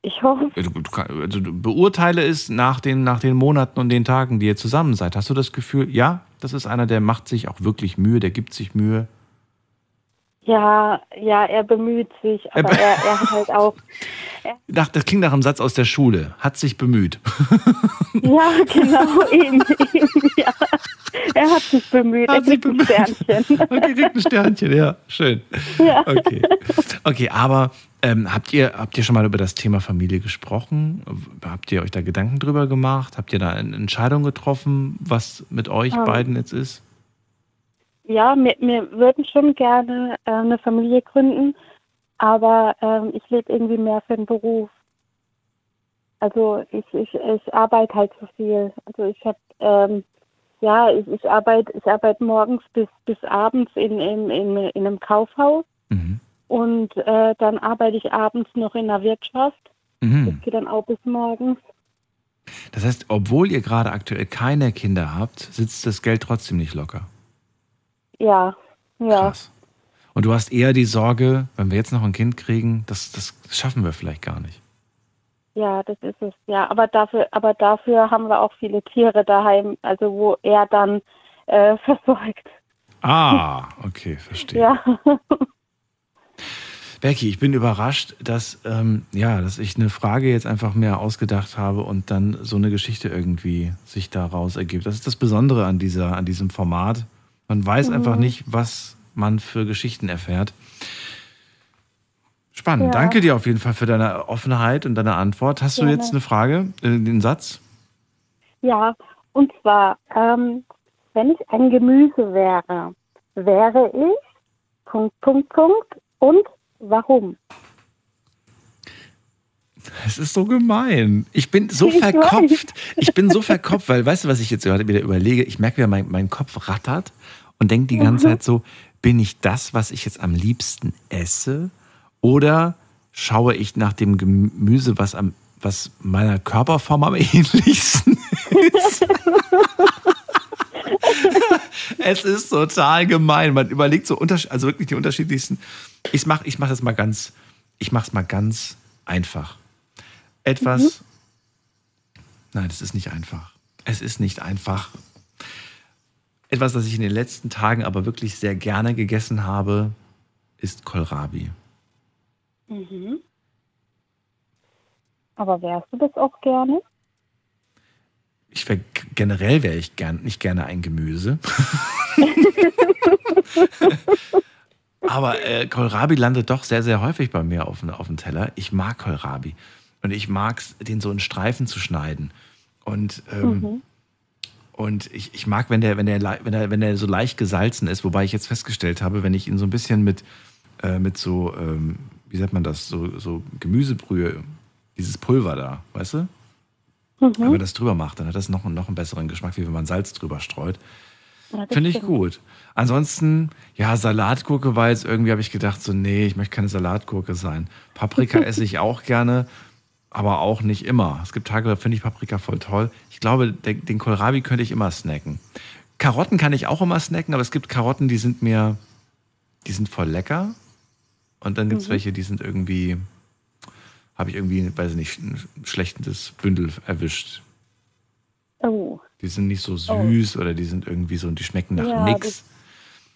ich hoffe. Du, du, also du beurteile es nach den, nach den Monaten und den Tagen, die ihr zusammen seid. Hast du das Gefühl, ja, das ist einer, der macht sich auch wirklich Mühe, der gibt sich Mühe? Ja, ja, er bemüht sich, aber er, er hat halt auch. *laughs* Nach, das klingt nach einem Satz aus der Schule. Hat sich bemüht. *laughs* Ja, genau, *laughs* eben, eben, ja. Er hat sich bemüht, er kriegt ein Sternchen. Okay, kriegt ein Sternchen, ja, schön. Ja. Okay, okay aber ähm, habt, ihr, habt ihr schon mal über das Thema Familie gesprochen? Habt ihr euch da Gedanken drüber gemacht? Habt ihr da eine Entscheidung getroffen, was mit euch Ähm. beiden jetzt ist? Ja, wir, wir würden schon gerne äh, eine Familie gründen, aber ähm, ich lebe irgendwie mehr für den Beruf. Also ich, ich, ich arbeite halt so viel. Also ich habe ähm, ja, ich, ich arbeite ich arbeite morgens bis bis abends in, in, in, in einem Kaufhaus und äh, dann arbeite ich abends noch in der Wirtschaft. Mhm. Das geht dann auch bis morgens. Das heißt, obwohl ihr gerade aktuell keine Kinder habt, sitzt das Geld trotzdem nicht locker. Ja, ja. Und du hast eher die Sorge, wenn wir jetzt noch ein Kind kriegen, das, das schaffen wir vielleicht gar nicht. Ja, das ist es. Ja, aber dafür, aber dafür haben wir auch viele Tiere daheim, also wo er dann äh, *laughs* versorgt. Ah, okay, verstehe. Ja. *laughs* Becky, ich bin überrascht, dass, ähm, ja, dass ich eine Frage jetzt einfach mehr ausgedacht habe und dann so eine Geschichte irgendwie sich daraus ergibt. Das ist das Besondere an, dieser, an diesem Format. Man weiß Mhm. einfach nicht, was man für Geschichten erfährt. Spannend. Ja. Danke dir auf jeden Fall für deine Offenheit und deine Antwort. Hast du Gerne. jetzt eine Frage, äh, den Satz? Ja, und zwar, ähm, wenn ich ein Gemüse wäre, wäre ich Punkt, Punkt, Punkt und warum? Es ist so gemein. Ich bin so Ich verkopft. weiß. Ich bin so verkopft, weil weißt du, was ich jetzt gerade wieder überlege? Ich merke, wie mein, mein Kopf rattert und denke die ganze Mhm. Zeit so, bin ich das, was ich jetzt am liebsten esse? Oder schaue ich nach dem Gemüse, was, am, was meiner Körperform am *laughs* ähnlichsten ist? *laughs* es ist total gemein. Man überlegt so, also wirklich die unterschiedlichsten. Ich mache ich mach das mal ganz, ich mache es mal ganz einfach. Etwas. Nein, es ist nicht einfach. Es ist nicht einfach. Etwas, das ich in den letzten Tagen aber wirklich sehr gerne gegessen habe, ist Kohlrabi. Mhm. Aber wärst du das auch gerne? Ich wär, generell wäre ich gern, nicht gerne ein Gemüse. *laughs* Aber äh, Kohlrabi landet doch sehr, sehr häufig bei mir auf, auf dem Teller. Ich mag Kohlrabi. Und ich mag es, den so in Streifen zu schneiden. Und, ähm, Mhm. und ich, ich mag, wenn der, wenn, der, wenn, der, wenn der so leicht gesalzen ist, wobei ich jetzt festgestellt habe, wenn ich ihn so ein bisschen mit, äh, mit so, ähm, wie sagt man das, so, so Gemüsebrühe, dieses Pulver da, weißt du? Mhm. Wenn man das drüber macht, dann hat das noch, noch einen besseren Geschmack, wie wenn man Salz drüber streut. Ja, Finde ich stimmt. gut. Ansonsten, ja, Salatgurke war jetzt irgendwie, habe ich gedacht, so, nee, ich möchte keine Salatgurke sein. Paprika *laughs* esse ich auch gerne, aber auch nicht immer. Es gibt Tage, da finde ich Paprika voll toll. Ich glaube, den Kohlrabi könnte ich immer snacken. Karotten kann ich auch immer snacken, aber es gibt Karotten, die sind mir, die sind voll lecker. Und dann gibt es Mhm. welche, die sind irgendwie, habe ich irgendwie, weiß ich nicht, ein schlechtes Bündel erwischt. Oh, Die sind nicht so süß oder die sind irgendwie so und die schmecken nach ja, nix. das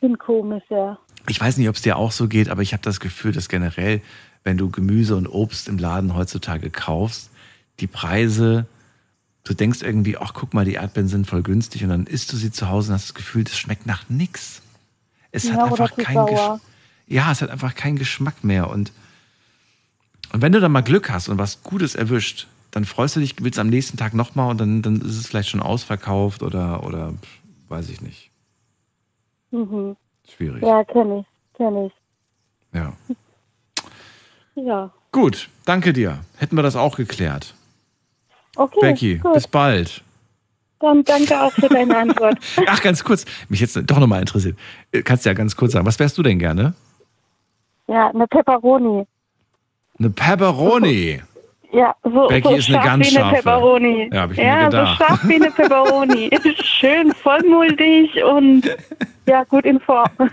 sind komisch, ja. Ich weiß nicht, ob es dir auch so geht, aber ich habe das Gefühl, dass generell, wenn du Gemüse und Obst im Laden heutzutage kaufst, die Preise, du denkst irgendwie, ach guck mal, die Erdbeeren sind voll günstig und dann isst du sie zu Hause und hast das Gefühl, das schmeckt nach nix. Es ja, hat einfach keinen Geschmack. Ja, es hat einfach keinen Geschmack mehr und und wenn du dann mal Glück hast und was Gutes erwischt, dann freust du dich, willst am nächsten Tag nochmal und dann, dann ist es vielleicht schon ausverkauft oder, oder weiß ich nicht. Mhm. Schwierig. Ja, kenne ich, kenne ich. Ja. Ja. Gut, danke dir. Hätten wir das auch geklärt. Okay, Becky, gut. bis bald. Dann danke auch für deine Antwort. *laughs* Ach, ganz kurz, mich jetzt doch nochmal interessiert. Äh, Kannst du ja ganz kurz sagen, was wärst du denn gerne? Ja, eine Pepperoni. Eine Pepperoni. Ja, so, Becky so ist eine ganz wie eine scharfe. Pepperoni. Ja, hab ich mir ja gedacht. so scharf wie eine Pepperoni. *laughs* Schön vollmuldig und ja, gut in Form. *laughs*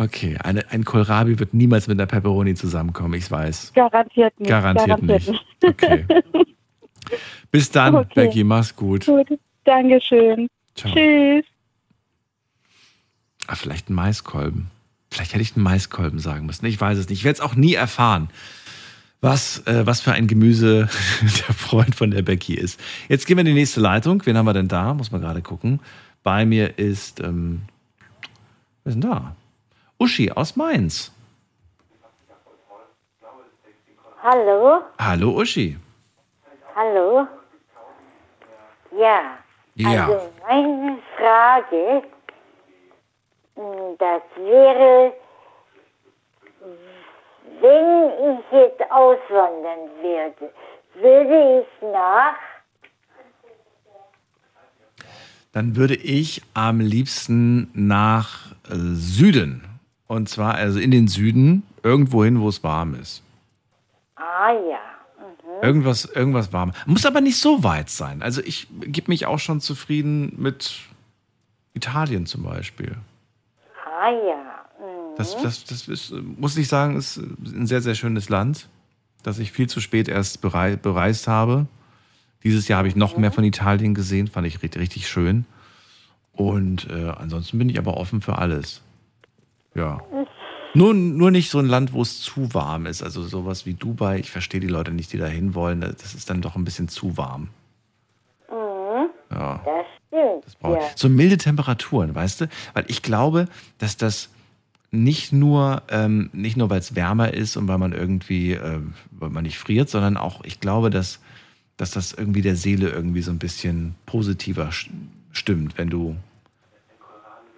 Okay, eine, ein Kohlrabi wird niemals mit einer Pepperoni zusammenkommen, ich weiß. Garantiert nicht. Garantiert nicht. Okay. *laughs* Bis dann, Okay. Becky, mach's gut. Gut, Dankeschön. Ciao. Tschüss. Ah, vielleicht ein Maiskolben. Vielleicht hätte ich einen Maiskolben sagen müssen. Ich weiß es nicht. Ich werde es auch nie erfahren, was, äh, was für ein Gemüse *laughs* der Freund von der Becky ist. Jetzt gehen wir in die nächste Leitung. Wen haben wir denn da? Muss man gerade gucken. Bei mir ist, ähm, wer ist denn da? Uschi aus Mainz. Hallo, Hallo Uschi. hallo. Ja, Ja. also meine Frage, mh, das wäre, wenn ich jetzt auswandern würde, würde ich nach, Dann würde ich am liebsten nach äh, Süden. Und zwar also in den Süden, irgendwo hin, wo es warm ist. ah ja, mhm. Irgendwas, irgendwas warm. Muss aber nicht so weit sein. Also ich gebe mich auch schon zufrieden mit Italien zum Beispiel. ah ja, mhm. Das, das, das ist, muss ich sagen, ist ein sehr, sehr schönes Land, das ich viel zu spät erst berei bereist habe. Dieses Jahr habe ich noch mehr von Italien gesehen, fand ich richtig, richtig schön. Und äh, ansonsten bin ich aber offen für alles. Ja. Nur, nur nicht so ein Land, wo es zu warm ist. Also sowas wie Dubai. Ich verstehe die Leute nicht, die da hinwollen. Das ist dann doch ein bisschen zu warm. Mhm. Ja. das stimmt, brauche ja. So milde Temperaturen, weißt du? Weil ich glaube, dass das nicht nur, ähm, nicht nur, weil es wärmer ist und weil man irgendwie, ähm, weil man nicht friert, sondern auch, ich glaube, dass, dass das irgendwie der Seele irgendwie so ein bisschen positiver st- stimmt, wenn du,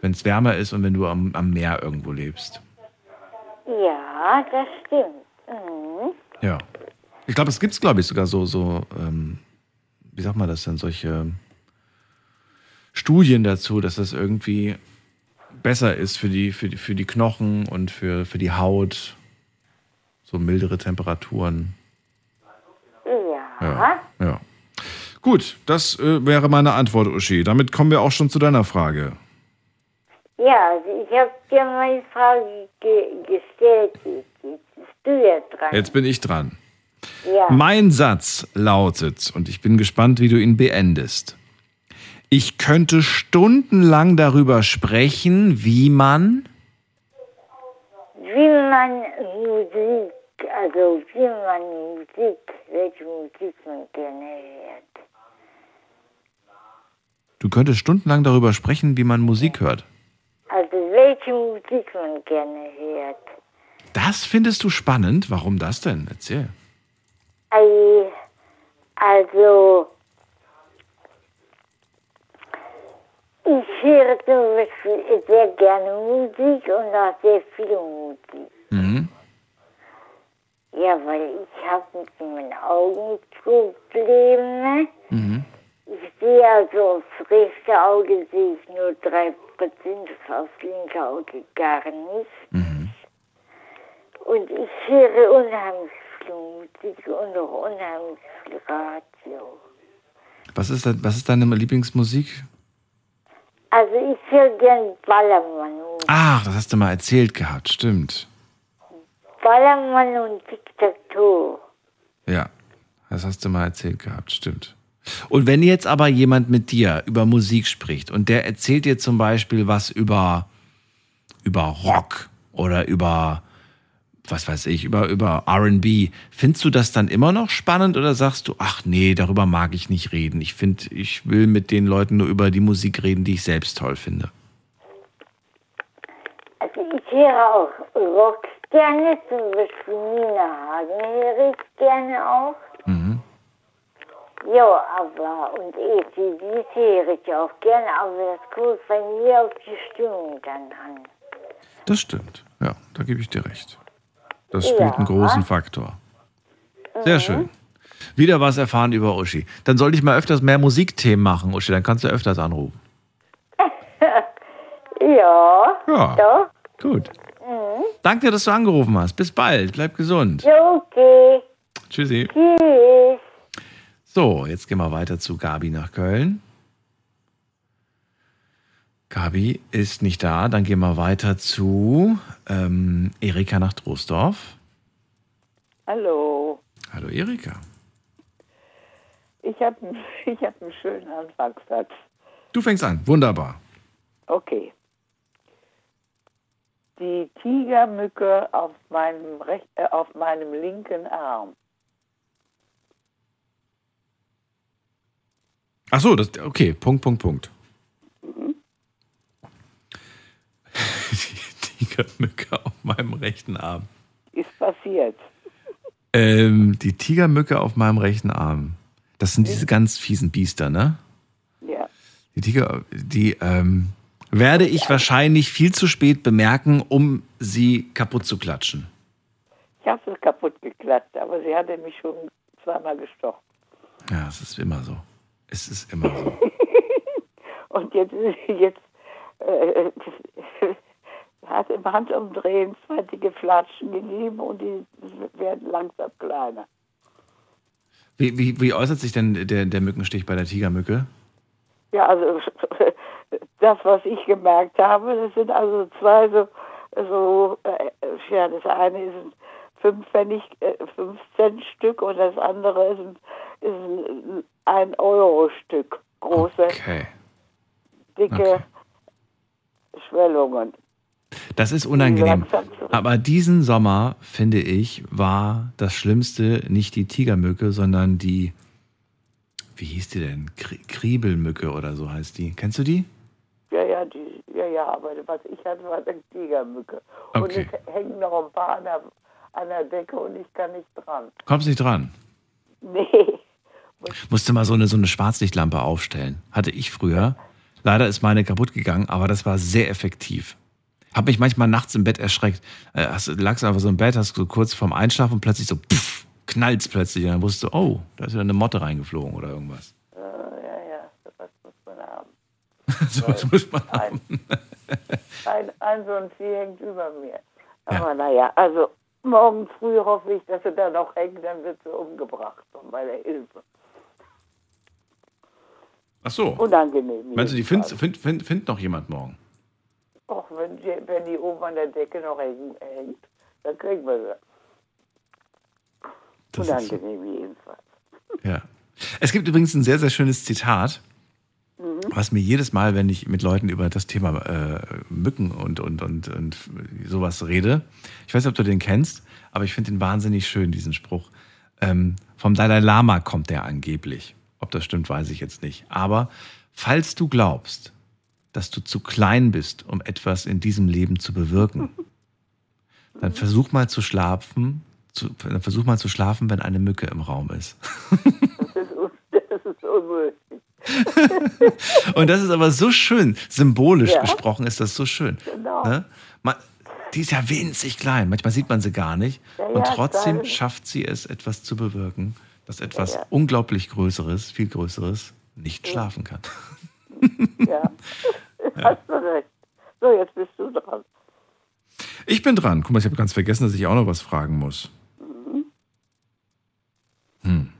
wenn es wärmer ist und wenn du am, am Meer irgendwo lebst. Ja, das stimmt. Mhm. Ja. Ich glaube, es gibt es, glaube ich, sogar so, so ähm, wie sagt man das denn, solche Studien dazu, dass das irgendwie besser ist für die, für die, für die Knochen und für, für die Haut. So mildere Temperaturen. Ja. Ja. ja. Gut, das äh, wäre meine Antwort, Uschi. Damit kommen wir auch schon zu deiner Frage. Ja, also ich habe dir meine Frage ge gestellt. Jetzt bist du ja dran. Jetzt bin ich dran. Ja. Mein Satz lautet, und ich bin gespannt, wie du ihn beendest. Ich könnte stundenlang darüber sprechen, wie man. wie man Musik, also wie man Musik, welche Musik man gerne hört. Du könntest stundenlang darüber sprechen, wie man Musik hört. Welche Musik man gerne hört. Das findest du spannend? Warum das denn? Erzähl. Also, ich höre zum Beispiel sehr gerne Musik und auch sehr viel Musik. Mhm. Ja, weil ich habe mit meinen Augen Probleme. Mhm. Ich sehe also aufs rechte Auge sehe ich nur 3%, aufs linke Auge gar nicht. Mhm. Und ich höre unheimlich viel Musik und auch unheimlich viel Radio. Was ist, das, was ist deine Lieblingsmusik? Also ich höre gern Ballermann. Ach, das hast du mal erzählt gehabt, stimmt. Ballermann und Diktatur. Ja, das hast du mal erzählt gehabt, stimmt. Und wenn jetzt aber jemand mit dir über Musik spricht und der erzählt dir zum Beispiel was über, über Rock oder über, was weiß ich, über, über RB, findest du das dann immer noch spannend oder sagst du, ach nee, darüber mag ich nicht reden. Ich finde, ich will mit den Leuten nur über die Musik reden, die ich selbst toll finde. Also ich höre auch Rock gerne, zum Beispiel Nina Hagen höre ich gerne auch. Mhm. Ja, aber und ACDC höre ich auch gerne, aber das kommt bei mir auf die Stimmung dann an. Das stimmt, ja, da gebe ich dir recht. Das spielt einen Ja. großen Faktor. Sehr schön. Wieder was erfahren über Uschi. Dann sollte ich mal öfters mehr Musikthemen machen, Uschi. Dann kannst du öfters anrufen. *laughs* Ja, Ja. doch. Gut. Mhm. Danke, dass du angerufen hast. Bis bald. Bleib gesund. Ja, okay. Tschüssi. Tschüss. So, jetzt gehen wir weiter zu Gabi nach Köln. Gabi ist nicht da. Dann gehen wir weiter zu ähm, Erika nach Troisdorf. Hallo, Hallo Erika. ich habe *laughs* ich hab einen schönen Anfangssatz. Du fängst an. Wunderbar. Okay. Die Tigermücke auf meinem, rech äh, auf meinem linken Arm. Ach so, das, okay. Punkt, Punkt, Punkt. *laughs* Die Tigermücke auf meinem rechten Arm. Ist passiert. Ähm, die Tigermücke auf meinem rechten Arm. Das sind diese ganz fiesen Biester, ne? Ja. Die Tiger, die ähm, werde ich wahrscheinlich viel zu spät bemerken, um sie kaputt zu klatschen. Ich habe es kaputt geklatscht, aber sie hatte mich schon zweimal gestochen. Ja, es ist immer so. Es ist immer so. *laughs* Und jetzt, jetzt äh, *laughs* hat im Handumdrehen zwei dicke Flatschen gegeben und die werden langsam kleiner. Wie, wie, wie äußert sich denn der, der Mückenstich bei der Tigermücke? Ja, also *laughs* das, was ich gemerkt habe, das sind also zwei so, so äh, ja, das eine ist ein 5 Pfennig, äh, 5 Cent Stück und das andere ist ein, ist ein 1 Euro Stück. Große, Okay. dicke Schwellungen. Das ist unangenehm. Aber diesen Sommer, finde ich, war das Schlimmste nicht die Tigermücke, sondern die, wie hieß die denn? Kri Kriebelmücke oder so heißt die. Kennst du die? Ja, ja, die, ja, ja, aber was ich hatte, war eine Tigermücke. Und Okay. es hängen noch ein paar an der, an der Decke und ich kann nicht dran. Kommst nicht dran. Nee. Musste mal so eine, so eine Schwarzlichtlampe aufstellen. Hatte ich früher. Leider ist meine kaputt gegangen, aber das war sehr effektiv. Hab mich manchmal nachts im Bett erschreckt. Äh, hast, lagst einfach so im Bett, hast so kurz vorm Einschlafen und plötzlich so pff, knallt's plötzlich. Und dann wusstest du, oh, da ist wieder eine Motte reingeflogen oder irgendwas. Äh, ja, ja, das muss man haben. *laughs* so was muss man haben. Ein, ein so ein Vieh hängt über mir. Aber naja, also morgen früh hoffe ich, dass sie da noch hängt, dann wird sie umgebracht von meiner Hilfe. Ach so. Unangenehm. Meinst du, die findet find, find, find noch jemand morgen? Och, wenn die, wenn die oben an der Decke noch hängt, dann kriegen wir sie. Das ist so. Unangenehm jedenfalls. Ja. Es gibt übrigens ein sehr, sehr schönes Zitat. was mir jedes Mal, wenn ich mit Leuten über das Thema äh, Mücken und, und, und, und sowas rede, ich weiß nicht, ob du den kennst, aber ich finde den wahnsinnig schön, diesen Spruch. Ähm, vom Dalai Lama kommt der angeblich. Ob das stimmt, weiß ich jetzt nicht. Aber falls du glaubst, dass du zu klein bist, um etwas in diesem Leben zu bewirken, *laughs* dann versuch mal zu schlafen, zu, dann versuch mal zu schlafen, wenn eine Mücke im Raum ist. Das ist, das ist unmöglich. *laughs* Und das ist aber so schön, symbolisch Ja. gesprochen ist das so schön. Genau. Ne? Man, die ist ja winzig klein, manchmal sieht man sie gar nicht. Ja, und trotzdem schafft sie es, etwas zu bewirken, dass etwas Ja, unglaublich Größeres, viel Größeres nicht schlafen kann. *laughs* *laughs* Ja. Hast du recht. So, jetzt bist du dran. Ich bin dran. Guck mal, ich habe ganz vergessen, dass ich auch noch was fragen muss. Mhm. Hm.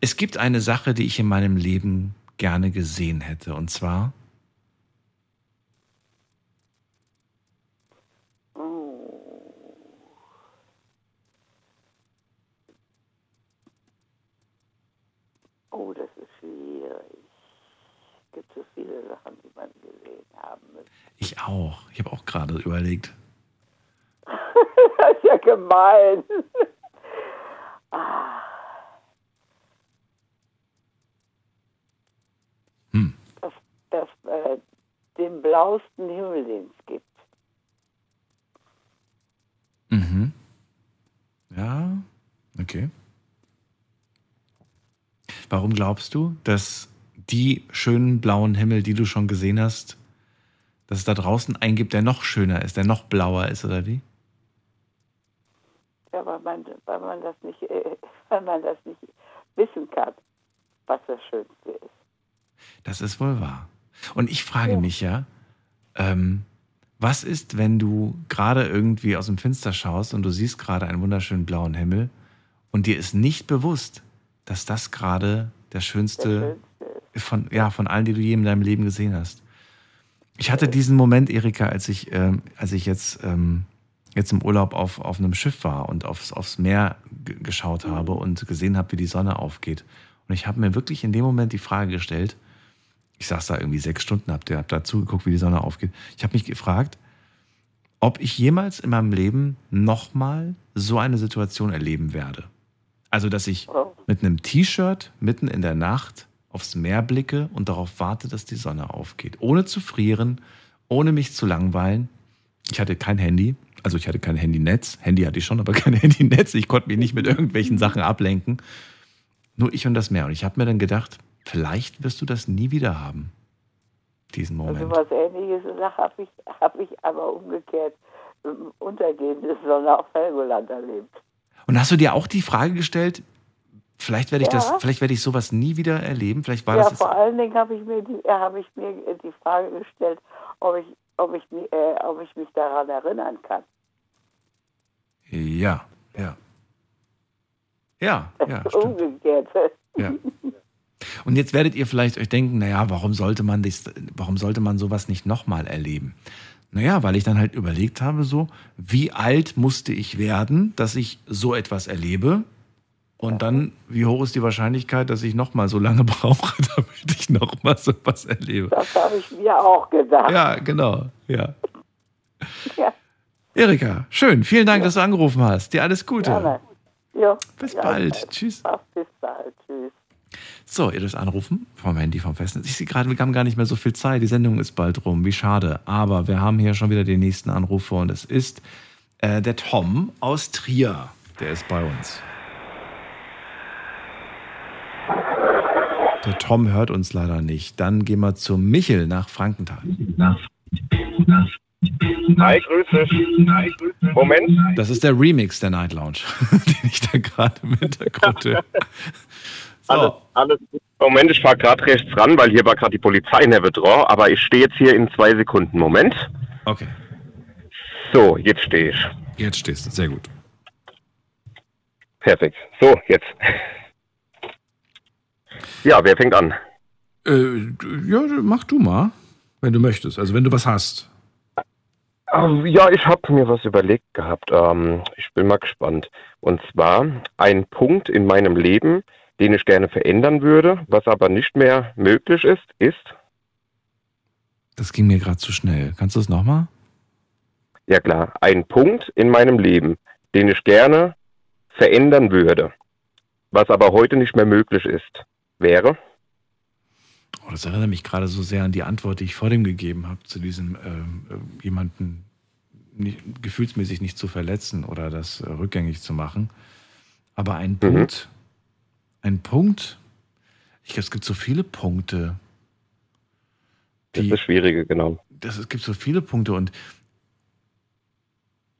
Es gibt eine Sache, die ich in meinem Leben gerne gesehen hätte. Und zwar, Oh, das ist schwierig. Es gibt so viele Sachen, die man gesehen haben müsste. Ich auch. Ich habe auch gerade überlegt. das ist ja gemein. ah. Hm. Das, das, äh, den blauesten Himmel, den es gibt. Mhm. Ja, okay. Warum glaubst du, dass die schönen blauen Himmel, die du schon gesehen hast, dass es da draußen einen gibt, der noch schöner ist, der noch blauer ist, oder wie? Ja, weil man, weil man das nicht, äh, *laughs* weil man das nicht wissen kann, was das Schönste ist. Das ist wohl wahr. Und ich frage mich ja, ähm, was ist, wenn du gerade irgendwie aus dem Fenster schaust und du siehst gerade einen wunderschönen blauen Himmel und dir ist nicht bewusst, dass das gerade der schönste von, ja, von allen, die du je in deinem Leben gesehen hast. Ich hatte diesen Moment, Erika, als ich, ähm, als ich jetzt, ähm, jetzt im Urlaub auf, auf einem Schiff war und aufs, aufs Meer geschaut habe und gesehen habe, wie die Sonne aufgeht. Und ich habe mir wirklich in dem Moment die Frage gestellt, ich saß da irgendwie sechs Stunden, hab, hab da zugeguckt, wie die Sonne aufgeht. Ich habe mich gefragt, ob ich jemals in meinem Leben nochmal so eine Situation erleben werde. Also, dass ich mit einem T-Shirt mitten in der Nacht aufs Meer blicke und darauf warte, dass die Sonne aufgeht. Ohne zu frieren, ohne mich zu langweilen. Ich hatte kein Handy, also ich hatte kein Handynetz. Handy hatte ich schon, aber *laughs* kein Handynetz. Ich konnte mich nicht mit irgendwelchen Sachen ablenken. Nur ich und das Meer. Und ich habe mir dann gedacht, vielleicht wirst du das nie wieder haben. Diesen Also Moment. was ähnliches habe ich, hab ich aber umgekehrt ähm, untergehende Sonne auf Helgoland erlebt. Und hast du dir auch die Frage gestellt, vielleicht werde ich Ja. das, vielleicht werde ich sowas nie wieder erleben? Vielleicht war ja, das. das vor allen Dingen habe ich mir die, äh, habe ich mir äh, die Frage gestellt, ob ich, ob ich, äh, ob ich mich daran erinnern kann. ja, ja. Ja, ja, stimmt. Umgekehrt. Ja. Und jetzt werdet ihr vielleicht euch denken, naja, warum sollte man das, warum sollte man sowas nicht nochmal erleben? Naja, weil ich dann halt überlegt habe, so, wie alt musste ich werden, dass ich so etwas erlebe? Und dann, wie hoch ist die Wahrscheinlichkeit, dass ich nochmal so lange *laughs* brauche, damit ich nochmal sowas erlebe? Das habe ich mir auch gedacht. Ja, genau, ja. *laughs* Ja, Erika, schön, vielen Dank, dass du angerufen hast. Dir alles Gute. gerne. Jo, Bis ja, bald. Tschüss. Bis bald. Tschüss. So, ihr dürft anrufen vom Handy, vom Festnetz. Ich sehe gerade, wir haben gar nicht mehr so viel Zeit. Die Sendung ist bald rum. Wie schade. Aber wir haben hier schon wieder den nächsten Anrufer und es ist äh, der Tom aus Trier. Der ist bei uns. Der Tom hört uns leider nicht. Dann gehen wir zu Michel nach Frankenthal. Hi, grüß dich. Moment. Das ist der Remix der Night Lounge, *laughs* den ich da gerade im Hintergrund höre. Alles, alles gut. Moment, ich fahre gerade rechts ran, weil hier war gerade die Polizei in der Withdrawal, aber ich stehe jetzt hier in zwei Sekunden. Moment. Okay. So, jetzt stehe ich. Jetzt stehst du, sehr gut. Perfekt. So, jetzt. Ja, wer fängt an? Äh, ja, mach du mal, wenn du möchtest. Also wenn du was hast. Ähm, Ja, ich habe mir was überlegt gehabt. Ähm, ich bin mal gespannt. Und zwar ein Punkt in meinem Leben, den ich gerne verändern würde, was aber nicht mehr möglich ist, ist, Das ging mir gerade zu schnell. Kannst du es nochmal? ja klar, ein Punkt in meinem Leben, den ich gerne verändern würde, was aber heute nicht mehr möglich ist, wäre. Oh, das erinnert mich gerade so sehr an die Antwort, die ich vor dem gegeben habe, zu diesem ähm, äh, jemanden nicht, gefühlsmäßig nicht zu verletzen oder das äh, rückgängig zu machen. Aber ein Punkt, ein Punkt, ich glaube, es gibt so viele Punkte. Das ist das Schwierige, genau. Das, es gibt so viele Punkte und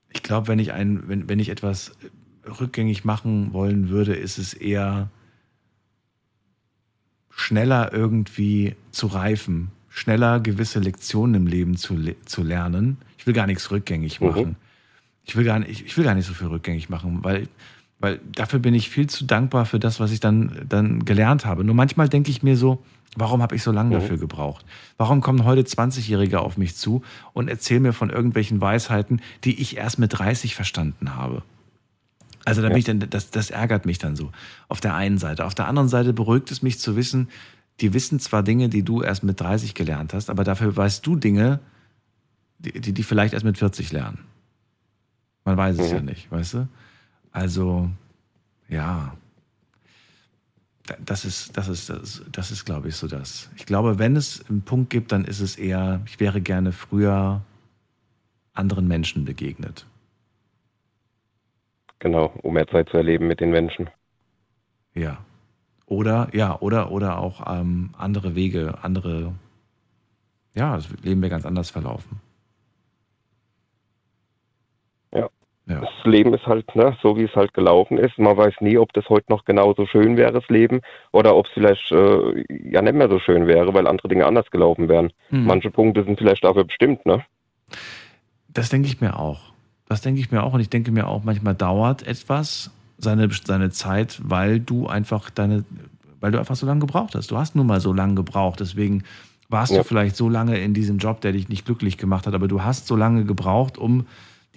ich glaube, wenn ich ein, wenn, wenn ich etwas rückgängig machen wollen würde, ist es eher schneller irgendwie zu reifen, schneller gewisse Lektionen im Leben zu, le zu lernen. Ich will gar nichts rückgängig machen. Ich will gar nicht, ich will gar nicht so viel rückgängig machen, weil, weil dafür bin ich viel zu dankbar für das, was ich dann, dann gelernt habe. Nur manchmal denke ich mir so, warum habe ich so lange Mhm. dafür gebraucht? Warum kommen heute 20-Jährige auf mich zu und erzählen mir von irgendwelchen Weisheiten, die ich erst mit 30 verstanden habe? Also da bin ich dann, das, das ärgert mich dann so. Auf der einen Seite. Auf der anderen Seite beruhigt es mich zu wissen, die wissen zwar Dinge, die du erst mit 30 gelernt hast, aber dafür weißt du Dinge, die, die, die vielleicht erst mit 40 lernen. Man weiß es Mhm. ja nicht, weißt du? Also, ja. Da- Das ist, das ist, das, das ist, glaube ich, so das. Ich glaube, wenn es einen Punkt gibt, dann ist es eher, ich wäre gerne früher anderen Menschen begegnet. Genau, um mehr Zeit zu erleben mit den Menschen. Ja. Oder, ja, oder, oder auch ähm, andere Wege, andere, ja, das Leben wäre ganz anders verlaufen. Ja. Ja. Das Leben ist halt ne, so, wie es halt gelaufen ist. Man weiß nie, ob das heute noch genauso schön wäre, das Leben, oder ob es vielleicht äh, ja nicht mehr so schön wäre, weil andere Dinge anders gelaufen wären. Mhm. Manche Punkte sind vielleicht dafür bestimmt, ne? Das denke ich mir auch. Das denke ich mir auch. Und ich denke mir auch, manchmal dauert etwas seine, seine Zeit, weil du einfach deine, weil du einfach so lange gebraucht hast. Du hast nun mal so lange gebraucht. Deswegen warst Ja. du vielleicht so lange in diesem Job, der dich nicht glücklich gemacht hat, aber du hast so lange gebraucht, um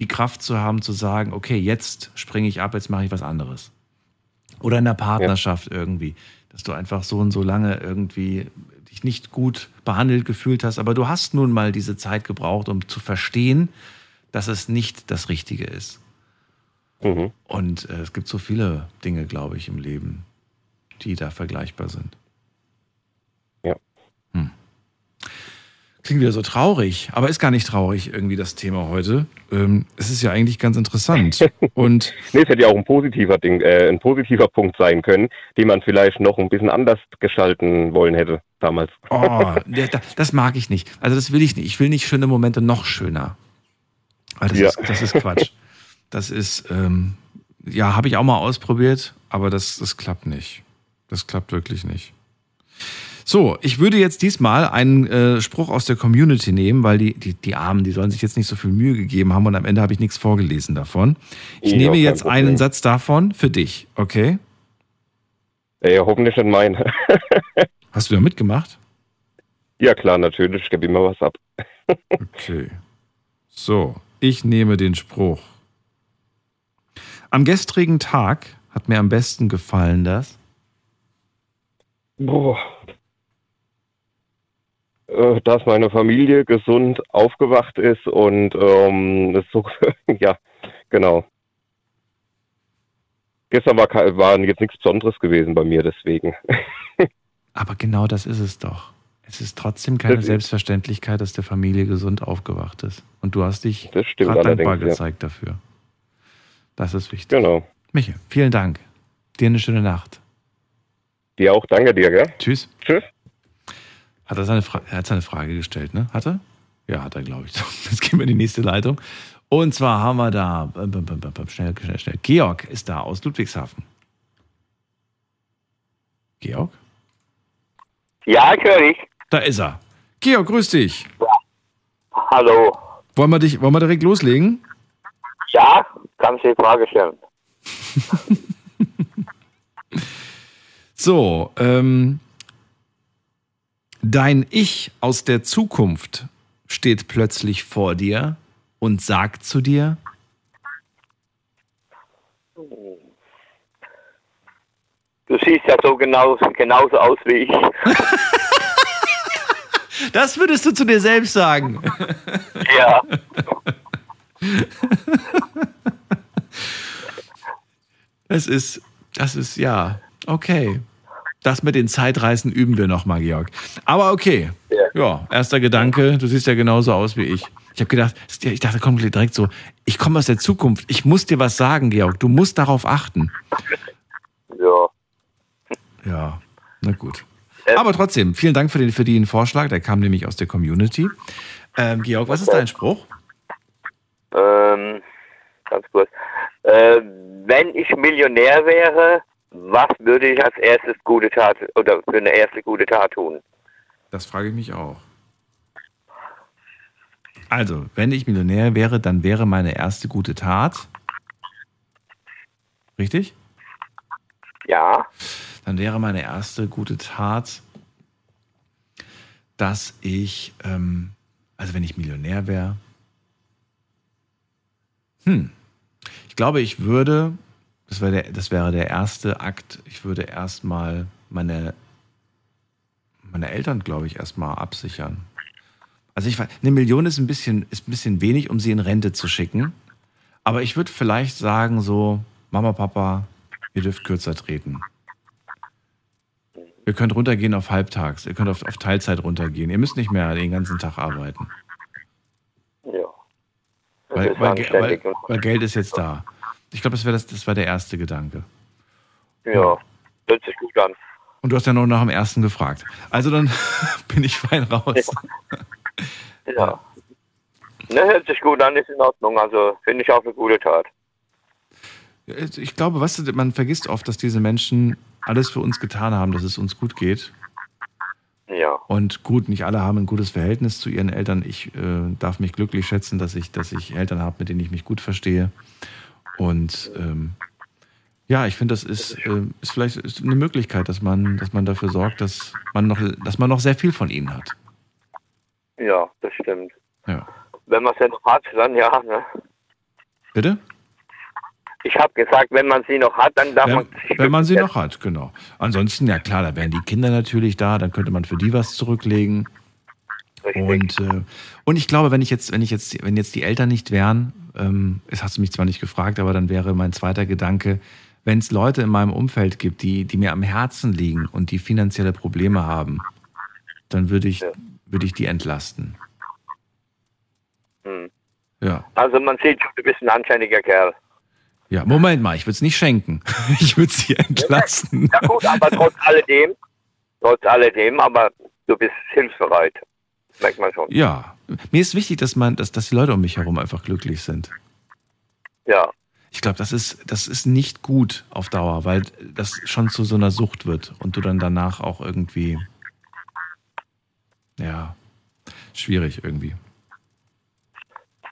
die Kraft zu haben, zu sagen, okay, jetzt springe ich ab, jetzt mache ich was anderes. Oder in der Partnerschaft irgendwie, dass du einfach so und so lange irgendwie dich nicht gut behandelt gefühlt hast, aber du hast nun mal diese Zeit gebraucht, um zu verstehen, dass es nicht das Richtige ist. Mhm. Und äh, es gibt so viele Dinge, glaube ich, im Leben, die da vergleichbar sind. Ja. Hm. Klingt wieder so traurig, aber ist gar nicht traurig irgendwie das Thema heute. Ähm, es ist ja eigentlich ganz interessant. *laughs* Und Nee, es hätte ja auch ein positiver Ding, äh, ein positiver Punkt sein können, den man vielleicht noch ein bisschen anders gestalten wollen hätte damals. Oh, *laughs* das mag ich nicht. Also das will ich nicht. Ich will nicht schöne Momente noch schöner. Weil das, Ja. ist, das ist Quatsch. Das ist, ähm, ja, habe ich auch mal ausprobiert, aber das, das klappt nicht. Das klappt wirklich nicht. So, ich würde jetzt diesmal einen äh, Spruch aus der Community nehmen, weil die, die, die Armen, die sollen sich jetzt nicht so viel Mühe gegeben haben und am Ende habe ich nichts vorgelesen davon. Ich Ja, nehme jetzt Problem. einen Satz davon für dich, okay? Äh, hoffentlich nicht mein. *laughs* Hast du da mitgemacht? ja klar, natürlich, ich gebe immer was ab. Okay. So, ich nehme den Spruch. Am gestrigen Tag hat mir am besten gefallen, dass. Boah. Äh, Dass meine Familie gesund aufgewacht ist und ähm, so, *laughs* ja, genau. Gestern war, war jetzt nichts Besonderes gewesen bei mir, deswegen. *laughs* Aber genau das ist es doch. Es ist trotzdem keine Das Selbstverständlichkeit, dass der Familie gesund aufgewacht ist. Und du hast dich gerade dankbar allerdings, ja. gezeigt dafür. Das ist wichtig. Genau. Michael, vielen Dank. Dir eine schöne Nacht. Dir auch, danke dir, gell? Tschüss. Tschüss. Hat er seine, Fra er hat seine Frage gestellt, ne? Hat er? Ja, hat er, glaube ich. *laughs* Jetzt gehen wir in die nächste Leitung. Und zwar haben wir da, schnell, schnell, schnell. Georg ist da aus Ludwigshafen. Georg? Ja, ich höre dich. Da ist er. Georg, grüß dich. Hallo. Wollen wir, dich, wollen wir direkt loslegen? Ja, kannst du die Frage stellen. *laughs* So, ähm, dein Ich aus der Zukunft steht plötzlich vor dir und sagt zu dir, Du siehst ja so genau, genauso aus wie ich. *laughs* das würdest du zu dir selbst sagen. Ja. Es ist, das ist, ja, okay. Das mit den Zeitreisen üben wir nochmal, Georg. Aber okay. Ja, erster Gedanke, du siehst ja genauso aus wie ich. Ich habe gedacht, ich dachte, komm direkt so, ich komme aus der Zukunft. Ich muss dir was sagen, Georg. Du musst darauf achten. Ja. Ja, na gut. Aber trotzdem, vielen Dank für den, für den Vorschlag. Der kam nämlich aus der Community. Ähm, Georg, was ist dein Spruch? Ähm, ganz kurz. Äh, wenn ich Millionär wäre, was würde ich als erstes gute Tat oder für eine erste gute Tat tun? Das frage ich mich auch. Also, wenn ich Millionär wäre, dann wäre meine erste gute Tat. Richtig? Ja. Dann wäre meine erste gute Tat, dass ich, ähm, also wenn ich Millionär wäre, hm, ich glaube, ich würde, das wäre der, das wäre der erste Akt, ich würde erstmal meine, meine Eltern, glaube ich, erstmal absichern. Also ich eine Million ist ein bisschen, ist ein bisschen wenig, um sie in Rente zu schicken. Aber ich würde vielleicht sagen, so, Mama, Papa, ihr dürft kürzer treten. Ihr könnt runtergehen auf Halbtags, ihr könnt auf, auf Teilzeit runtergehen. Ihr müsst nicht mehr den ganzen Tag arbeiten. Ja. Weil, weil, weil, weil Geld ist jetzt da. Ich glaube, das, das, das war der erste Gedanke. Ja, hört sich gut an. Und du hast ja noch nach dem ersten gefragt. Also dann *laughs* bin ich fein raus. Ja. Ne, hört sich gut an, ist in Ordnung. Also finde ich auch eine gute Tat. Ich glaube, du, man vergisst oft, dass diese Menschen alles für uns getan haben, dass es uns gut geht. Ja. Und gut, nicht alle haben ein gutes Verhältnis zu ihren Eltern. Ich äh, darf mich glücklich schätzen, dass ich, dass ich Eltern habe, mit denen ich mich gut verstehe. Und ähm, ja, ich finde, das ist, äh, ist vielleicht ist eine Möglichkeit, dass man, dass man dafür sorgt, dass man noch, dass man noch sehr viel von ihnen hat. Ja, das stimmt. Ja. Wenn man es ja noch hat, dann ja. Ne? Bitte? Ich habe gesagt, wenn man sie noch hat, dann darf Wenn, man wenn man sie noch hat, genau. Ansonsten, ja klar, da wären die Kinder natürlich da, dann könnte man für die was zurücklegen. Und, äh, und ich glaube, wenn ich jetzt, wenn ich jetzt, wenn jetzt die Eltern nicht wären, ähm, es hast du mich zwar nicht gefragt, aber dann wäre mein zweiter Gedanke, wenn es Leute in meinem Umfeld gibt, die, die mir am Herzen liegen und die finanzielle Probleme haben, dann würde ich, würde ich die entlasten. Hm. Ja. Also man sieht du bist ein anständiger Kerl. Ja, Moment mal, ich würde es nicht schenken. *laughs* Ich würde sie entlasten. Ja gut, aber trotz alledem, trotz alledem, aber du bist hilfsbereit. Merkt man schon. Ja, mir ist wichtig, dass man, dass, dass die Leute um mich herum einfach glücklich sind. Ja. Ich glaube, das ist, das ist nicht gut auf Dauer, weil das schon zu so einer Sucht wird und du dann danach auch irgendwie, ja, schwierig irgendwie.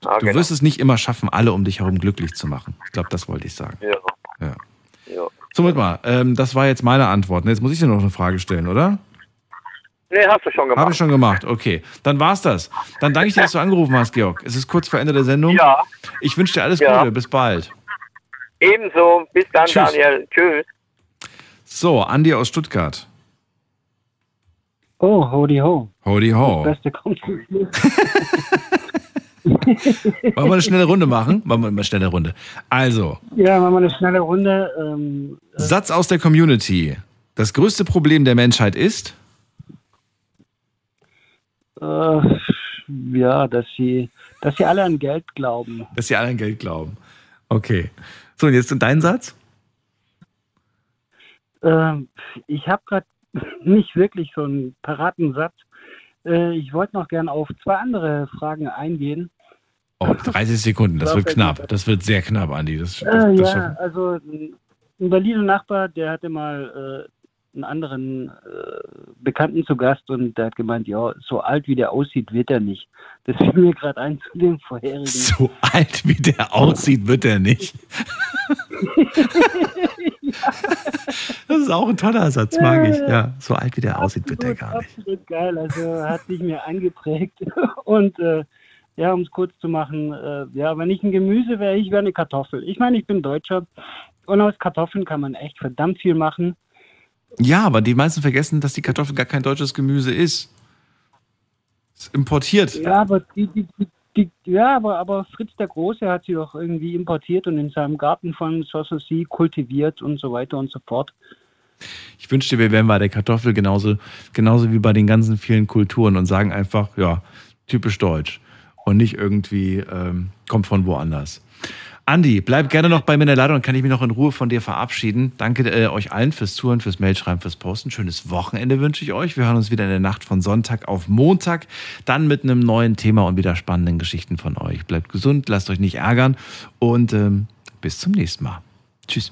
Ah, Du genau. wirst es nicht immer schaffen, alle um dich herum glücklich zu machen. Ich glaube, das wollte ich sagen. Ja. Ja. ja. Somit mal, ähm, das war jetzt meine Antwort. Jetzt muss ich dir noch eine Frage stellen, oder? Nee, hast du schon gemacht. Habe ich schon gemacht, okay. Dann war's das. Dann danke ich dir, dass du angerufen hast, Georg. Es ist kurz vor Ende der Sendung. Ja. Ich wünsche dir alles Ja. Gute. Bis bald. Ebenso. Bis dann, Tschüss. Daniel. Tschüss. So, Andi aus Stuttgart. Oh, howdy ho. Howdy ho. Das Beste kommt zum Schluss. *laughs* Wollen wir eine schnelle Runde machen? Machen wir eine schnelle Runde. Also, Ja, machen wir eine schnelle Runde. Ähm, Satz aus der Community. Das größte Problem der Menschheit ist? äh, ja, dass sie, dass sie alle an Geld glauben. Dass sie alle an Geld glauben. Okay. So, und jetzt dein Satz? Ähm, ich habe gerade *laughs* nicht wirklich so einen paraten Satz. Äh, ich wollte noch gern auf zwei andere Fragen eingehen. Oh, 30 Sekunden, das wird knapp. Das wird sehr knapp, Andi. Das, das, Äh, das ja, also ein Berliner Nachbar, der hatte mal äh, einen anderen äh, Bekannten zu Gast und der hat gemeint, ja, so alt wie der aussieht, wird er nicht. Das fiel mir gerade ein zu dem vorherigen. So alt wie der aussieht, wird er nicht. *laughs* Das ist auch ein toller Satz, mag ich. Ja, so alt wie der aussieht, wird er gar nicht. Absolut geil, also hat sich mir eingeprägt. *laughs* Und äh, Ja, um es kurz zu machen, äh, ja, wenn ich ein Gemüse wäre, ich wäre eine Kartoffel. Ich meine, ich bin Deutscher und aus Kartoffeln kann man echt verdammt viel machen. Ja, aber die meisten vergessen, dass die Kartoffel gar kein deutsches Gemüse ist. Es ist importiert. Ja, aber die, die, die, die, ja, aber, aber Fritz der Große hat sie doch irgendwie importiert und in seinem Garten von Sanssouci kultiviert und so weiter und so fort. Ich wünschte, wir wären bei der Kartoffel genauso, genauso wie bei den ganzen vielen Kulturen und sagen einfach, ja, typisch deutsch und nicht irgendwie ähm, kommt von woanders. Andi, bleib gerne noch bei mir in der Leitung, dann kann ich mich noch in Ruhe von dir verabschieden. Danke äh, euch allen fürs Zuhören, fürs Mailschreiben, fürs Posten. Schönes Wochenende wünsche ich euch. Wir hören uns wieder in der Nacht von Sonntag auf Montag, dann mit einem neuen Thema und wieder spannenden Geschichten von euch. Bleibt gesund, lasst euch nicht ärgern und ähm, bis zum nächsten Mal. Tschüss.